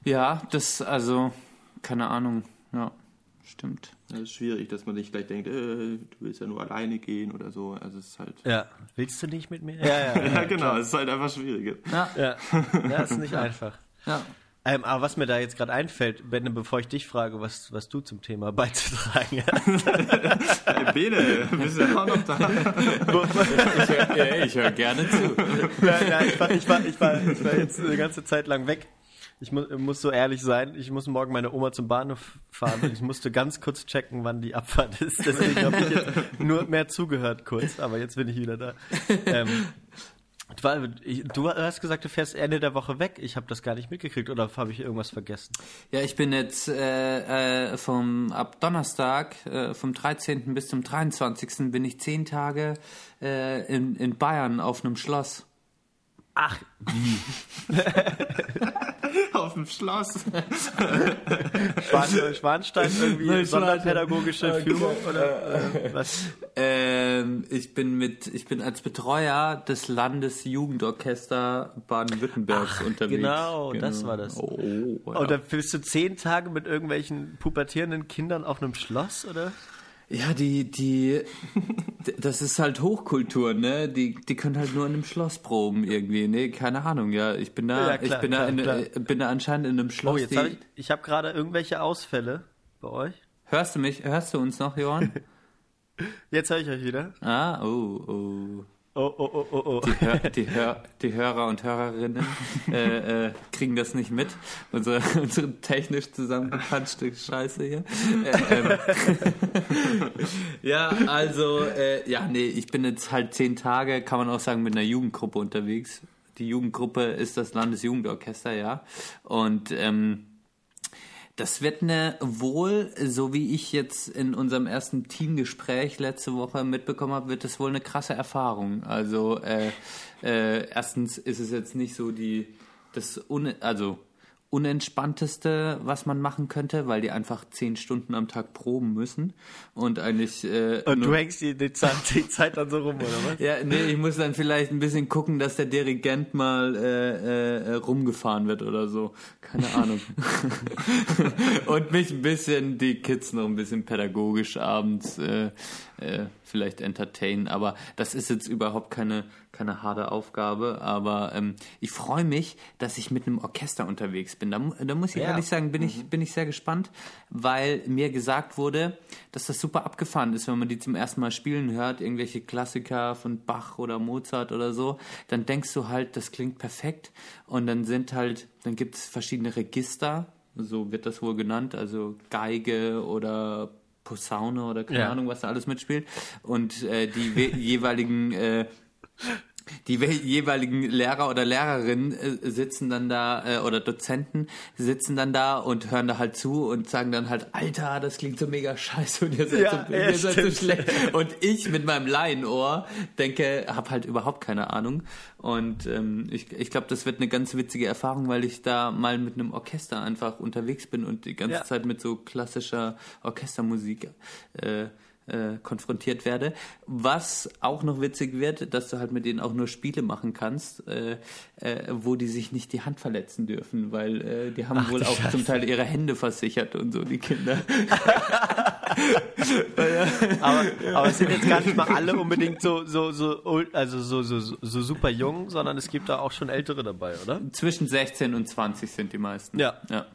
Ja, das, also, keine Ahnung. Ja, stimmt. Ja, es ist schwierig, dass man nicht gleich denkt, äh, du willst ja nur alleine gehen oder so. Also es ist halt. ja. Willst du nicht mit mir? Ja, ja. Ja, genau, es ist halt einfach schwierig. Ja, Ja, ja ist nicht einfach. ja. Ähm, aber was mir da jetzt gerade einfällt, Benne, bevor ich dich frage, was, was du zum Thema beizutragen hast. Hey, Bene, bist du ja auch noch da? Ich höre hör gerne zu. ja, ja, ich, war, ich, war, ich, war, ich war jetzt eine ganze Zeit lang weg. Ich mu muss so ehrlich sein, ich muss morgen meine Oma zum Bahnhof fahren und ich musste ganz kurz checken, wann die Abfahrt ist. Deswegen habe ich jetzt nur mehr zugehört kurz, aber jetzt bin ich wieder da. Ähm, du hast gesagt, du fährst Ende der Woche weg. Ich habe das gar nicht mitgekriegt oder habe ich irgendwas vergessen? Ja, ich bin jetzt äh, äh, vom ab Donnerstag, äh, vom 13. bis zum 23. bin ich zehn Tage äh, in, in Bayern auf einem Schloss. Ach, Auf dem Schloss. Schwan Schwanstein irgendwie Nein, sonderpädagogische Führung oder äh, was? Ähm, ich bin mit, ich bin als Betreuer des Landesjugendorchester Baden-Württembergs unterwegs. genau, das war das. Oh, ja. Oder bist du zehn Tage mit irgendwelchen pubertierenden Kindern auf einem Schloss, oder? Ja, die, die, das ist halt Hochkultur, ne? Die, die können halt nur in einem Schloss proben irgendwie, ne? Keine Ahnung, ja. Ich bin da, Ja, klar, ich bin da, klar, in, klar. äh, bin da anscheinend in einem Schloss. Oh, jetzt habe ich, ich habe gerade irgendwelche Ausfälle bei euch. Hörst du mich? Hörst du uns noch, Johann? Jetzt höre ich euch wieder. ah, oh, oh. Oh, oh, oh, oh, oh. Die, Hör, die, Hör, die Hörer und Hörerinnen äh, äh, kriegen das nicht mit. Unsere, unsere technisch zusammengepanschte Scheiße hier. Äh, ähm. ja, also, äh, ja, nee, ich bin jetzt halt zehn Tage, kann man auch sagen, mit einer Jugendgruppe unterwegs. Die Jugendgruppe ist das Landesjugendorchester, ja. Und ähm, das wird eine wohl, so wie ich jetzt in unserem ersten Teamgespräch letzte Woche mitbekommen habe, wird das wohl eine krasse Erfahrung. Also äh, äh, erstens ist es jetzt nicht so die das un, also unentspannteste, was man machen könnte, weil die einfach zehn Stunden am Tag proben müssen und eigentlich äh, Und du hängst die, die, Zeit, die Zeit dann so rum, oder was? ja, nee, ich muss dann vielleicht ein bisschen gucken, dass der Dirigent mal äh, äh, rumgefahren wird oder so. Keine Ahnung. Und mich ein bisschen, die Kids noch ein bisschen pädagogisch abends äh, äh, vielleicht entertainen. Aber das ist jetzt überhaupt keine, keine harte Aufgabe. Aber ähm, ich freue mich, dass ich mit einem Orchester unterwegs bin. Da, da muss ich Ja. ehrlich sagen, bin, ich, bin ich sehr gespannt, weil mir gesagt wurde, dass das super abgefahren ist, wenn man die zum ersten Mal spielen hört, irgendwelche Klassiker von Bach oder Mozart oder so, dann denkst du halt, das klingt perfekt und dann sind halt, dann gibt es verschiedene Register, so wird das wohl genannt, also Geige oder Posaune oder keine Ja. Ahnung, was da alles mitspielt und äh, die we- jeweiligen äh, die we- jeweiligen Lehrer oder Lehrerinnen äh, sitzen dann da äh, oder Dozenten sitzen dann da und hören da halt zu und sagen dann halt, Alter, das klingt so mega scheiße und ihr seid, Ja, so, ja, ihr seid so schlecht. Und ich mit meinem Laienohr denke, habe halt überhaupt keine Ahnung. Und ähm, ich, ich glaube, das wird eine ganz witzige Erfahrung, weil ich da mal mit einem Orchester einfach unterwegs bin und die ganze Ja. Zeit mit so klassischer Orchestermusik äh, äh, konfrontiert werde. Was auch noch witzig wird, dass du halt mit denen auch nur Spiele machen kannst, äh, äh, wo die sich nicht die Hand verletzen dürfen, weil äh, die haben Ach, wohl auch Scheiße. zum Teil ihre Hände versichert und so, die Kinder. Aber, aber es sind jetzt gar nicht mal alle unbedingt so, so, so, also so, so, so, so super jung, sondern es gibt da auch schon ältere dabei, oder? Zwischen 16 und 20 sind die meisten. Ja. ja.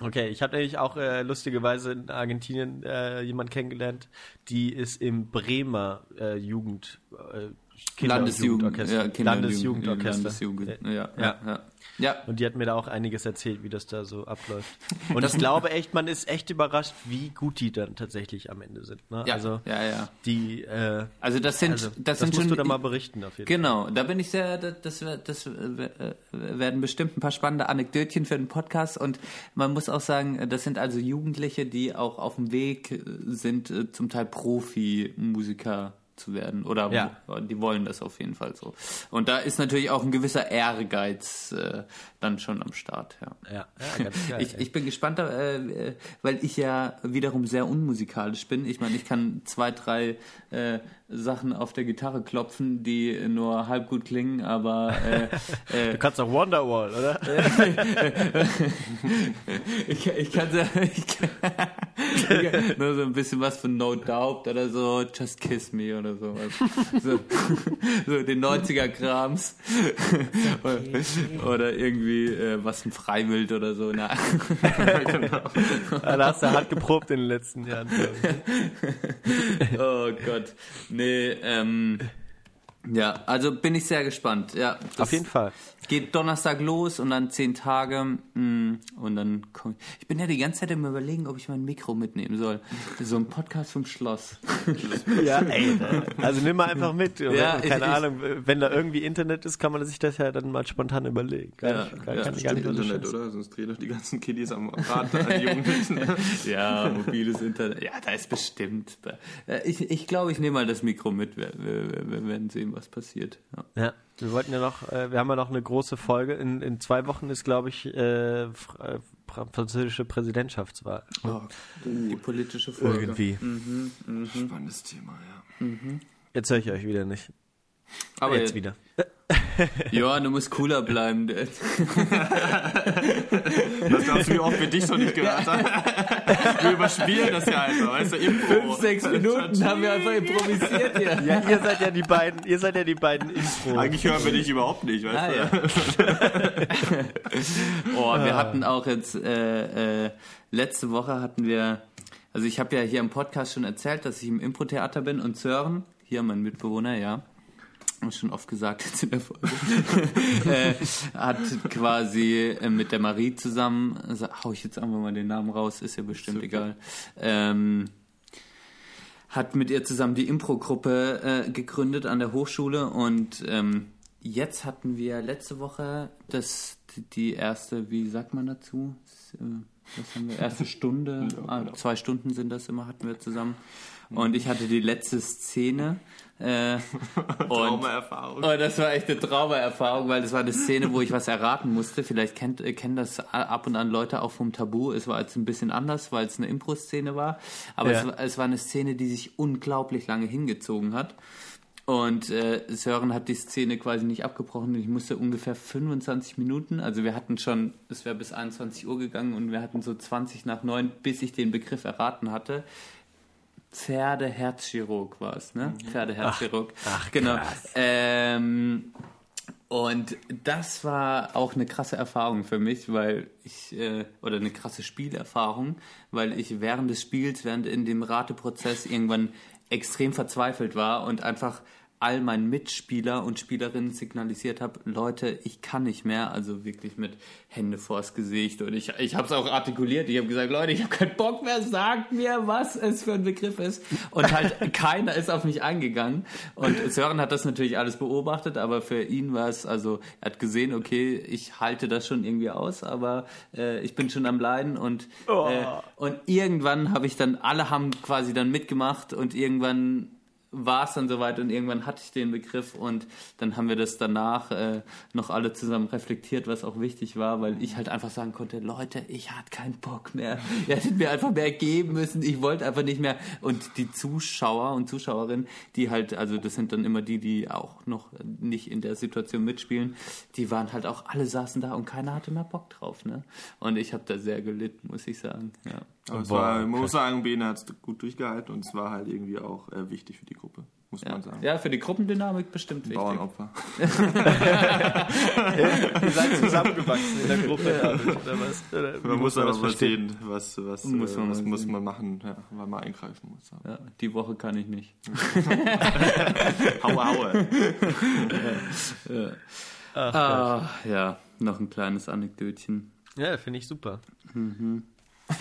Okay, ich habe nämlich auch äh, lustigerweise in Argentinien äh, jemand kennengelernt, die ist im Bremer äh, Jugend äh, Kinder- Landesjugend, Jugendorchester. ja, Kinder- Landesjugendorchester. Landesjugend, ja, ja, Ja. Ja. Und die hat mir da auch einiges erzählt, wie das da so abläuft. Und ich glaube echt, man ist echt überrascht, wie gut die dann tatsächlich am Ende sind. Ne? Ja, also ja, ja. die, äh, Also das sind, also, das, das, sind musst schon du da mal berichten auf jeden Genau, da bin ich sehr, das, das, das äh, werden bestimmt ein paar spannende Anekdötchen für den Podcast und man muss auch sagen, das sind also Jugendliche, die auch auf dem Weg sind, äh, zum Teil Profimusiker zu werden oder Ja. die wollen das auf jeden Fall so. Und da ist natürlich auch ein gewisser Ehrgeiz äh, dann schon am Start, ja. Ja, ja ganz geil. Ich, ich bin gespannt, äh, äh, weil ich ja wiederum sehr unmusikalisch bin. Ich meine, ich kann zwei, drei äh, Sachen auf der Gitarre klopfen, die nur halb gut klingen, aber äh, du kannst auch Wonderwall, oder? ich, ich kann, so, ich kann ich kann nur so ein bisschen was von No Doubt oder so, Just Kiss Me oder sowas. So, so den 90er Krams. oder, oder irgendwie äh, was ein Freiwild oder so. Na. da hast du hart geprobt in den letzten Jahren. Oh Gott. Nee, ähm. Ja, also bin ich sehr gespannt. Ja, das Auf jeden Fall. Geht Donnerstag los und dann zehn Tage mh, und dann komm ich. Ich bin ja die ganze Zeit im Überlegen, ob ich mein Mikro mitnehmen soll. So ein Podcast vom Schloss. Ja, ey. Also nimm mal einfach mit. Ja, Keine ich- Ahnung, wenn da irgendwie Internet ist, kann man sich das ja dann mal spontan überlegen. Gar Ja, nicht, gar, ja, kann Stimmt gar nicht Internet, oder? Sonst drehen doch die ganzen Kiddies am Rad an die Jugendlichen. Ja, mobiles Internet. Ja, da ist bestimmt. Äh, Ich, ich glaube, ich nehme mal das Mikro mit. Wir, wir, was passiert. Ja. Ja, wir wollten ja noch, äh, wir haben ja noch eine große Folge. In, in zwei Wochen ist, glaube ich, äh, äh, fr- französische Präsidentschaftswahl. Die politische Folge. Irgendwie. Spannendes Thema, ja. Jetzt höre ich euch wieder nicht. Aber jetzt wieder. Ja, du musst cooler bleiben. Das glaubst du, wie oft wir dich noch nicht gehört haben? Wir überspielen das ja einfach, weißt du, Impro. Fünf, sechs Minuten haben wir einfach improvisiert hier. Ja, ihr seid ja die beiden, ihr seid ja die beiden Info. Eigentlich hören wir dich überhaupt nicht, weißt Ah, du? ja. oh, wir hatten auch jetzt äh, äh, letzte Woche hatten wir, also ich habe ja hier im Podcast schon erzählt, dass ich im Impro-Theater bin und Sören, hier mein Mitbewohner, ja, schon oft gesagt jetzt in der Folge, äh, hat quasi äh, mit der Marie zusammen, also, hau ich jetzt einfach mal den Namen raus, ist ja bestimmt Super. egal, ähm, hat mit ihr zusammen die Impro-Gruppe äh, gegründet an der Hochschule und ähm, jetzt hatten wir letzte Woche das die erste, wie sagt man dazu? Das, äh, was haben wir? Erste Stunde, ah, zwei Stunden sind das immer, hatten wir zusammen. Und ich hatte die letzte Szene. Äh, und, Traumaerfahrung. Oh, das war echt eine Traumaerfahrung, weil das war eine Szene, wo ich was erraten musste. Vielleicht kennt, äh, kennen das ab und an Leute auch vom Tabu. Es war jetzt ein bisschen anders, weil es eine Impro-Szene war. Aber Ja. es, war- es war eine Szene, die sich unglaublich lange hingezogen hat. Und äh, Sören hat die Szene quasi nicht abgebrochen. Ich musste ungefähr 25 Minuten, also wir hatten schon, es wäre bis 21 Uhr gegangen und wir hatten so 20 nach 9, bis ich den Begriff erraten hatte. Pferdeherzchirurg war es, ne? Pferdeherzchirurg. ach, genau. krass. Ähm, und das war auch eine krasse Erfahrung für mich, weil ich, äh, oder eine krasse Spielerfahrung, weil ich während des Spiels, während in dem Rateprozess irgendwann extrem verzweifelt war und einfach all meinen Mitspieler und Spielerinnen signalisiert habe, Leute, ich kann nicht mehr, also wirklich mit Hände vors Gesicht. Und ich, ich habe es auch artikuliert, ich habe gesagt, Leute, ich habe keinen Bock mehr, sagt mir, was es für ein Begriff ist. Und halt keiner ist auf mich eingegangen. Und Sören hat das natürlich alles beobachtet, aber für ihn war es, also er hat gesehen, okay, ich halte das schon irgendwie aus, aber äh, ich bin schon am Leiden. Und Oh. äh, und irgendwann habe ich dann, alle haben quasi dann mitgemacht und irgendwann war es dann soweit und irgendwann hatte ich den Begriff und dann haben wir das danach äh, noch alle zusammen reflektiert, was auch wichtig war, weil ich halt einfach sagen konnte, Leute, ich hatte keinen Bock mehr. Ihr hättet mir einfach mehr geben müssen. Ich wollte einfach nicht mehr. Und die Zuschauer und Zuschauerinnen, die halt, also das sind dann immer die, die auch noch nicht in der Situation mitspielen, die waren halt auch, alle saßen da und keiner hatte mehr Bock drauf. Ne? Und ich habe da sehr gelitten, muss ich sagen. Ja. Aber war, man muss sagen, Bene hat es gut durchgehalten und es war halt irgendwie auch äh, wichtig für die Gruppe, muss Ja. man sagen. ja, für die Gruppendynamik bestimmt wichtig. Bauernopfer. Ihr seid zusammengewachsen in der Gruppe, David, oder was? Oder Man muss man aber mal verstehen? was, was, Muss äh, man was mal muss man machen, ja, weil man eingreifen muss. Ja. Ja, die Woche kann ich nicht. Haue, haue. Ach, Ah, ja, noch ein kleines Anekdötchen. Ja, finde ich super. Mhm.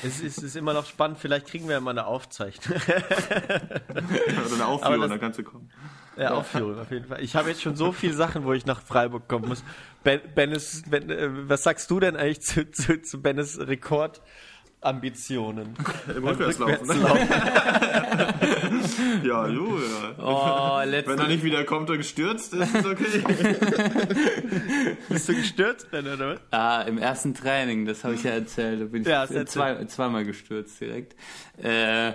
Es ist, es ist immer noch spannend, vielleicht kriegen wir ja mal eine Aufzeichnung. Oder eine Aufführung, das- da kannst du kommen. Ja, Aufführung auf jeden Fall. Ich habe jetzt schon so viele Sachen, wo ich nach Freiburg kommen muss. Ben, Bennis, ben, äh, was sagst du denn eigentlich zu, zu, zu Bennis Rekordambitionen? Im Rückwärtslaufen. Ne? Rückwärtslaufen. Ja, jo, ja. Oh, Wenn er nicht wieder kommt und gestürzt ist, ist okay. Bist du gestürzt, Ben, oder was? ah, im ersten Training, das habe ich ja erzählt, da bin ich Ja, du zwei, zweimal gestürzt direkt. Äh,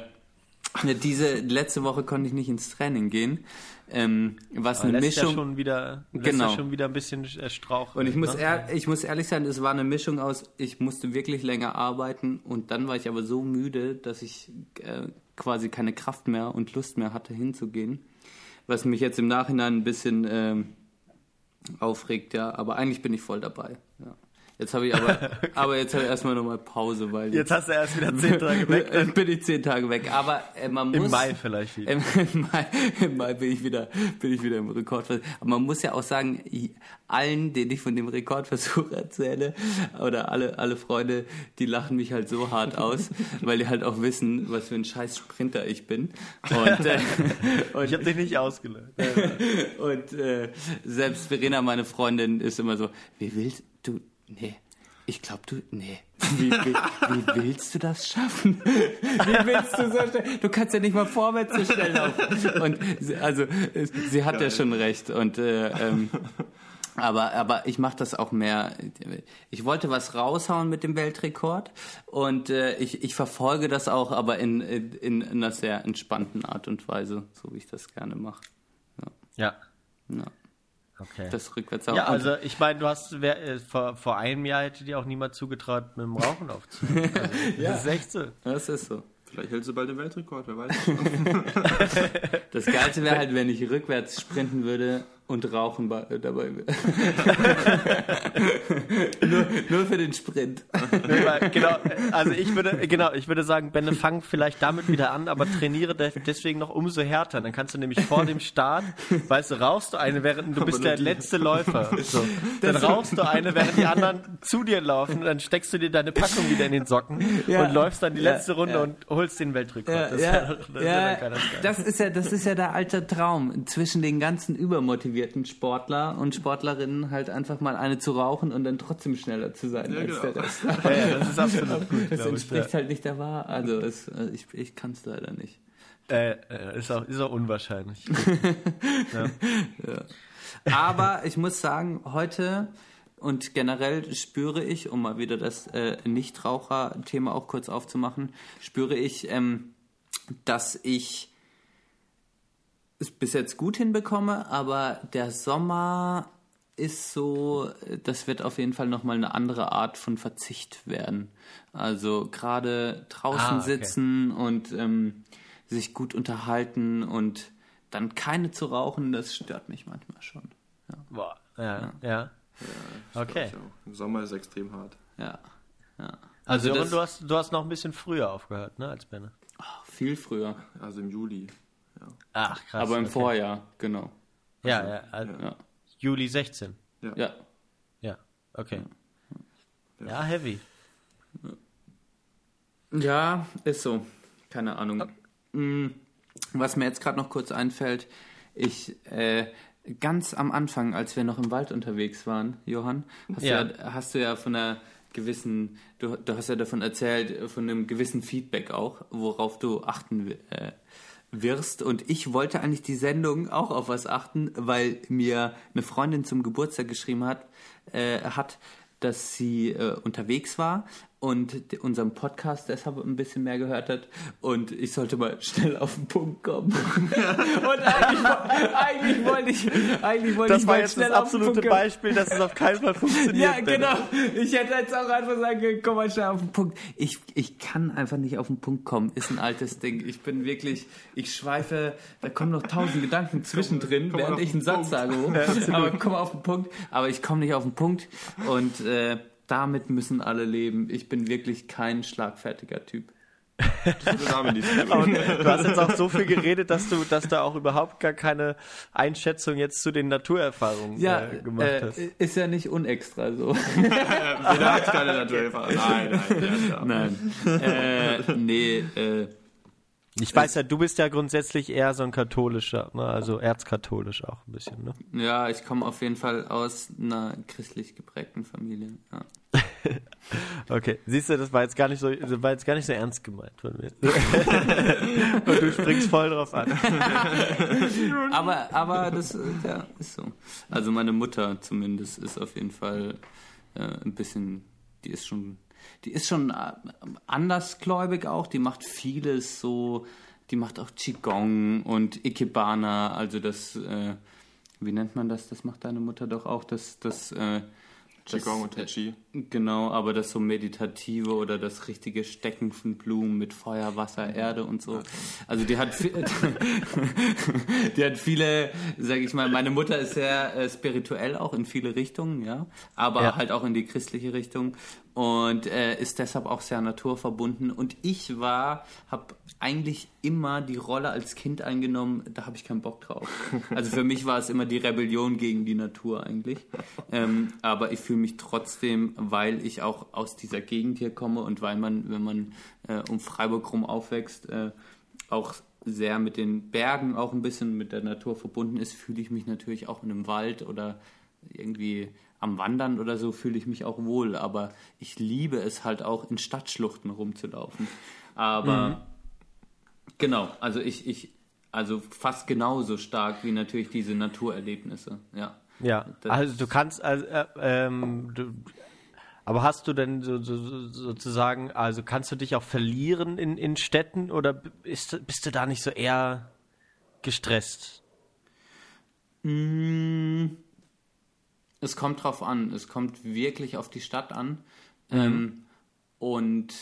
diese letzte Woche konnte ich nicht ins Training gehen. Ähm, was Aber eine lässt Mischung. ja schon wieder, lässt Genau. ja schon wieder ein bisschen äh, straucheln. Und ich muss, ne? ehr, ich muss ehrlich sein, es war eine Mischung aus, ich musste wirklich länger arbeiten und dann war ich aber so müde, dass ich äh, quasi keine Kraft mehr und Lust mehr hatte hinzugehen. Was mich jetzt im Nachhinein ein bisschen ähm, aufregt, ja. Aber eigentlich bin ich voll dabei. Ja. Jetzt habe ich aber, aber jetzt habe ich erstmal nochmal Pause, weil Jetzt hast du erst wieder zehn Tage weg. Jetzt bin ich zehn Tage weg. Aber äh, man muss Im Mai vielleicht wieder. im, im, Mai, Im Mai bin ich wieder, bin ich wieder im Rekordversuch. Aber man muss ja auch sagen, allen, denen ich von dem Rekordversuch erzähle, oder alle, alle Freunde, die lachen mich halt so hart aus, weil die halt auch wissen, was für ein scheiß Sprinter ich bin. Und, äh, und Ich habe dich nicht ausgelöst. und äh, selbst Verena, meine Freundin, ist immer so, wie willst du, nee, ich glaube du, nee, wie, wie, wie willst du das schaffen? Wie willst du so schnell, du kannst ja nicht mal vorwärts so schnell laufen. Und sie, also, sie hat ja schon recht und äh, ähm, aber, aber ich mache das auch mehr. Ich wollte was raushauen mit dem Weltrekord und äh, ich, ich verfolge das auch, aber in, in, in einer sehr entspannten Art und Weise, so wie ich das gerne mache. Ja. Ja. Okay. Das rückwärts ja, also ich meine, du hast wer, äh, vor, vor einem Jahr hätte dir auch niemand zugetraut, mit dem Rauchen aufzuhören. Also, Das ist echt so. Das ist so. Vielleicht hältst du bald den Weltrekord, wer weiß. Das Geilste wäre halt, wenn ich rückwärts sprinten würde und Rauchen bei, äh, dabei nur, nur für den Sprint. Genau, also ich würde, genau, ich würde sagen, Benne, fang vielleicht damit wieder an, aber trainiere de- deswegen noch umso härter. Dann kannst du nämlich vor dem Start, weißt du, rauchst du eine, während du bist der die. letzte Läufer. So. Dann rauchst du eine, während die anderen zu dir laufen, dann steckst du dir deine Packung wieder in den Socken Ja. und läufst dann die Ja, letzte Runde ja. und holst den Weltrekord. Das ist ja, das ist ja der alte Traum zwischen den ganzen übermotivierten Sportler und Sportlerinnen halt einfach mal eine zu rauchen und dann trotzdem schneller zu sein Ja, als genau. der Rest. Ja, ja, das ist absolut gut, Es glaub ich, entspricht halt nicht der Wahrheit. Also es, äh, ich, ich kann es leider nicht. Äh, äh, ist, auch, ist auch unwahrscheinlich. Aber ich muss sagen, heute und generell spüre ich, um mal wieder das äh, Nichtraucher-Thema auch kurz aufzumachen, spüre ich, ähm, dass ich es bis jetzt gut hinbekomme, aber der Sommer ist so, das wird auf jeden Fall nochmal eine andere Art von Verzicht werden. Also gerade draußen Ah, okay. sitzen und ähm, sich gut unterhalten und dann keine zu rauchen, das stört mich manchmal schon. Boah, ja, ja. Okay. Ich auch. Im Sommer ist extrem hart. Ja, ja. Also, das- und du hast, du hast noch ein bisschen früher aufgehört, ne, als Benne. Viel früher. Also im Juli. Ja. Ach, krass. Aber im okay. Vorjahr, genau. Ja, ja, also Ja. Juli 16. Ja. Ja, okay. Ja, heavy. Ja, ist so. Keine Ahnung. Mm, Was mir jetzt gerade noch kurz einfällt, ich äh, ganz am Anfang, als wir noch im Wald unterwegs waren, Johann, hast, Ja. du, ja, hast du ja von einer gewissen, du, du hast ja davon erzählt, von einem gewissen Feedback auch, worauf du achten äh, wirst. Und ich wollte eigentlich die Sendung auch auf was achten, weil mir eine Freundin zum Geburtstag geschrieben hat, äh, hat, dass sie äh, unterwegs war und unseren Podcast deshalb ein bisschen mehr gehört hat und ich sollte mal schnell auf den Punkt kommen. und eigentlich, eigentlich wollte ich, eigentlich wollte Das ich war mal jetzt schnell das auf den absolute. Beispiel, dass es auf keinen Fall funktioniert. Ja, genau. Ich hätte jetzt auch einfach sagen können, komm mal schnell auf den Punkt. Ich, ich kann einfach nicht auf den Punkt kommen. Ist ein altes Ding. Ich bin wirklich, ich schweife, da kommen noch tausend Gedanken zwischendrin, komm während ich einen Satz Punkt. sage. aber komm auf den Punkt. Aber ich komme nicht auf den Punkt. Und äh, damit müssen alle leben. Ich bin wirklich kein schlagfertiger Typ. Du hast jetzt auch so viel geredet, dass du, dass da auch überhaupt gar keine Einschätzung jetzt zu den Naturerfahrungen Ja, äh, gemacht äh, hast. ist ja nicht unextra so. Der hat keine Naturerfahrung. Nein, nein, da. Nein. äh, nee, äh, Ich weiß ja, du bist ja grundsätzlich eher so ein katholischer, ne? also erzkatholisch auch ein bisschen, ne? ja, ich komme auf jeden Fall aus einer christlich geprägten Familie. Ja. Okay, siehst du, das war jetzt gar nicht so, das war jetzt gar nicht so ernst gemeint von mir. Und du springst voll drauf an. Aber, aber das äh, ja, ist so. Also meine Mutter zumindest ist auf jeden Fall äh, ein bisschen, die ist schon, die ist schon äh, andersgläubig auch, die macht vieles so, die macht auch Qigong und Ikebana, also das, äh, wie nennt man das? Das macht deine Mutter doch auch, das, das, äh, Qigong und Tai äh, Chi. Genau, aber das so meditative oder das richtige Stecken von Blumen mit Feuer, Wasser, Erde und so. Also die hat viel, die hat viele, sag ich mal, meine Mutter ist sehr äh, spirituell auch in viele Richtungen, ja, aber Ja. halt auch in die christliche Richtung und äh, ist deshalb auch sehr naturverbunden und ich war, habe eigentlich immer die Rolle als Kind eingenommen, da habe ich keinen Bock drauf. Also für mich war es immer die Rebellion gegen die Natur eigentlich. Ähm, aber ich fühle mich trotzdem, weil ich auch aus dieser Gegend hier komme und weil man, wenn man äh, um Freiburg rum aufwächst, äh, auch sehr mit den Bergen auch ein bisschen mit der Natur verbunden ist, fühle ich mich natürlich auch in einem Wald oder irgendwie am Wandern oder so fühle ich mich auch wohl. Aber ich liebe es halt auch in Stadtschluchten rumzulaufen. Aber Genau, also ich, ich, also fast genauso stark wie natürlich diese Naturerlebnisse, ja. Ja, Das- also du kannst, also, äh, ähm, du, aber hast du denn so, so, so, sozusagen, also kannst du dich auch verlieren in, in Städten oder bist, bist du da nicht so eher gestresst? Mm, Es kommt drauf an, es kommt wirklich auf die Stadt an. Ähm, und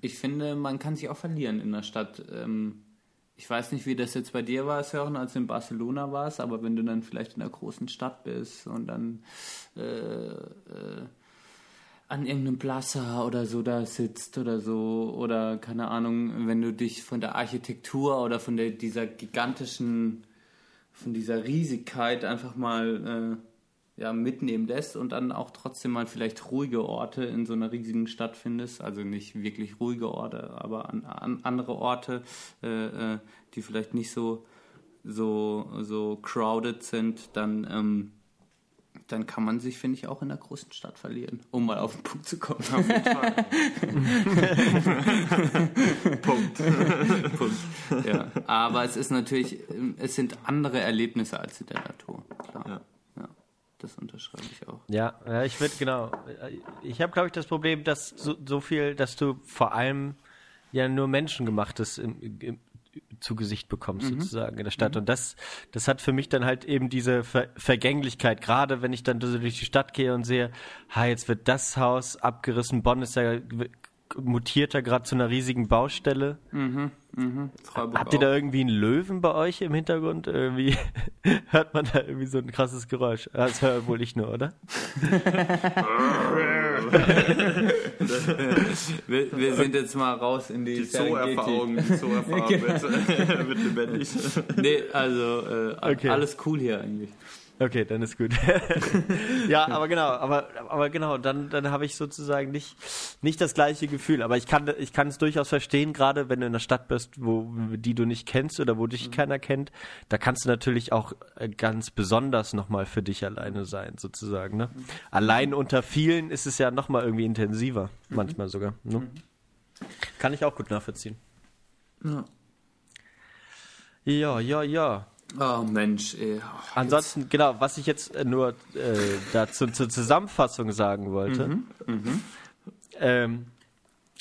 ich finde, man kann sich auch verlieren in der Stadt. Ähm, ich weiß nicht, wie das jetzt bei dir war, Sören, als du in Barcelona warst, aber wenn du dann vielleicht in einer großen Stadt bist und dann äh, äh, an irgendeinem Plaza oder so da sitzt oder so oder keine Ahnung, wenn du dich von der Architektur oder von der, dieser gigantischen, von dieser Riesigkeit einfach mal äh, ja, mitnehmen lässt und dann auch trotzdem mal vielleicht ruhige Orte in so einer riesigen Stadt findest, also nicht wirklich ruhige Orte, aber an, an andere Orte, äh, äh, die vielleicht nicht so so so crowded sind, dann ähm, dann kann man sich, finde ich, auch in der großen Stadt verlieren, um mal auf den Punkt zu kommen. Auf jeden Fall. Punkt. Punkt. Ja. Aber es ist natürlich, ähm, es sind andere Erlebnisse als in der Natur. Klar. Ja. Das unterschreibe ich auch. Ja, ja ich würde genau. Ich habe, glaube ich, das Problem, dass so, so viel, dass du vor allem ja nur Menschengemachtes im, im, zu Gesicht bekommst, sozusagen in der Stadt. Und das, das hat für mich dann halt eben diese Ver Vergänglichkeit. Gerade wenn ich dann durch die Stadt gehe und sehe, ha, jetzt wird das Haus abgerissen, Bonn ist ja mutiert ja gerade zu einer riesigen Baustelle. Freiburg Habt ihr auch. da irgendwie einen Löwen bei euch im Hintergrund? Irgendwie hört man da irgendwie so ein krasses Geräusch. Das höre wohl ich nur, oder? wir, wir sind jetzt mal raus in die, Die. Zoo-Erfahrung, die Zoo-Erfahrung wird, wird lebendig. Nee, also äh, Okay. alles cool hier eigentlich. Okay, dann ist gut. ja, aber genau, aber, aber genau, dann, dann habe ich sozusagen nicht, nicht das gleiche Gefühl. Aber ich kann, ich kann es durchaus verstehen, gerade wenn du in einer Stadt bist, wo, die du nicht kennst oder wo dich keiner kennt, da kannst du natürlich auch äh, ganz besonders nochmal für dich alleine sein, sozusagen. Ne? Allein unter vielen ist es ja nochmal irgendwie intensiver, manchmal sogar. Ne? Kann ich auch gut nachvollziehen. Ja. Ja, ja, ja. Oh Mensch, ey. Ansonsten, genau, was ich jetzt äh, nur äh, dazu zur Zusammenfassung sagen wollte, ähm,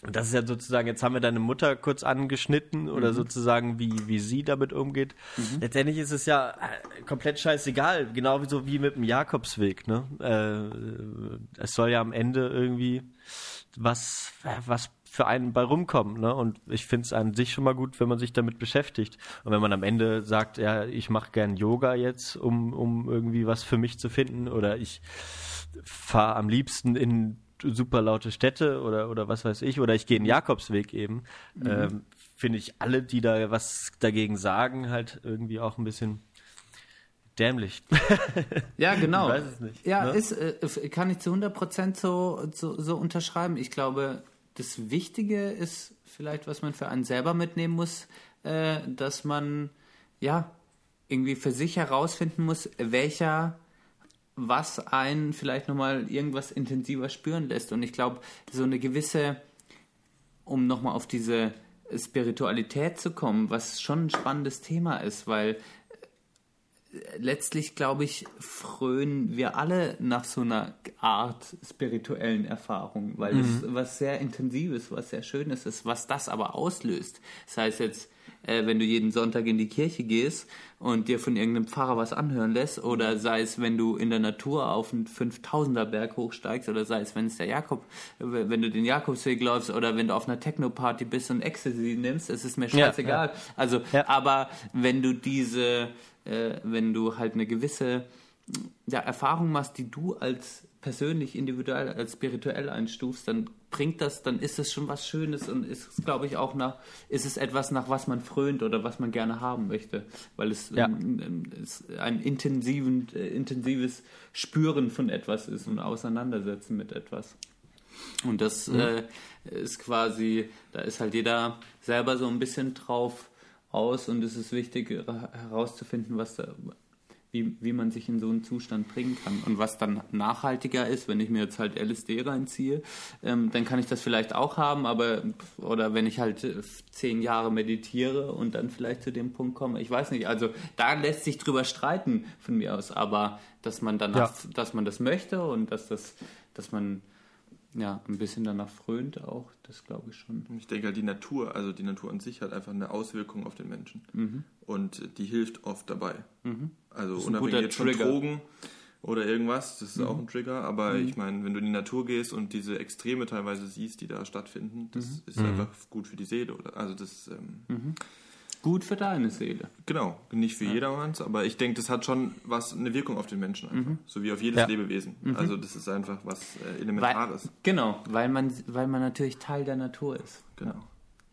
das ist ja sozusagen, jetzt haben wir deine Mutter kurz angeschnitten oder sozusagen, wie, wie sie damit umgeht. Letztendlich ist es ja äh, komplett scheißegal, genau wie so wie mit dem Jakobsweg. Ne? Äh, es soll ja am Ende irgendwie was, was für einen bei rumkommen. Ne? Und ich finde es an sich schon mal gut, wenn man sich damit beschäftigt. Und wenn man am Ende sagt, ja, ich mache gern Yoga jetzt, um, um irgendwie was für mich zu finden, oder ich fahre am liebsten in super laute Städte oder, oder was weiß ich, oder ich gehe den Jakobsweg eben, mhm. ähm, finde ich alle, die da was dagegen sagen, halt irgendwie auch ein bisschen dämlich. Ja, genau. Ich weiß es nicht. Ja, ne? ist, äh, kann ich zu 100% so, so, so unterschreiben. Ich glaube, das Wichtige ist vielleicht, was man für einen selber mitnehmen muss, äh, dass man ja irgendwie für sich herausfinden muss, welcher was einen vielleicht nochmal irgendwas intensiver spüren lässt. Und ich glaube, so eine gewisse, um nochmal auf diese Spiritualität zu kommen, was schon ein spannendes Thema ist, weil letztlich, glaube ich, frönen wir alle nach so einer Art spirituellen Erfahrung, weil es Mhm. was sehr Intensives, was sehr Schönes ist, was das aber auslöst. Das heißt jetzt, äh, wenn du jeden Sonntag in die Kirche gehst und dir von irgendeinem Pfarrer was anhören lässt, oder sei es, wenn du in der Natur auf einen 5000er Berg hochsteigst, oder sei es, wenn es der Jakob, wenn du den Jakobsweg läufst, oder wenn du auf einer Techno-Party bist und Ecstasy nimmst, es ist mir Ja, scheißegal. Also, Ja. aber wenn du diese, äh, wenn du halt eine gewisse ja, Erfahrung machst, die du als persönlich, individuell, als spirituell einstufst, dann bringt das, dann ist es schon was Schönes und ist glaube ich, auch nach, ist es etwas, nach was man frönt oder was man gerne haben möchte, weil es, Ja. ähm, ähm, es ein intensiven, äh, intensives Spüren von etwas ist und Auseinandersetzen mit etwas. Und das äh, ist quasi, da ist halt jeder selber so ein bisschen drauf aus und es ist wichtig her- herauszufinden, was da, wie, wie man sich in so einen Zustand bringen kann. Und was dann nachhaltiger ist, wenn ich mir jetzt halt LSD reinziehe, ähm, dann kann ich das vielleicht auch haben, aber oder wenn ich halt äh, zehn Jahre meditiere und dann vielleicht zu dem Punkt komme, ich weiß nicht, also da lässt sich drüber streiten von mir aus, aber dass man danach, dass man das möchte und dass das, dass man ja, ein bisschen danach frönt auch, das glaube ich schon. Ich denke halt, die Natur, also die Natur an sich hat einfach eine Auswirkung auf den Menschen. Mhm. Und die hilft oft dabei. Also ist ein unabhängig jetzt von. Mhm. Drogen oder irgendwas, das ist auch ein Trigger. Aber ich meine, wenn du in die Natur gehst und diese Extreme teilweise siehst, die da stattfinden, das Mhm. ist einfach gut für die Seele. Oder? Also das, ähm, Gut für deine Seele. genau, nicht für jedermanns, aber ich denke, das hat schon was, eine Wirkung auf den Menschen einfach. So wie auf jedes Ja. Lebewesen. Also das ist einfach was äh, Weil, Elementares. genau, weil man, weil man natürlich Teil der Natur ist. Genau.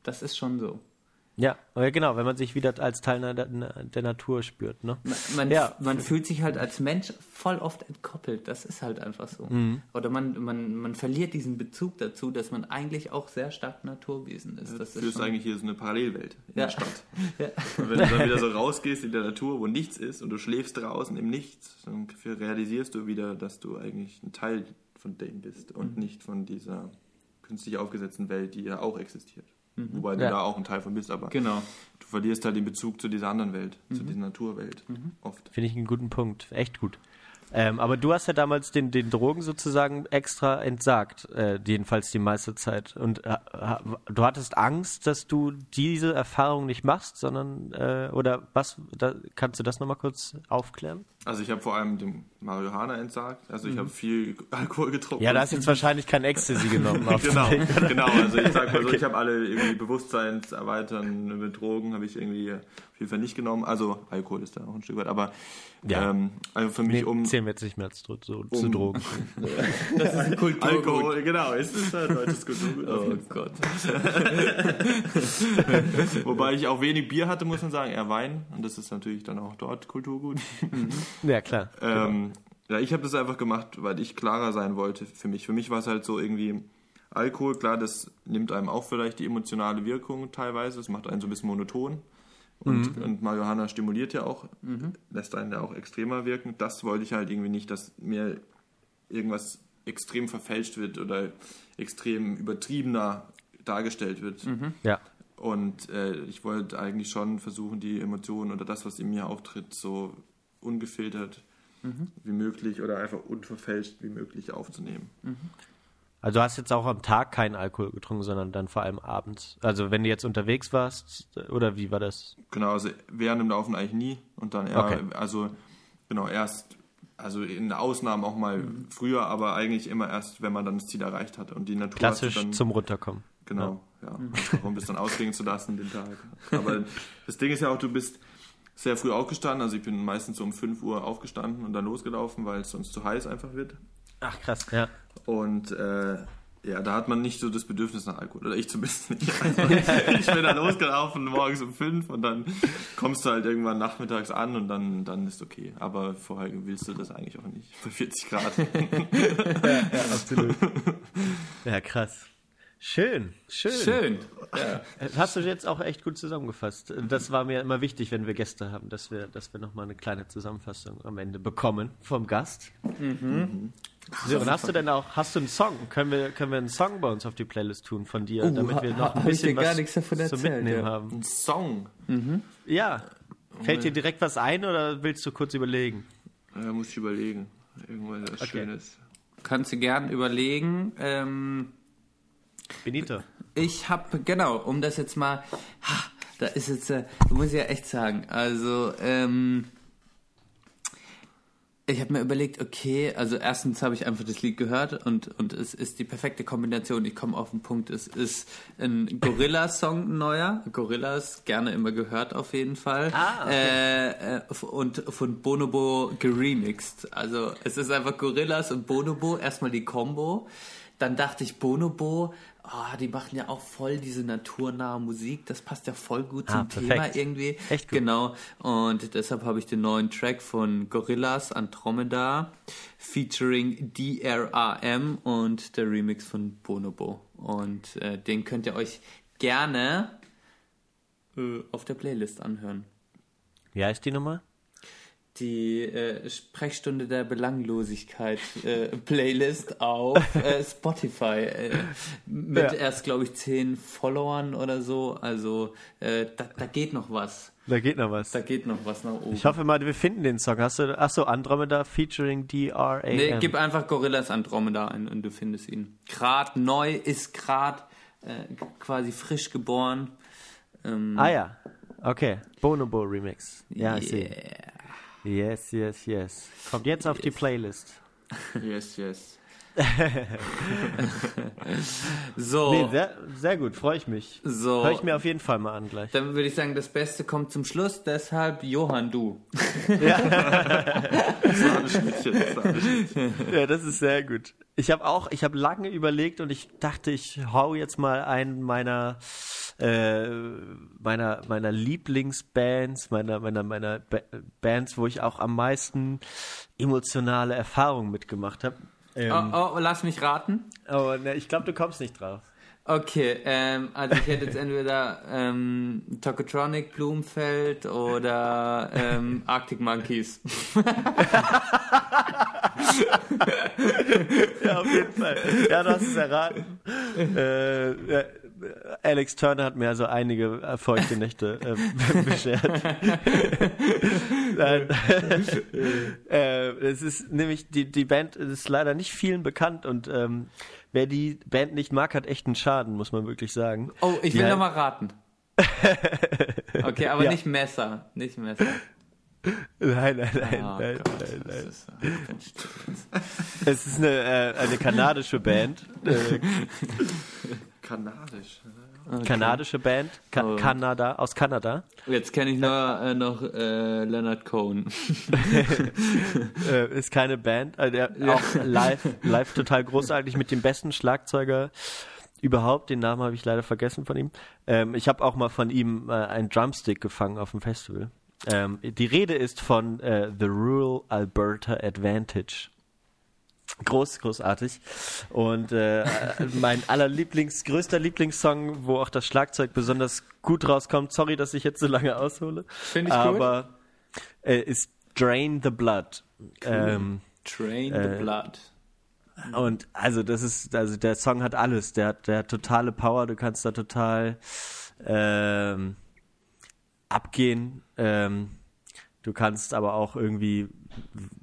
Das ist schon so. Ja, genau, wenn man sich wieder als Teil der, der Natur spürt, ne? Man, Ja. man fühlt sich halt als Mensch voll oft entkoppelt. Das ist halt einfach so. Mhm. Oder man, man, man verliert diesen Bezug dazu, dass man eigentlich auch sehr stark Naturwesen ist. Das Du schon, eigentlich hier so eine Parallelwelt in Ja. der Stadt. ja. Und wenn du dann wieder so rausgehst in der Natur, wo nichts ist und du schläfst draußen im Nichts, dann realisierst du wieder, dass du eigentlich ein Teil von dem bist und Mhm. nicht von dieser künstlich aufgesetzten Welt, die ja auch existiert. Wobei du Ja. da auch ein Teil von bist, aber Mhm. Genau. du verlierst halt den Bezug zu dieser anderen Welt, zu Mhm. dieser Naturwelt oft. Finde ich einen guten Punkt. Echt gut. Ähm, aber du hast ja damals den, den Drogen sozusagen extra entsagt, äh, jedenfalls die meiste Zeit. Und äh, ha- du hattest Angst, dass du diese Erfahrung nicht machst, sondern, äh, oder was, da, kannst du das nochmal kurz aufklären? Also ich habe vor allem dem Marihuana entsagt, also ich habe viel Alkohol getrunken. Mhm. Ja, da hast du jetzt wahrscheinlich kein Ecstasy genommen. Genau, genau. Also ich sag mal so, ich habe alle irgendwie Bewusstseinserweitern mit Drogen habe ich irgendwie auf jeden Fall nicht genommen. Also Alkohol ist da auch ein Stück weit, aber Ja. ähm, also für mich Nee, um zählen wir jetzt nicht mehr zu, zu, zu Um- Drogen. Das ist Kulturgut. Alkohol, genau, ist es ein deutsches Kulturgut. Oh. Gott. Wobei ich auch wenig Bier hatte, muss man sagen, eher Wein. Und das ist natürlich dann auch dort Kulturgut. Ja, klar. Ähm, ja, ich habe das einfach gemacht, weil ich klarer sein wollte für mich. Für mich war es halt so irgendwie Alkohol, klar, das nimmt einem auch vielleicht die emotionale Wirkung teilweise. Das macht einen so ein bisschen monoton. Und, und Marihuana stimuliert ja auch, lässt einen ja auch extremer wirken. Das wollte ich halt irgendwie nicht, dass mir irgendwas extrem verfälscht wird oder extrem übertriebener dargestellt wird. Ja. Und äh, ich wollte eigentlich schon versuchen, die Emotionen oder das, was in mir auftritt, so ungefiltert wie möglich oder einfach unverfälscht wie möglich aufzunehmen. Also du hast jetzt auch am Tag keinen Alkohol getrunken, sondern dann vor allem abends. Also wenn du jetzt unterwegs warst, oder wie war das? Genau, also während dem Laufen eigentlich nie und dann eher, Okay. also genau, erst, also in Ausnahmen auch mal früher, aber eigentlich immer erst, wenn man dann das Ziel erreicht hat und die Natur Klassisch dann, zum Runterkommen. Genau, ja. Warum bist dann ausklingen zu lassen den Tag. Aber das Ding ist ja auch, du bist sehr früh aufgestanden. Also ich bin meistens so um 5 Uhr aufgestanden und dann losgelaufen, weil es sonst zu heiß einfach wird. Ach krass, ja. Und äh, ja, da hat man nicht so das Bedürfnis nach Alkohol. Oder ich zumindest nicht. Also, ich bin da losgelaufen morgens um fünf und dann kommst du halt irgendwann nachmittags an und dann, dann ist okay. Aber vorher willst du das eigentlich auch nicht. Bei 40 Grad. ja, absolut. Ja, krass. Schön, schön. Schön. Ja. Hast du jetzt auch echt gut zusammengefasst. Das war mir immer wichtig, wenn wir Gäste haben, dass wir, dass wir nochmal eine kleine Zusammenfassung am Ende bekommen vom Gast. Mhm. So, und hast du denn auch, hast du einen Song? Können wir, können wir einen Song bei uns auf die Playlist tun von dir, Oh, damit wir noch ein bisschen was erzählt, mitnehmen ja. haben? Ein Song. Ja. Fällt dir direkt was ein oder willst du kurz überlegen? Da muss ich überlegen. Irgendwas was Okay. Schönes. Kannst du gern überlegen. Ähm, Benito. ich habe, genau, um das jetzt mal, ha, da ist jetzt, äh, muss ich ja echt sagen, also, ähm, ich habe mir überlegt, okay, also erstens habe ich einfach das Lied gehört und, und es ist die perfekte Kombination. Ich komme auf den Punkt, es ist ein Gorilla-Song ein neuer. Gorillas gerne immer gehört auf jeden Fall. Ah, okay. äh, äh, und von Bonobo geremixed. Also es ist einfach Gorillas und Bonobo, erstmal die Combo. Dann dachte ich, Bonobo, oh, die machen ja auch voll diese naturnahe Musik. Das passt ja voll gut zum Ah, perfekt. Thema irgendwie. Echt gut. Genau. Und deshalb habe ich den neuen Track von Gorillaz Andromeda featuring DRAM und der Remix von Bonobo. Und äh, den könnt ihr euch gerne äh, auf der Playlist anhören. Wie heißt die Nummer? Die äh, Sprechstunde der Belanglosigkeit äh, Playlist auf äh, Spotify äh, mit Ja. erst glaube ich zehn Followern oder so. Also äh, da, da geht noch was. Da geht noch was. Da geht noch was nach oben. Ich hoffe mal, wir finden den Song. Hast du, achso, Andromeda featuring DRAM. Nee, gib einfach Gorillas Andromeda ein und du findest ihn. Grad neu, ist grad äh, quasi frisch geboren. Ähm, ah ja, okay. Bonobo Remix. Ja, ich sehe. Yes, yes, yes. Kommt jetzt auf die Playlist. Yes, yes. So, Nee, sehr, sehr gut, freue ich mich. so. Hör ich mir auf jeden Fall mal an gleich. Dann würde ich sagen, das Beste kommt zum Schluss, deshalb Johann, du. Sahneschnittchen. Ja, das ist sehr gut. Ich habe auch, ich habe lange überlegt und ich dachte, ich hau jetzt mal einen meiner äh, meiner meiner Lieblingsbands, meiner meiner meiner ba Bands, wo ich auch am meisten emotionale Erfahrungen mitgemacht habe. Ähm, Oh, oh, lass mich raten. Aber ne, ich glaube, du kommst nicht drauf. Okay, ähm, also ich hätte jetzt entweder ähm, Tokotronic, Blumenfeld oder ähm, Arctic Monkeys. Ja, auf jeden Fall. Ja, du hast es erraten. äh, Alex Turner hat mir also einige feuchte Nächte äh, beschert. Äh, es ist nämlich, die, die Band ist leider nicht vielen bekannt und ähm, wer die Band nicht mag, hat echt einen Schaden, muss man wirklich sagen. Oh, ich will Ja. noch mal raten. Okay, aber Ja. nicht Messer, nicht Messer. Nein, nein, nein, Ah, nein, Gott, nein, nein. ist, äh. Es ist eine, äh, eine kanadische Band. Kanadisch. kanadische Band. Ka Oh. Kanada, aus Kanada. Jetzt kenne ich nur äh, noch äh, Leonard Cohen. äh, ist keine Band, äh, der auch live, live total großartig mit dem besten Schlagzeuger überhaupt. Den Namen habe ich leider vergessen von ihm. Ähm, ich habe auch mal von ihm äh, einen Drumstick gefangen auf dem Festival. Ähm, die Rede ist von äh, The Rural Alberta Advantage. Groß, großartig. Und äh, mein allerlieblings, größter Lieblingssong, wo auch das Schlagzeug besonders gut rauskommt. Sorry, dass ich jetzt so lange aushole. Finde ich gut. aber äh, ist Drain the Blood. Ähm, Train Äh, the Blood. und also das ist, also der Song hat alles. Der hat, der hat totale Power. Du kannst da total ähm, abgehen. Ähm, du kannst aber auch irgendwie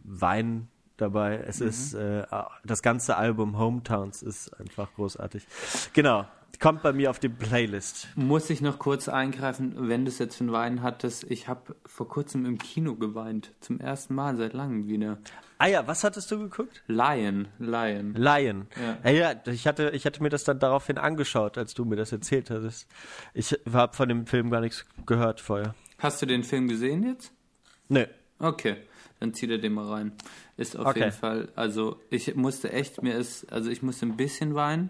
weinen dabei. Es ist äh, das ganze Album Hometowns ist einfach großartig. Genau. Kommt bei mir auf die Playlist. Muss ich noch kurz eingreifen, wenn du es jetzt von Weinen hattest. Ich habe vor kurzem im Kino geweint. Zum ersten Mal seit langem wieder. Ah ja, was hattest du geguckt? Lion, Lion. Lion. Ja. Ja, ich hatte, ich hatte mir das dann daraufhin angeschaut, als du mir das erzählt hattest. Ich habe von dem Film gar nichts gehört vorher. Hast du den Film gesehen jetzt? Nö. Okay, dann zieht er den mal rein. Ist auf Okay. jeden Fall, also ich musste echt, mir ist, also ich musste ein bisschen weinen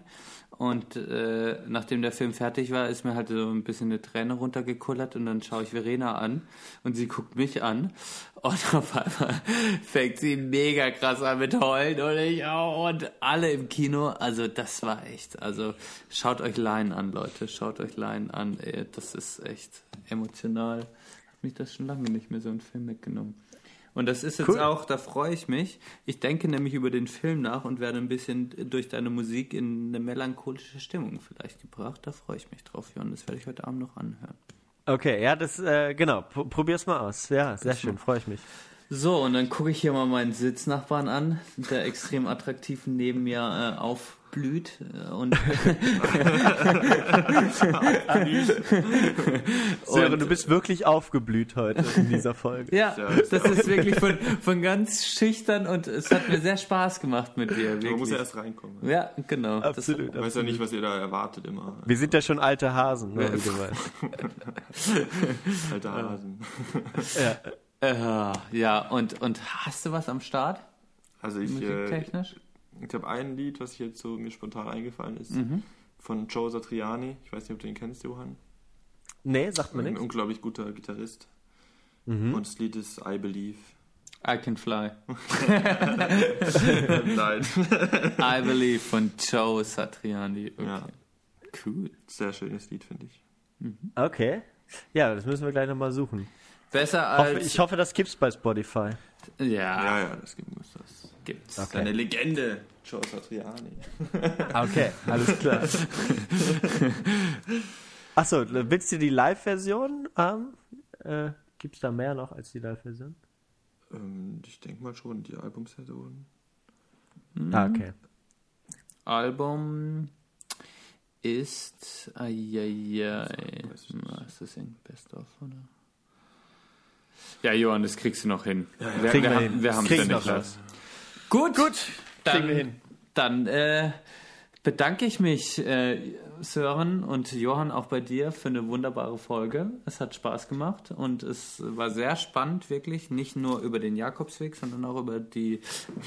und äh, nachdem der Film fertig war, ist mir halt so ein bisschen eine Träne runtergekullert und dann schaue ich Verena an und sie guckt mich an und auf einmal fängt sie mega krass an mit heulen und ich auch und alle im Kino, also das war echt, also schaut euch Line an, Leute, schaut euch Line an, ey, das ist echt emotional. Hat mich das schon lange nicht mehr so ein Film mitgenommen. Und das ist jetzt Cool. auch, da freue ich mich. Ich denke nämlich über den Film nach und werde ein bisschen durch deine Musik in eine melancholische Stimmung vielleicht gebracht. Da freue ich mich drauf, Jon. Das werde ich heute Abend noch anhören. Okay, ja, das, äh, genau, probier's mal aus. Ja, sehr schön, freue ich mich. So, und dann gucke ich hier mal meinen Sitznachbarn an, der extrem attraktiv neben mir äh, aufblüht. Äh, und Sören, du bist wirklich aufgeblüht heute in dieser Folge. ja, das ist wirklich von, von ganz schüchtern und es hat mir sehr Spaß gemacht mit dir. Man muss Wirklich. ja erst reinkommen. Ja, genau. Das- Absolut. Ich weiß ja nicht, was ihr da erwartet immer. Wir sind ja schon alte Hasen, ne, wie du weißt. Alter Hasen. Ja. Äh, ja, und, und hast du was am Start? Also ich, äh, Musiktechnisch? Ich habe ein Lied, was jetzt so mir spontan eingefallen ist, Mhm. von Joe Satriani. Ich weiß nicht, ob du ihn kennst, Johann. Nee, sagt mir Ein nichts. unglaublich guter Gitarrist. Mhm. Und das Lied ist I Believe. I Can Fly. Nein. I Believe von Joe Satriani. Okay. Ja. Cool. Sehr schönes Lied, finde ich. Okay. Ja, das müssen wir gleich nochmal suchen. Besser Hoffe, als. ich hoffe, das gibt's bei Spotify. ja, Ja, ja, das gibt es. Das gibt's. Okay. Eine Legende. Joe Satriani. Okay, alles klar. Achso, willst du die Live-Version haben? Äh, gibt's da mehr noch als die Live-Version? Ähm, ich denke mal schon, die Albumsversion. Ah, okay. Album ist. Eieiei. ist das in Best of, oder? Ja, Johann, das kriegst du noch hin. Wir, Kriegen wir wir, hin. wir haben es ja wir nicht. Gut, gut. Dann, Kriegen wir hin. Dann äh, bedanke ich mich, äh, Sören und Johann, auch bei dir für eine wunderbare Folge. Es hat Spaß gemacht und es war sehr spannend, wirklich, nicht nur über den Jakobsweg, sondern auch über die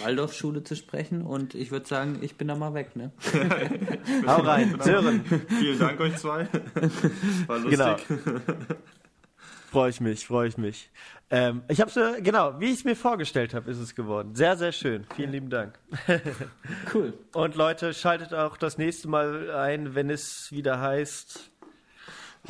Waldorfschule zu sprechen. Und ich würde sagen, ich bin da mal weg, ne? Hau rein. Sören, Vielen Dank euch zwei. War lustig. genau. Freue ich mich, freue ich mich. Ähm, ich habe so, genau, wie ich es mir vorgestellt habe, ist es geworden. Sehr, sehr schön. Vielen lieben Dank. Cool. Und Leute, schaltet auch das nächste Mal ein, wenn es wieder heißt.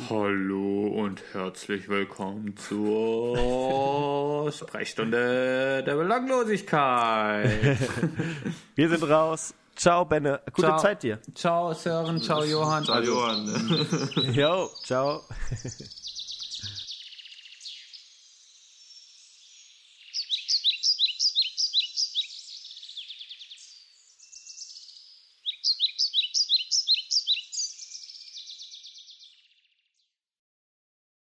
Hallo und herzlich willkommen zur Sprechstunde der Belanglosigkeit. Wir sind raus. Ciao, Benne. Gute Ciao. Zeit dir. Ciao Sören, ciao Johann. Ciao, Johann. Jo, ciao.